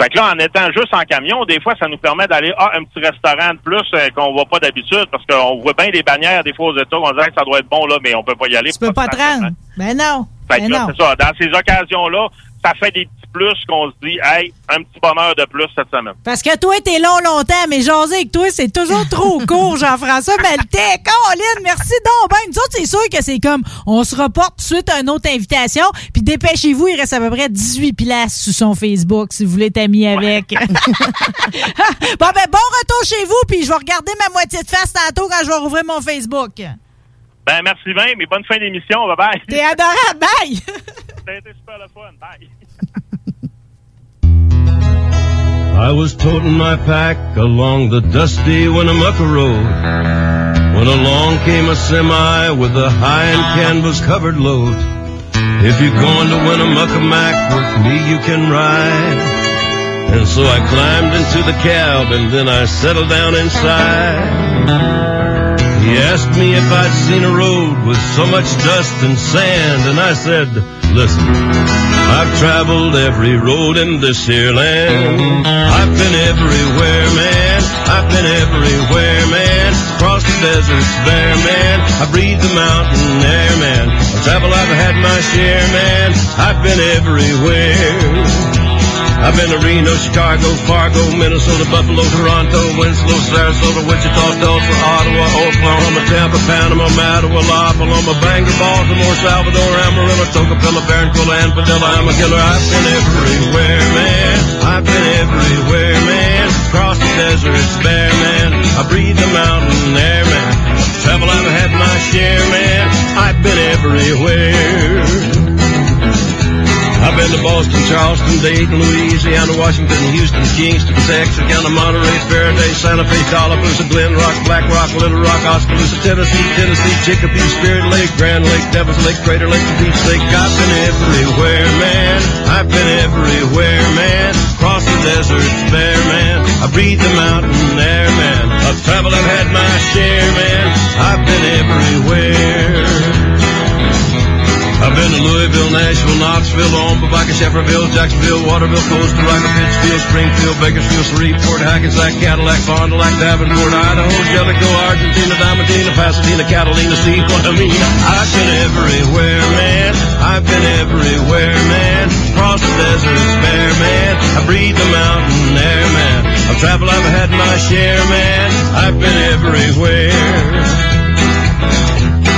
Fait que là, en étant juste en camion, des fois, ça nous permet d'aller à un petit restaurant de plus euh, qu'on voit pas d'habitude parce qu'on voit bien des bannières des fois aux États, on dirait que ça doit être bon là, mais on peut pas y aller. Tu peux pas te rendre. Ben non. Fait que Ben là, c'est ça. Dans ces occasions-là, ça fait des petits plus qu'on se dit, hey, un petit bonheur de plus cette semaine. Parce que toi, t'es long longtemps, mais jaser avec toi, c'est toujours trop court, Jean-François Maltais. Colin, merci donc ben. Nous autres, c'est sûr que c'est comme, on se reporte tout de suite à une autre invitation, puis dépêchez-vous, il reste à peu près 18 places sur son Facebook, si vous voulez t'amis avec. bon, ben, bon retour chez vous, puis je vais regarder ma moitié de face tantôt quand je vais rouvrir mon Facebook. Ben, merci bien, mais bonne fin d'émission. Bye bye. T'es adorable, bye! Ça a été super le fun. Bye. I was toting my pack along the dusty Winnemucca Road when along came a semi with a high and canvas covered load. If you're going to Winnemucca Mac with me, you can ride. And so I climbed into the cab and then I settled down inside. He asked me if I'd seen a road with so much dust and sand, and I said, listen, I've traveled every road in this here land. I've been everywhere, man. I've been everywhere, man. Across the deserts there, man. I breathe the mountain air, man. I travel, I've had my share, man. I've been everywhere. I've been to Reno, Chicago, Fargo, Minnesota, Buffalo, Toronto, Winslow, Sarasota, Wichita, Tulsa, Ottawa, Oklahoma, Tampa, Panama, Mattawa, La Paloma, Bangor, Baltimore, Salvador, Amarillo, Tocopilla, Barranquilla, and Padilla. I'm a killer. I've been everywhere, man. I've been everywhere, man. Across the desert, it's bare, man. I breathe the mountain air, man. Travel, I've had my share, man. I've been everywhere. I've been to Boston, Charleston, Dayton, Louisiana, Washington, Houston, Kingston, Texarkana, Monterey, Faraday, Santa Fe, Tallapoosa, Glen Rock, Black Rock, Little Rock, Oskaloosa, Tennessee, Tennessee, Chicopee, Spirit Lake, Grand Lake, Devil's Lake, Crater Lake, the Beach Lake. I've been everywhere, man. I've been everywhere, man. Across the desert, bare, man. I breathe the mountain air, man. I've traveled, I've had my share, man. I've been everywhere. I've been to Louisville, Nashville, Knoxville, Omaha, Baca, Shefferville, Jacksonville, Waterville, Costa Rica, Pittsfield, Springfield, Bakersfield, Shreveport, Hackensack, Cadillac, Fond du Lac, Davenport, Idaho, Jellicoe, Argentina, Diamantina, Pasadena, Catalina, I mean? I've been everywhere, man. I've been everywhere, man. Across the deserts, bare, man. I breathe the mountain air, man. I've traveled, I've had my share, man. I've been everywhere.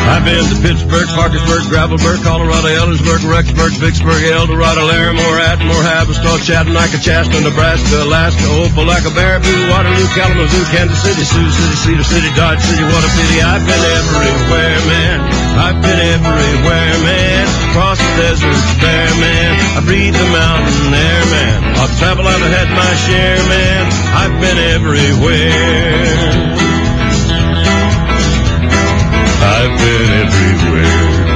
I've been to Pittsburgh, Parkersburg, Gravelburg, Colorado, Ellersburg, Rexburg, Vicksburg, El Dorado, Larimore, Atmore, Haverstraw, Chattanooga, Chasta, Nebraska, Alaska, Opelika, Baraboo, Waterloo, Kalamazoo, Kansas City, Sioux City, Cedar City, Dodge City, what a pity. I've been everywhere, man. I've been everywhere, man. Across the desert, bare, man. I breathe the mountain air, man. I've traveled, I've had my share, man. I've been everywhere. I've been everywhere.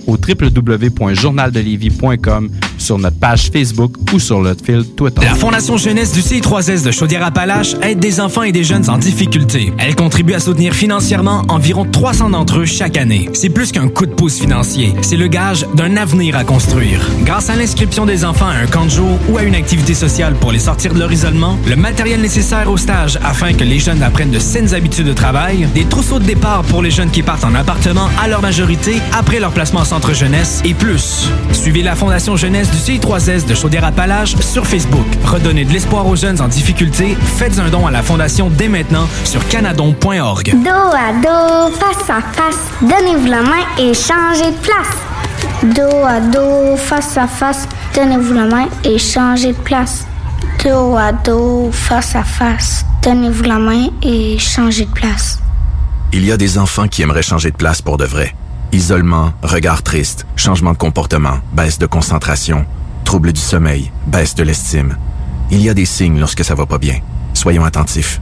au www.journaldelévis.com, sur notre page Facebook ou sur notre fil Twitter. La Fondation Jeunesse du CI3S de Chaudière-Appalaches aide des enfants et des jeunes en difficulté. Elle contribue à soutenir financièrement environ 300 d'entre eux chaque année. C'est plus qu'un coup de pouce financier, c'est le gage d'un avenir à construire. Grâce à l'inscription des enfants à un camp de jour ou à une activité sociale pour les sortir de leur isolement, le matériel nécessaire au stage afin que les jeunes apprennent de saines habitudes de travail, des trousseaux de départ pour les jeunes qui partent en appartement à leur majorité après leur placement en jeunesse et plus. Suivez la Fondation Jeunesse du CI3S de Chaudière-Appalaches sur Facebook. Redonnez de l'espoir aux jeunes en difficulté. Faites un don à la Fondation dès maintenant sur canadon.org. Dos à dos, face à face, donnez-vous la main et changez de place. Dos à dos, face à face, donnez-vous la main et changez de place. Dos à dos, face à face, donnez-vous la main et changez de place. Il y a des enfants qui aimeraient changer de place pour de vrai. Isolement, regard triste, changement de comportement, baisse de concentration, trouble du sommeil, baisse de l'estime. Il y a des signes lorsque ça va pas bien. Soyons attentifs.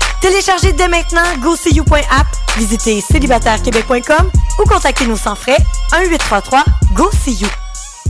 Téléchargez dès maintenant GoSeeYou.app, visitez célibatairequebec.com ou contactez-nous sans frais 1-833-GO-SEE-YOU.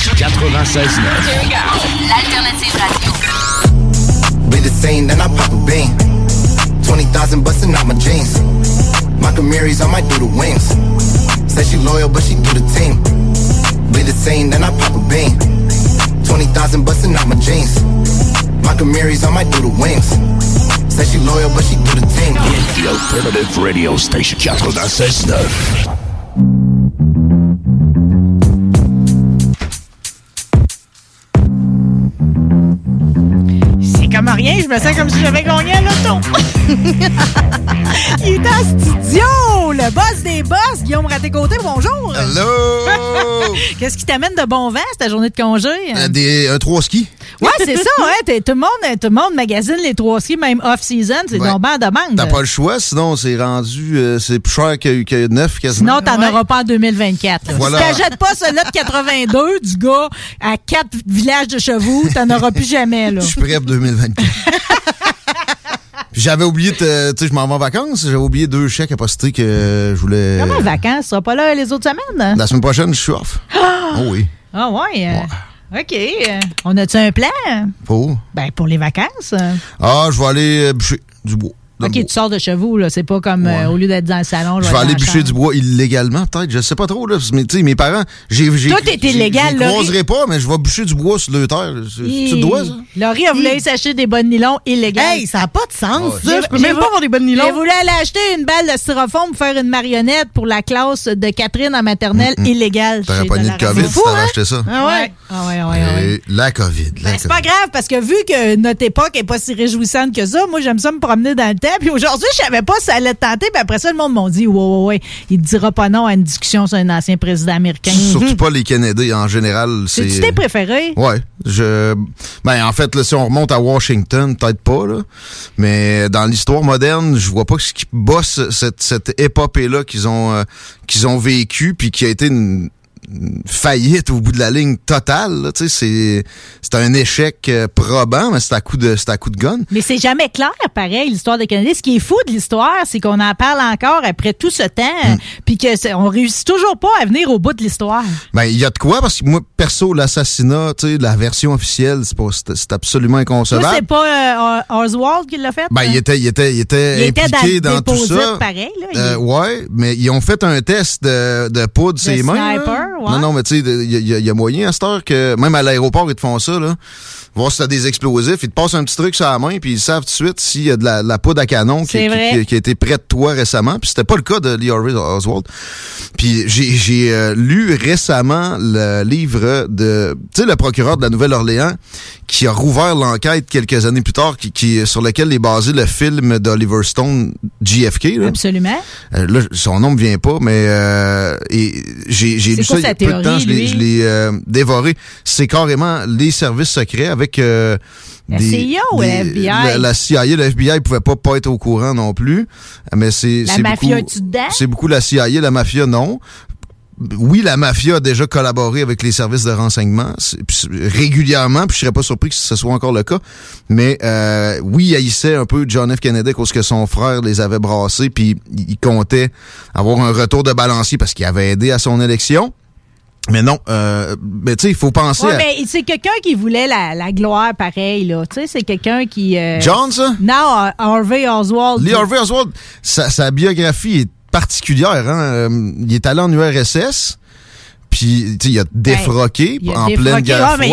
96 L'alternative radio. Be the same, then I pop a bean. 20,000 busting out my jeans. My Camaries, I might do the wings. Said she loyal, but she do the team. Be the same, then I pop a bean. 20,000 busting out my jeans. My Camaries, I might do the wings. Said she loyal, but she do the team. The Alternative Radio Station 96.9. me sens comme si j'avais gagné à l'auto. Il est en studio, le boss des boss, Guillaume Raté-Côté, bonjour. Hello! Qu'est-ce qui t'amène de bon vent, ta journée de congé? Euh, des, un trois skis. Ouais, c'est ça, ouais. t'es- Tout le, monde, tout le monde magasine les trois skis, même off-season, c'est Ouais. donc bien en demande. T'as pas le choix, sinon c'est rendu, euh, c'est plus cher que, que neuf quasiment. Sinon, t'en auras pas en 2024. là. Voilà. Si t'achètes pas celui-là de 82 du gars à quatre villages de chevaux, t'en auras plus jamais. Là. Je suis prêt pour 2024. Puis J'avais oublié, de- tu sais, je m'en vais en vacances, j'avais oublié deux chèques à poster que je voulais. Comment les vacances? Tu seras pas là les autres semaines? La semaine prochaine, je suis off. Oh oui. Ah ouais. euh, OK. euh, on a-tu un plan? Pour? Ben, pour les vacances. Ah, je vais aller euh, bûcher du bois. OK, bois. tu sors de chez vous, là. C'est pas comme euh, au lieu d'être dans le salon. Je vais aller bûcher chambre. du bois illégalement, peut-être. Je sais pas trop, là. Mais tu sais, mes parents, j'ai. Tout est illégal, Je Laurie. croiserai pas, mais je vais bûcher du bois sur le terre. Tu dois, ça? Laurie a voulu aller s'acheter des bonnes nylons illégales. Hey, ça n'a pas de sens, Ouais. ça. Je peux même pas avoir des bonnes nylons. voulu aller acheter une balle de styrofoam pour faire une marionnette pour la classe de Catherine en maternelle illégale. T'aurais le Dollarama. COVID si t'avais hein? acheté ça. Ah ouais? Ah ouais, ouais, la COVID. Ben, c'est pas grave, parce que vu que notre époque est pas si réjouissante que ça, moi, j'aime ça me promener dans le temps. Puis aujourd'hui, je savais pas si ça allait te tenter. Puis après ça, le monde m'a dit, ouais, ouais, ouais, il te dira pas non à une discussion sur un ancien président américain. Surtout pas les Kennedy en général. C'est C'est-tu tes préférés? Ouais, je ben en fait là, si on remonte à Washington, peut-être pas là, mais dans l'histoire moderne, je vois pas ce qui bosse cette, cette épopée là qu'ils ont euh, qu'ils ont vécu puis qui a été une faillite au bout de la ligne totale, là, tu sais, c'est c'est un échec euh, probant, mais c'est à coup de c'est à coup de gun. Mais c'est jamais clair, pareil, l'histoire des Canadiens. Ce qui est fou de l'histoire, c'est qu'on en parle encore après tout ce temps, Hmm. puis que c'est- on réussit toujours pas à venir au bout de l'histoire. Ben, il y a de quoi, parce que moi, perso, l'assassinat, tu sais, la version officielle, c'est pas, c'est c'est absolument inconcevable. c'est pas euh, Oswald qui l'a fait? Ben, il était, il était, il était Il était impliqué dans tout ça. pareil, là. Il- Euh, ouais, mais ils ont fait un test de, de poudre De ses mains. là. Ouais. Non, non, mais tu sais, il y, y a moyen à cette heure que, même à l'aéroport, ils te font ça, là. Voir si t'as des explosifs. Ils te passent un petit truc sur la main, puis ils savent tout de suite s'il y a de la, de la poudre à canon qui, C'est qui- vrai. qui- qui a été près de toi récemment. Puis c'était pas le cas de Lee Harvey Oswald. Puis j'ai, euh, lu récemment le livre de, tu sais, le procureur de la Nouvelle-Orléans qui a rouvert l'enquête quelques années plus tard, qui, qui sur lequel est basé le film d'Oliver Stone, JFK. Là. Absolument. Euh, là, son nom me vient pas, mais euh, et j'ai, lu quoi ça il y a peu de temps, je l'ai, dévoré. C'est carrément les services secrets avec euh, La CIA ou des- la FBI? La, la CIA, le FBI pouvait pas pas être au courant non plus, mais c'est La c'est mafia, c'est beaucoup la CIA, la mafia non. Oui, la mafia a déjà collaboré avec les services de renseignement régulièrement, puis je serais pas surpris que ce soit encore le cas. Mais euh, oui, il haïssait un peu John F. Kennedy parce que son frère les avait brassés, puis il comptait avoir un retour de balancier parce qu'il avait aidé à son élection. Mais non, euh, mais tu sais, il faut penser Ouais, à... mais c'est quelqu'un qui voulait la, la gloire pareil, là. Tu sais, c'est quelqu'un qui. euh, John, ça? Non, euh, Harvey Oswald. Lee Harvey Oswald, sa, sa biographie est particulière. Hein? Euh, Il est allé en URSS, puis tu sais, il a défroqué Ben, Il a en défroqué. pleine guerre Ah, mais il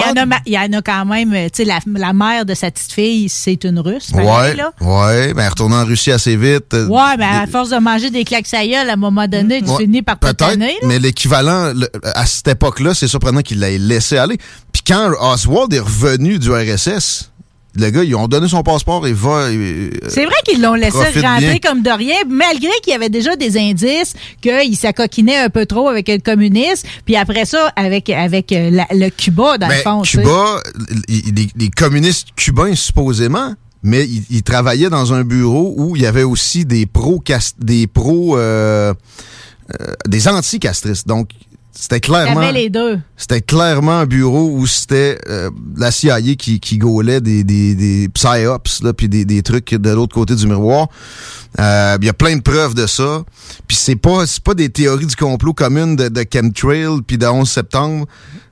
y, en y en a quand même. euh, Tu sais, la, la mère de sa petite fille, c'est une russe. pareil, Ouais, ben retourner en Russie assez vite. euh, Ouais, mais à force de manger des claques à gueule, à un moment donné, tu Ouais, finis par Peut-être, mais l'équivalent le- à cette époque-là, c'est surprenant qu'il l'ait laissé aller. Puis quand Oswald est revenu du RSS, le gars, ils ont donné son passeport et va. euh, C'est vrai qu'ils l'ont laissé rentrer bien. comme de rien, malgré qu'il y avait déjà des indices qu'il s'acoquinait un peu trop avec le communiste, puis après ça, avec, avec euh, la- le Cuba, dans Ben, le fond. tu sais. Cuba, les, communistes cubains, supposément, mais ils, ils travaillaient dans un bureau où il y avait aussi des pros des pros euh, euh, des anti-castristes. Donc, c'était clairement. Les deux. C'était clairement un bureau où c'était euh, la CIA qui, qui gaulait des, des, des psyops, là, puis des, des trucs de l'autre côté du miroir. Euh, Il y a plein de preuves de ça. Puis c'est pas c'est pas des théories du complot communes de, de chemtrail puis de 11 septembre.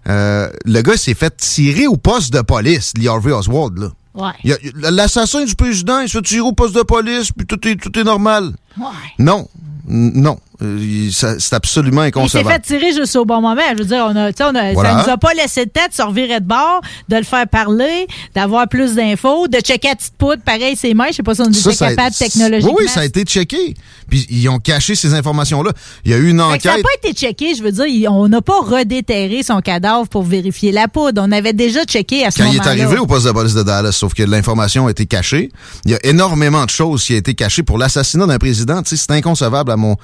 Euh, le gars s'est fait tirer au poste de police, Lee Harvey Oswald. Là. Ouais. L'assassin du président, il se fait tirer au poste de police, puis tout est, tout est normal. Ouais. Non. Non. Euh, C'est absolument Il s'est inconcevable. fait tirer juste au bon moment. Je veux dire, on a, on a, Voilà. ça nous a pas laissé de tête se revirer de bord, de le faire parler, d'avoir plus d'infos, de checker à petite poudre, pareil, ses mains. Je sais pas si on était a- capable technologiquement. Oui, oui, ça a été checké. Puis ils ont caché ces informations-là. Il y a eu une que ça n'a enquête. pas été checké, je veux dire, on n'a pas redéterré son cadavre pour vérifier la poudre. On avait déjà checké à ce Quand il est moment-là. arrivé au poste de police de Dallas, sauf que l'information a été cachée. Il y a énormément de choses qui ont été cachées pour l'assassinat d'un président. C'est inconcevable à mon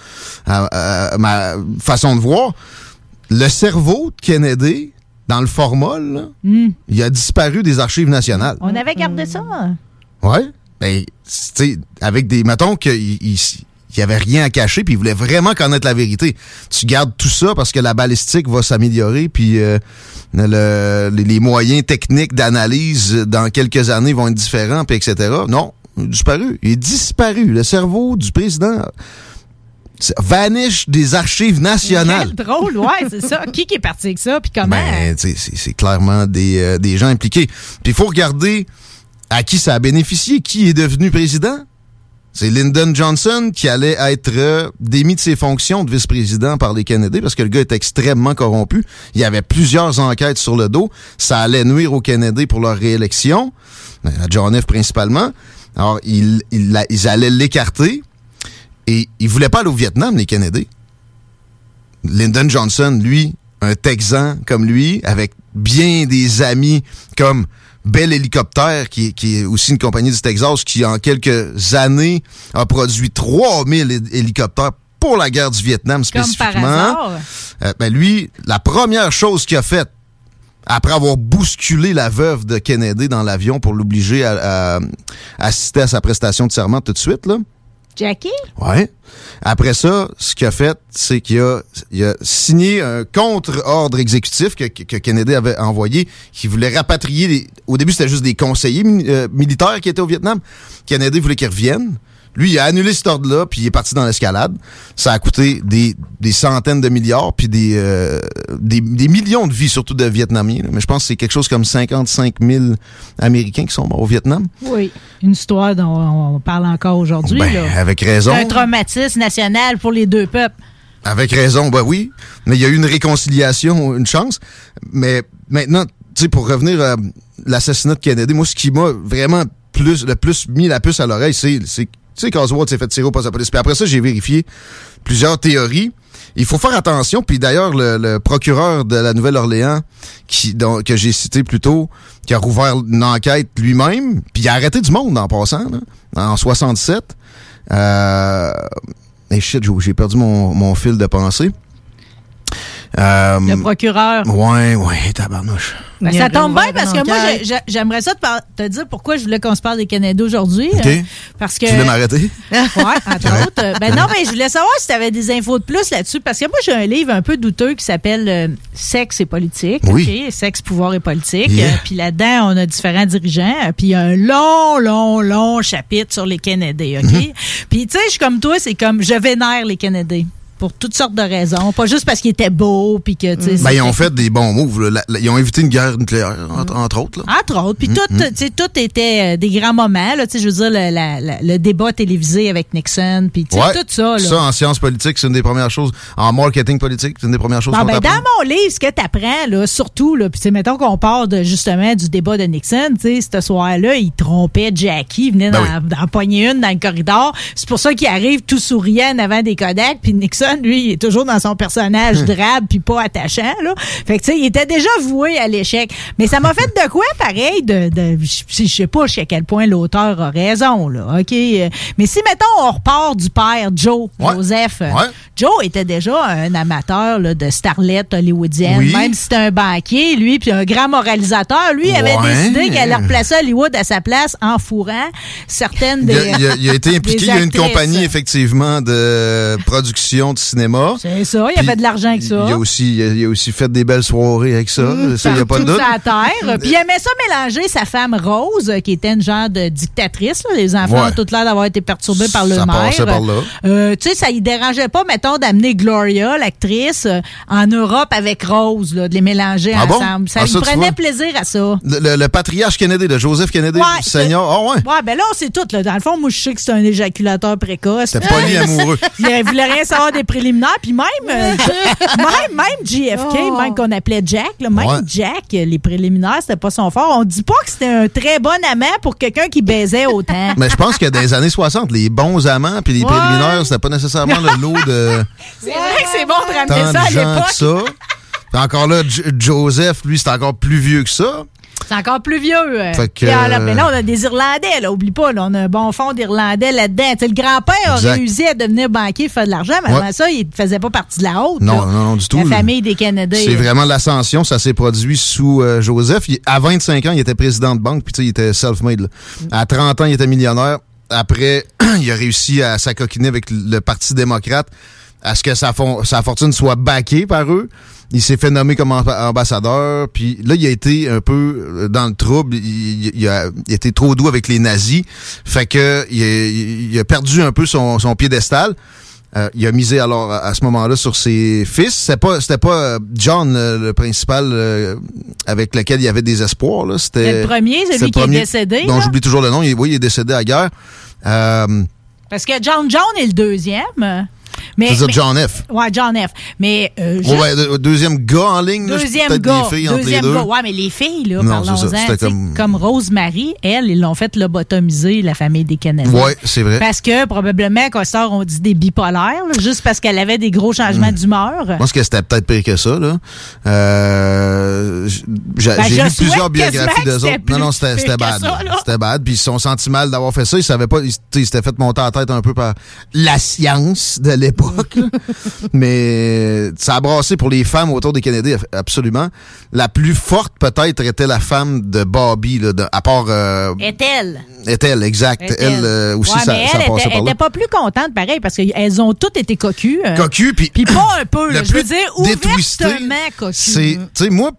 à- à ma façon de voir. Le cerveau de Kennedy, dans le formol, là, Hmm. il a disparu des archives nationales. On avait gardé ça. Ouais. Ben, tu avec des. Mettons qu'il il, il y avait rien à cacher, puis il voulait vraiment connaître la vérité. Tu gardes tout ça parce que la balistique va s'améliorer, puis euh, le- les, les moyens techniques d'analyse dans quelques années vont être différents, puis etc. Non, disparu. Il est disparu. Le cerveau du président vanish des archives nationales. Quel drôle, ouais, c'est ça. Qui qui est parti avec ça, puis comment? Ben, c'est clairement des, euh, des gens impliqués. Puis il faut regarder à qui ça a bénéficié, qui est devenu président? C'est Lyndon Johnson qui allait être euh, démis de ses fonctions de vice-président par les Kennedy parce que le gars est extrêmement corrompu. Il y avait plusieurs enquêtes sur le dos. Ça allait nuire aux Kennedy pour leur réélection, euh, à John F. principalement. Alors, ils, ils, la- ils allaient l'écarter et ils voulaient pas aller au Vietnam, les Kennedy. Lyndon Johnson, lui, un Texan comme lui, avec bien des amis comme Bell Hélicoptère, qui, est- qui est aussi une compagnie du Texas, qui en quelques années a produit 3000 hé- hélicoptères pour la guerre du Vietnam Comme par spécifiquement. hasard. Euh, ben lui, la première chose qu'il a faite, après avoir bousculé la veuve de Kennedy dans l'avion pour l'obliger à, à assister à sa prestation de serment tout de suite, là, Jackie? Ouais. Après ça, ce qu'il a fait, c'est qu'il a, signé un contre-ordre exécutif que, que Kennedy avait envoyé, qui voulait rapatrier. Les, au début, c'était juste des conseillers mi- euh, militaires qui étaient au Vietnam. Kennedy voulait qu'ils reviennent. Lui, il a annulé cet ordre-là, puis il est parti dans l'escalade. Ça a coûté des, des centaines de milliards, puis des, euh, des, des millions de vies, surtout de Vietnamiens. là. Mais je pense que c'est quelque chose comme 55 000 Américains qui sont morts au Vietnam. Oui. Une histoire dont on parle encore aujourd'hui. Ben, avec raison. Un traumatisme national pour les deux peuples. Avec raison, ben oui. Mais il y a eu une réconciliation, une chance. Mais maintenant, tu sais, pour revenir à l'assassinat de Kennedy, moi, ce qui m'a vraiment plus, le plus mis la puce à l'oreille, c'est, c'est, tu sais, qu'Oswald s'est fait tirer au poste de police. Puis après ça, j'ai vérifié plusieurs théories. Il faut faire attention. Puis d'ailleurs, le, le procureur de la Nouvelle-Orléans, qui, que j'ai cité plus tôt, qui a rouvert une enquête lui-même, puis il a arrêté du monde en passant, là, en 67. Euh, et shit, j'ai perdu mon, mon fil de pensée. Euh, Le procureur. Ouais, ouais, tabarnouche. Ben, ça tombe bien parce que moi, j'aimerais ça te, par- te dire pourquoi je voulais qu'on se parle des Canadiens aujourd'hui. OK. euh, Parce que. Tu voulais m'arrêter? Ouais, entre autres. Euh, Ben non, mais je voulais savoir si tu avais des infos de plus là-dessus. Parce que moi, j'ai un livre un peu douteux qui s'appelle euh, Sexe et politique. Oui. OK? Sexe, pouvoir et politique. Yeah. Euh, puis là-dedans, on a différents dirigeants. Puis il y a un long, long, long chapitre sur les Canadiens. OK? Mm-hmm. Puis tu sais, je suis comme toi, c'est comme je vénère les Canadiens. Pour toutes sortes de raisons. Pas juste parce qu'ils étaient beaux. Puis que, tu sais. Ben, ils ont fait des bons moves. là. Ils ont évité une guerre nucléaire, entre, entre autres. Là. Entre autres. Puis Mm, tout, mm. tout était euh, des grands moments. Là, je veux dire, le, la- la- le débat télévisé avec Nixon. Puis Ouais. tout ça. Là. Ça, en sciences politiques, c'est une des premières choses. En marketing politique, c'est une des premières choses Bon, qu'on ben, dans mon livre, ce que tu apprends, là, surtout, là, puis mettons qu'on part de, justement du débat de Nixon, tu sais, ce soir-là, il trompait Jackie, il venait Ben pogner une dans le corridor. C'est pour ça qu'il arrive tout souriant en avant des Kodak, puis Nixon, Lui, il est toujours dans son personnage Hum. drabe puis pas attachant. Là. Fait que, tu sais, il était déjà voué à l'échec. Mais ça m'a fait de quoi, pareil, de, de je je sais pas jusqu'à quel point l'auteur a raison. Là, OK? Mais si, mettons, on repart du père, Joe, Joseph. euh, Joe était déjà un amateur là, de starlette hollywoodienne. Oui. Même si c'était un banquier, lui, puis un grand moralisateur, lui, avait décidé qu'il allait replacer Hollywood à sa place en fourrant certaines Il des. a, il a- il a été impliqué, il y a une compagnie effectivement de production de cinéma. C'est ça, il a fait de l'argent avec ça. Il a aussi, il a, il a aussi fait des belles soirées avec ça. ça, il a pas de doute. terre. Puis il aimait ça mélanger sa femme Rose, qui était une genre de dictatrice. là. Les enfants Ouais. ont tout l'air d'avoir été perturbés par le Ça maire. passait par là. Euh, tu sais, ça y dérangeait pas, mettons, d'amener Gloria, l'actrice, euh, en Europe avec Rose, là, de les mélanger Ah bon? ensemble. Ça Ah, lui ça, tu prenait plaisir à ça. Le, le- le patriarche Kennedy, de Joseph Kennedy, Ouais, Seigneur. Ah ouais. Ouais, ben là, on sait tout. Là. Dans le fond, moi, je sais que c'est un éjaculateur précoce. C'était polyamoureux. Il euh, voulait rien savoir des préliminaires. Puis même, euh, même, même JFK, même qu'on appelait Jack, là, même Ouais. Jack, les préliminaires, c'était pas son fort. On dit pas que c'était un très bon amant pour quelqu'un qui baisait autant. Mais je pense que dans les années 60, les bons amants puis les Ouais. préliminaires, c'était pas nécessairement le lot de C'est vrai que c'est bon de ramener ça à l'époque. que ça. Puis encore là, J- Joseph, lui, c'est encore plus vieux que ça. C'est encore plus vieux. euh. Fait que- ah, là, mais là, on a des Irlandais, là. Oublie pas, là, on a un bon fond d'Irlandais là-dedans. Le grand-père a réussi à devenir banquier, faire de l'argent, mais Ouais. avant ça, il faisait pas partie de la haute. Non, non, non, du tout. La famille des Canadiens. C'est vraiment l'ascension, ça s'est produit sous euh, Joseph. Il- à 25 ans, il était président de banque, puis tu sais, il était self-made. là. À 30 ans, il était millionnaire. Après, il a réussi à s'acoquiner avec le Parti démocrate, à ce que sa, fon- sa fortune soit backée par eux. Il s'est fait nommer comme amb- ambassadeur, puis là, il a été un peu euh, dans le trouble. Il, a, il a été trop doux avec les nazis. Fait que il a, il a perdu un peu son, son piédestal. Euh, il a misé alors à, ce moment-là sur ses fils. C'était pas, c'était pas euh, John le principal euh, avec lequel il y avait des espoirs. Là. C'était le premier, celui le qui est premier décédé, Dont j'oublie toujours le nom. Il, oui, il est décédé à la guerre. Euh, Parce que John John est le deuxième. Mais, C'est ça, mais- John F. Ouais, John F. Mais euh, juste- ouais, de- deuxième gars en ligne. là, Deuxième peut-être gars. des filles entre les deuxième deux. gars. Ouais, mais les filles, là, Non, parlons-en. comme- Comme Rosemary, elle, ils l'ont fait lobotomiser, la famille des Canadiens. Ouais, c'est vrai. Parce que probablement, quand sort, on dit des bipolaires, là, juste parce qu'elle avait des gros changements d'humeur. Je pense que c'était peut-être pire que ça. Là. Euh, j'ai Ben, lu plusieurs biographies d'eux autres. Non, non, c'était bad. C'était bad. Puis ils se sont sentis mal d'avoir fait ça. Ils savaient pas. Ils, s'étaient fait monter en tête un peu par la science de l'époque. Mais ça a brassé pour les femmes autour des Canadiens, absolument. La plus forte, peut-être, était la femme de Bobby, là, de- à part. Euh, Est-elle? est-elle, exact. Elle euh, aussi, Ouais, ça, ça elle passait était, par elle là. était pas plus contente, pareil, parce qu'elles ont toutes été cocues. euh, Cocu, puis Puis pas un peu, le je veux dire, ouvertement cocu. C'est, tu sais, moi,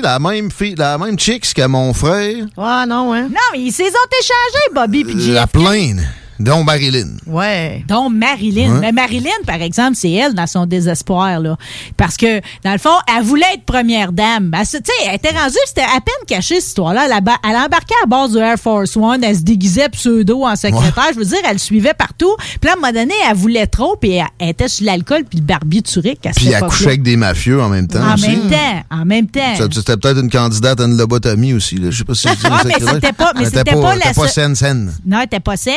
la même fille, la même chicks que mon frère, Ouais, non, ouais. Non, mais ils s'est ont échangés, Bobby puis la plaine, dont Marilyn. Ouais. Donc, Marilyn. Ouais. Mais Marilyn, par exemple, c'est elle dans son désespoir, là. Parce que, dans le fond, elle voulait être première dame. Elle, se- sais, elle était rendue, c'était à peine caché, cette histoire-là. Elle, elle embarquait à bord du Air Force One, elle se déguisait pseudo en secrétaire. Je veux dire, elle le suivait partout. Puis là, à un moment donné, elle voulait trop, puis elle, elle était sur l'alcool puis le barbiturique. Puis elle couchait avec des mafieux en même temps. En aussi. même temps, en même temps. Ça, C'était peut-être une candidate à une lobotomie aussi. Là. Je sais pas si Ah, mais c'était pas- mais c'était pas la elle était pas saine, saine. Non, elle était pas saine,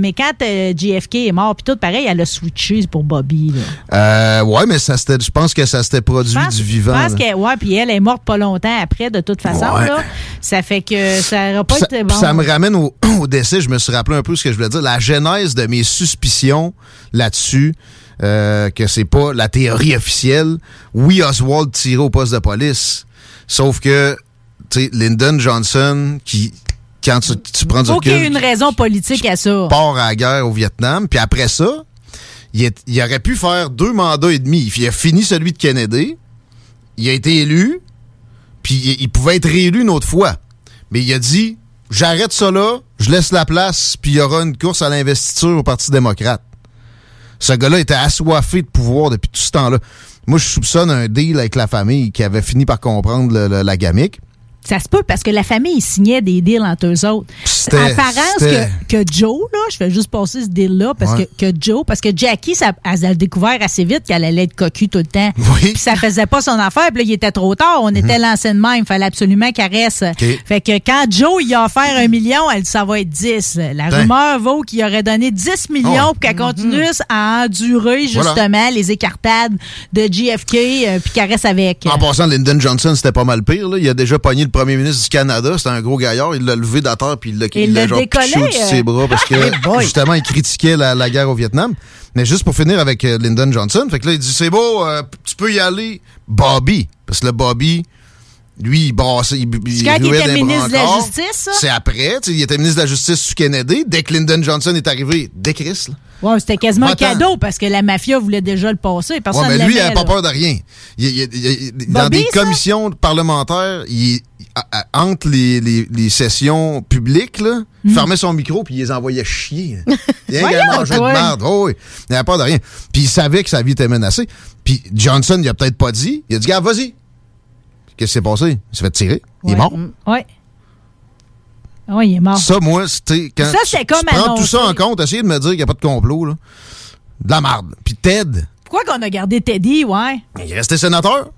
mais quand euh, JFK est mort, puis tout pareil, elle a switché pour Bobby. Là. Euh, ouais, mais ça je pense que ça s'était produit pense- du vivant. Je pense que, ouais, puis elle est morte pas longtemps après, de toute façon. Ouais. Là. Ça fait que ça n'aurait pas été bon. ça me ramène au, au décès. Je me suis rappelé un peu ce que je voulais dire. La genèse de mes suspicions là-dessus, euh, que c'est pas la théorie officielle. Oui, Oswald tirait au poste de police. Sauf que, tu sais, Lyndon Johnson, qui, quand tu, tu prends du faut qu'il y ait une raison politique à ça. part à la guerre au Vietnam, puis après ça, il, est- il aurait pu faire deux mandats et demi. Il a fini celui de Kennedy, il a été élu, puis il, il pouvait être réélu une autre fois. Mais il a dit, j'arrête ça là, je laisse la place, puis il y aura une course à l'investiture au Parti démocrate. Ce gars-là était assoiffé de pouvoir depuis tout ce temps-là. Moi, je soupçonne un deal avec la famille qui avait fini par comprendre le- le- la gamique. Ça se peut parce que la famille ils signaient des deals entre eux autres. C'était- Apparence c'était- que, que Joe, là, je fais juste passer ce deal-là, parce Ouais. que, que Joe, parce que Jackie, ça, elle a découvert assez vite qu'elle allait être cocu tout le temps. Oui. Puis ça faisait pas son affaire, puis là, il était trop tard. On était lancé de même. Il fallait absolument qu'elle reste. Fait que quand Joe, il a offert un million, elle dit ça va être 10. La rumeur vaut qu'il aurait donné 10 millions ouais. pour qu'elle continue à endurer, Voilà. justement, les écartades de JFK, euh, puis qu'elle reste avec. En passant, Lyndon Johnson, c'était pas mal pire. Là. Il a déjà pogné le premier ministre du Canada. C'était un gros gaillard. Il l'a levé de la terre puis il l'a il l'a genre pitché au-dessus de ses euh. bras parce que justement, il critiquait la, la guerre au Vietnam. Mais juste pour finir avec euh, Lyndon Johnson, fait que là, il dit c'est beau, euh, tu peux y aller, Bobby. Parce que le Bobby, lui, il brassait. Il, il quand il était ministre de la. Justice? C'est après. Il était ministre de la Justice sous Kennedy. Dès que Lyndon Johnson est arrivé, dès Chris, là. Ouais, c'était quasiment un cadeau parce que la mafia voulait déjà le passer. Personne Ouais, mais lui, il l'aimait, n'a pas peur de rien. Il- il- il- il- dans des ça? commissions parlementaires, il, à- à- entre les, les- les sessions publiques, là, il fermait son micro puis il les envoyait chier. Il y a un Hmm. Manger de merde. Oh, oui. Il n'avait pas de rien. Puis il savait que sa vie était menacée. Puis Johnson, il a peut-être pas dit. Il a dit, gars, vas-y. Qu'est-ce qui s'est passé? Il s'est fait tirer. Il est mort. Ouais. Oui, il est mort. Ça, moi, c'était quand. Ça, c'est comme tu prends tout ça en compte, essayer de me dire qu'il n'y a pas de complot, là. De la marde. Puis Ted, Pourquoi qu'on a gardé Teddy, ouais? il est resté sénateur.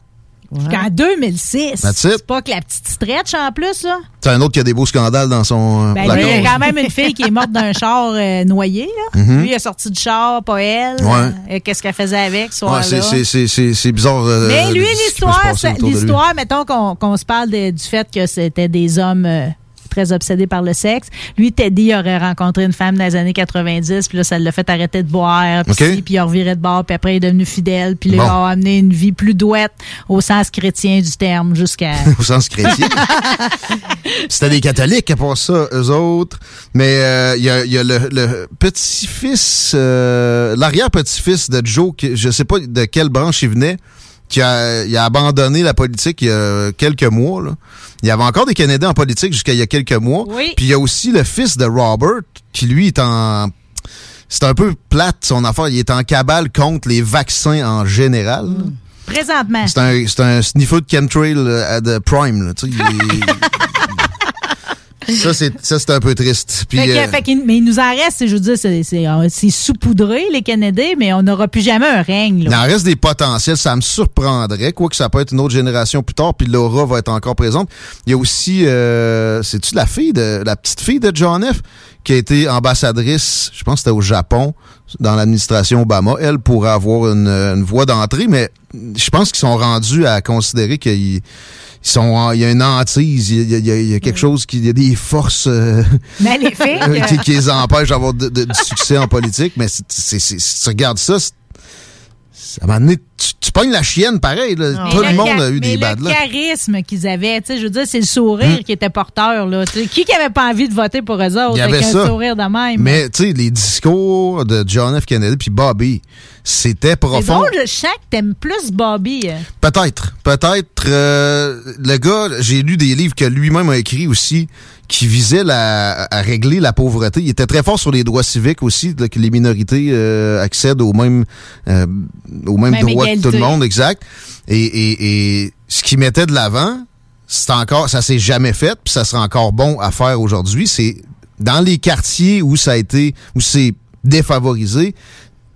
Jusqu'en 2006. That's it. C'est pas que la petite stretch en plus, là. C'est un autre qui a des beaux scandales dans son euh, Ben, placard. lui, il y a quand même une fille qui est morte d'un char euh, noyé, là. Mhm. Lui, il est sorti du char, pas elle. Ouais. Euh, Qu'est-ce qu'elle faisait avec, ce Ouais, c'est- c'est- c'est c'est- c'est bizarre. euh, Mais lui, l'histoire, l'histoire, mettons qu'on qu'on se parle de- du fait que c'était des hommes euh, très obsédés par le sexe. Lui, Teddy aurait rencontré une femme dans les années 90, puis là, ça l'a fait arrêter de boire, puis OK. ci, puis il a reviré de bord, puis après, il est devenu fidèle, puis là, Bon. il a amené une vie plus douette au sens chrétien du terme, jusqu'à... Au sens chrétien. C'était des catholiques à part ça, eux autres. Mais euh, il y a, il y a le, le petit-fils, euh, l'arrière-petit-fils de Joe, qui, je sais pas de quelle branche il venait, qui a, il a abandonné la politique il y a quelques mois. Là. Il y avait encore des Canadiens en politique jusqu'à il y a quelques mois. Oui. Puis il y a aussi le fils de Robert, qui lui est en... C'est un peu plate son affaire. Il est en cabale contre les vaccins en général. là. Présentement. C'est un, c'est un sniffer de chemtrail euh, à de Prime. Là, il est- ça, c'est, ça, c'est un peu triste. Puis, Fait que- euh, fait qu'il- mais il nous en reste, je veux dire, c'est- c'est c'est saupoudré, les Canadiens, mais on n'aura plus jamais un règne. il Là. en reste des potentiels. Ça me surprendrait, quoique ça peut être une autre génération plus tard, puis Laura va être encore présente. Il y a aussi, euh, c'est-tu la fille de, la petite fille de John F., qui a été ambassadrice, je pense que c'était au Japon, dans l'administration Obama. Elle pourrait avoir une, une voie d'entrée, mais je pense qu'ils sont rendus à considérer qu'ils ils sont, en- il y a une hantise, il y a, il y a- il y a quelque chose qui, il y a des forces euh, qui, qui les empêchent d'avoir du succès en politique. Mais c'est, c'est- c'est- si tu regardes ça, à un moment donné, tu, tu pognes la chienne pareil. là. Tout le monde a eu mais des le bad là. charisme qu'ils avaient, tu sais, je veux dire, c'est le sourire Hmm. qui était porteur. Là, qui qui avait pas envie de voter pour eux autres Il y avait avec ça. un sourire de même? Mais tu sais, les discours de John F. Kennedy puis Bobby, c'était profond. drôle, je sens que t'aimes plus Bobby. euh. Peut-être. Peut-être. euh, le gars, j'ai lu des livres que lui-même a écrits aussi qui visaient la- à régler la pauvreté. Il était très fort sur les droits civiques aussi, là, que les minorités euh, accèdent aux mêmes, euh, aux mêmes Même droits tout le monde, exact. Et, et, et ce qu'il mettait de l'avant, c'est encore, ça s'est jamais fait, puis ça sera encore bon à faire aujourd'hui. C'est dans les quartiers où ça a été, où c'est défavorisé,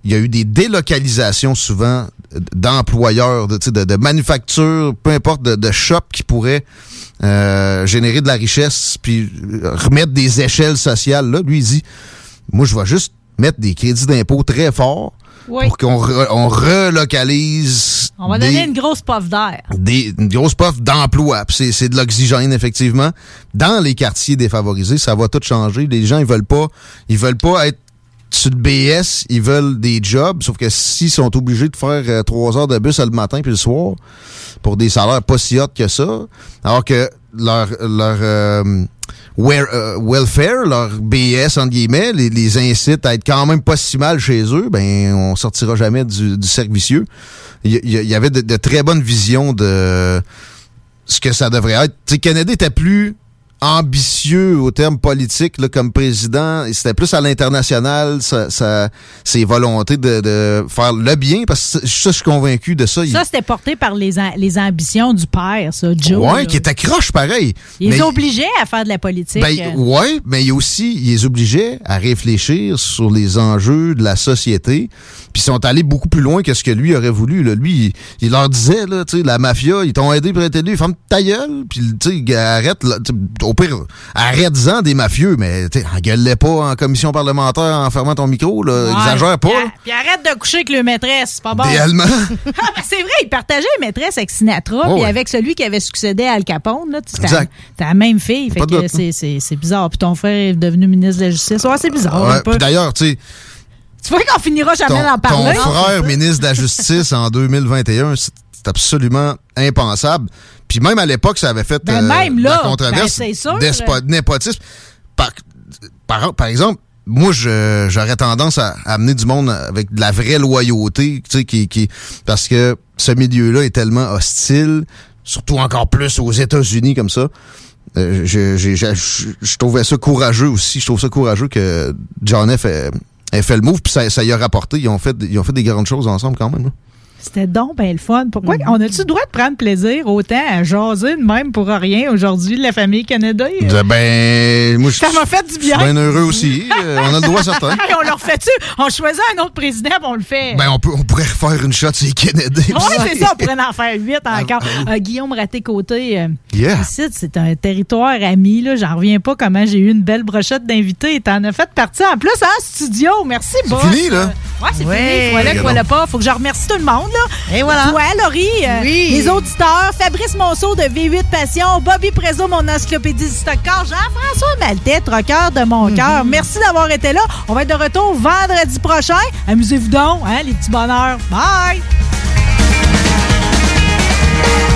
il y a eu des délocalisations souvent d'employeurs, de, de, de manufactures, peu importe, de, de shops qui pourraient euh, générer de la richesse, puis euh, remettre des échelles sociales. Là, lui, il dit, moi, je vais juste mettre des crédits d'impôt très forts Oui. pour qu'on re- on relocalise On va des- donner une grosse puff d'air. des, une grosse puff d'emploi. C'est de l'oxygène, effectivement. Dans les quartiers défavorisés, ça va tout changer. Les gens, ils veulent pas, ils veulent pas être sur le BS, ils veulent des jobs. Sauf que s'ils sont obligés de faire euh, trois heures de bus le matin puis le soir pour des salaires pas si hauts que ça, alors que leur, leur euh, euh, welfare, leur BS, entre guillemets, les, incite à être quand même pas si mal chez eux, ben on sortira jamais du, du. Il y, avait de, très bonnes visions de ce que ça devrait être. Tu sais, Kennedy était plus ambitieux au terme politique là, comme président. C'était plus à l'international, sa- sa- ses volontés de, de faire le bien, parce que ça, je suis convaincu de ça. Ça, c'était porté par les, les ambitions du père, ça, Joe. ouais, là. qui était croche pareil. Il les Mais- obligeait à faire de la politique. Ben, euh. ouais, mais il aussi, il les obligeait à réfléchir sur les enjeux de la société. Puis ils sont allés beaucoup plus loin que ce que lui aurait voulu. Là. Lui, il, il leur disait, là, tu sais, la mafia, ils t'ont aidé pour être élu, ferme ta gueule. Puis, tu sais, arrête, là, au pire, arrête-en des mafieux, mais, engueule-les pas en commission parlementaire en fermant ton micro, là. Ouais. Exagère pas. Puis, arrête de coucher avec le maîtresse, c'est pas bon. Idéalement. Ah, ben, c'est vrai, il partageait les maîtresses avec Sinatra, Oh, puis ouais. avec celui qui avait succédé à Al Capone. là, Exact. c'était la même fille. Fait que c'est- c'est c'est bizarre. Puis ton frère est devenu ministre de la Justice. Ouais, c'est bizarre. Ouais, d'ailleurs, tu sais, Tu vois qu'on finira jamais d'en parler? ton frère ministre de la Justice en 2021, c'est c'est absolument impensable. Puis même à l'époque, ça avait fait Ben, euh, même la là, controverse ben, népotisme. Par, par, par exemple, moi, je- j'aurais tendance à, à amener du monde avec de la vraie loyauté, tu sais, qui, qui, parce que ce milieu-là est tellement hostile, surtout encore plus aux États-Unis comme ça. Euh, je, je, je, je- je trouvais ça courageux aussi. Je trouve ça courageux que John F. ait, ait fait le move, puis ça, ça y a rapporté. Ils ont fait, ils ont fait des grandes choses ensemble quand même. là. C'était donc ben le fun. Pourquoi Mm-hmm. on a-tu le droit de prendre plaisir autant à jaser de même pour rien aujourd'hui de la famille Canada? Ben, moi, je Ça m'a fait du je bien. suis bien heureux aussi. Euh, on a le droit certain. Hey, on leur fait-tu? On choisit un autre président on le fait. Ben, on, peut, on pourrait refaire une shot sur les Kennedy. Oui, c'est ça, on pourrait en faire huit encore. Euh, Guillaume Raté-Côté, euh, Yeah. ici, c'est un territoire ami. là. J'en reviens pas comment j'ai eu une belle brochette d'invités. T'en as fait partie en plus en studio. Merci, boss. fini, là? Ouais, c'est Ouais. fini. Voilà, voilà pas. Faut que je remercie tout le monde, là. Et voilà. Toi, Laurie, euh, Oui. les auditeurs, Fabrice Monceau de V8 Passion, Bobby Prezo, mon encyclopédie du stockard, Jean-François Maltais, troqueur de mon cœur. Merci d'avoir été là. On va être de retour vendredi prochain. Amusez-vous donc, hein, les petits bonheurs. Bye! «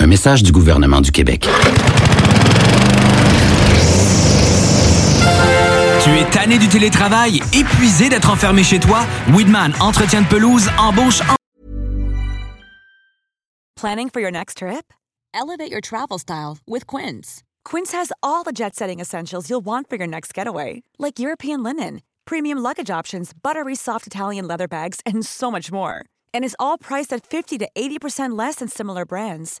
Un message du gouvernement du Québec. Tu es tanné du télétravail, épuisé d'être enfermé chez toi? Weedman Entretien de pelouse embauche en Planning for your next trip? Elevate your travel style with Quince. Quince has all the jet setting essentials you'll want for your next getaway, like European linen, premium luggage options, buttery soft Italian leather bags, and so much more. And is all priced at 50 to 80% less than similar brands.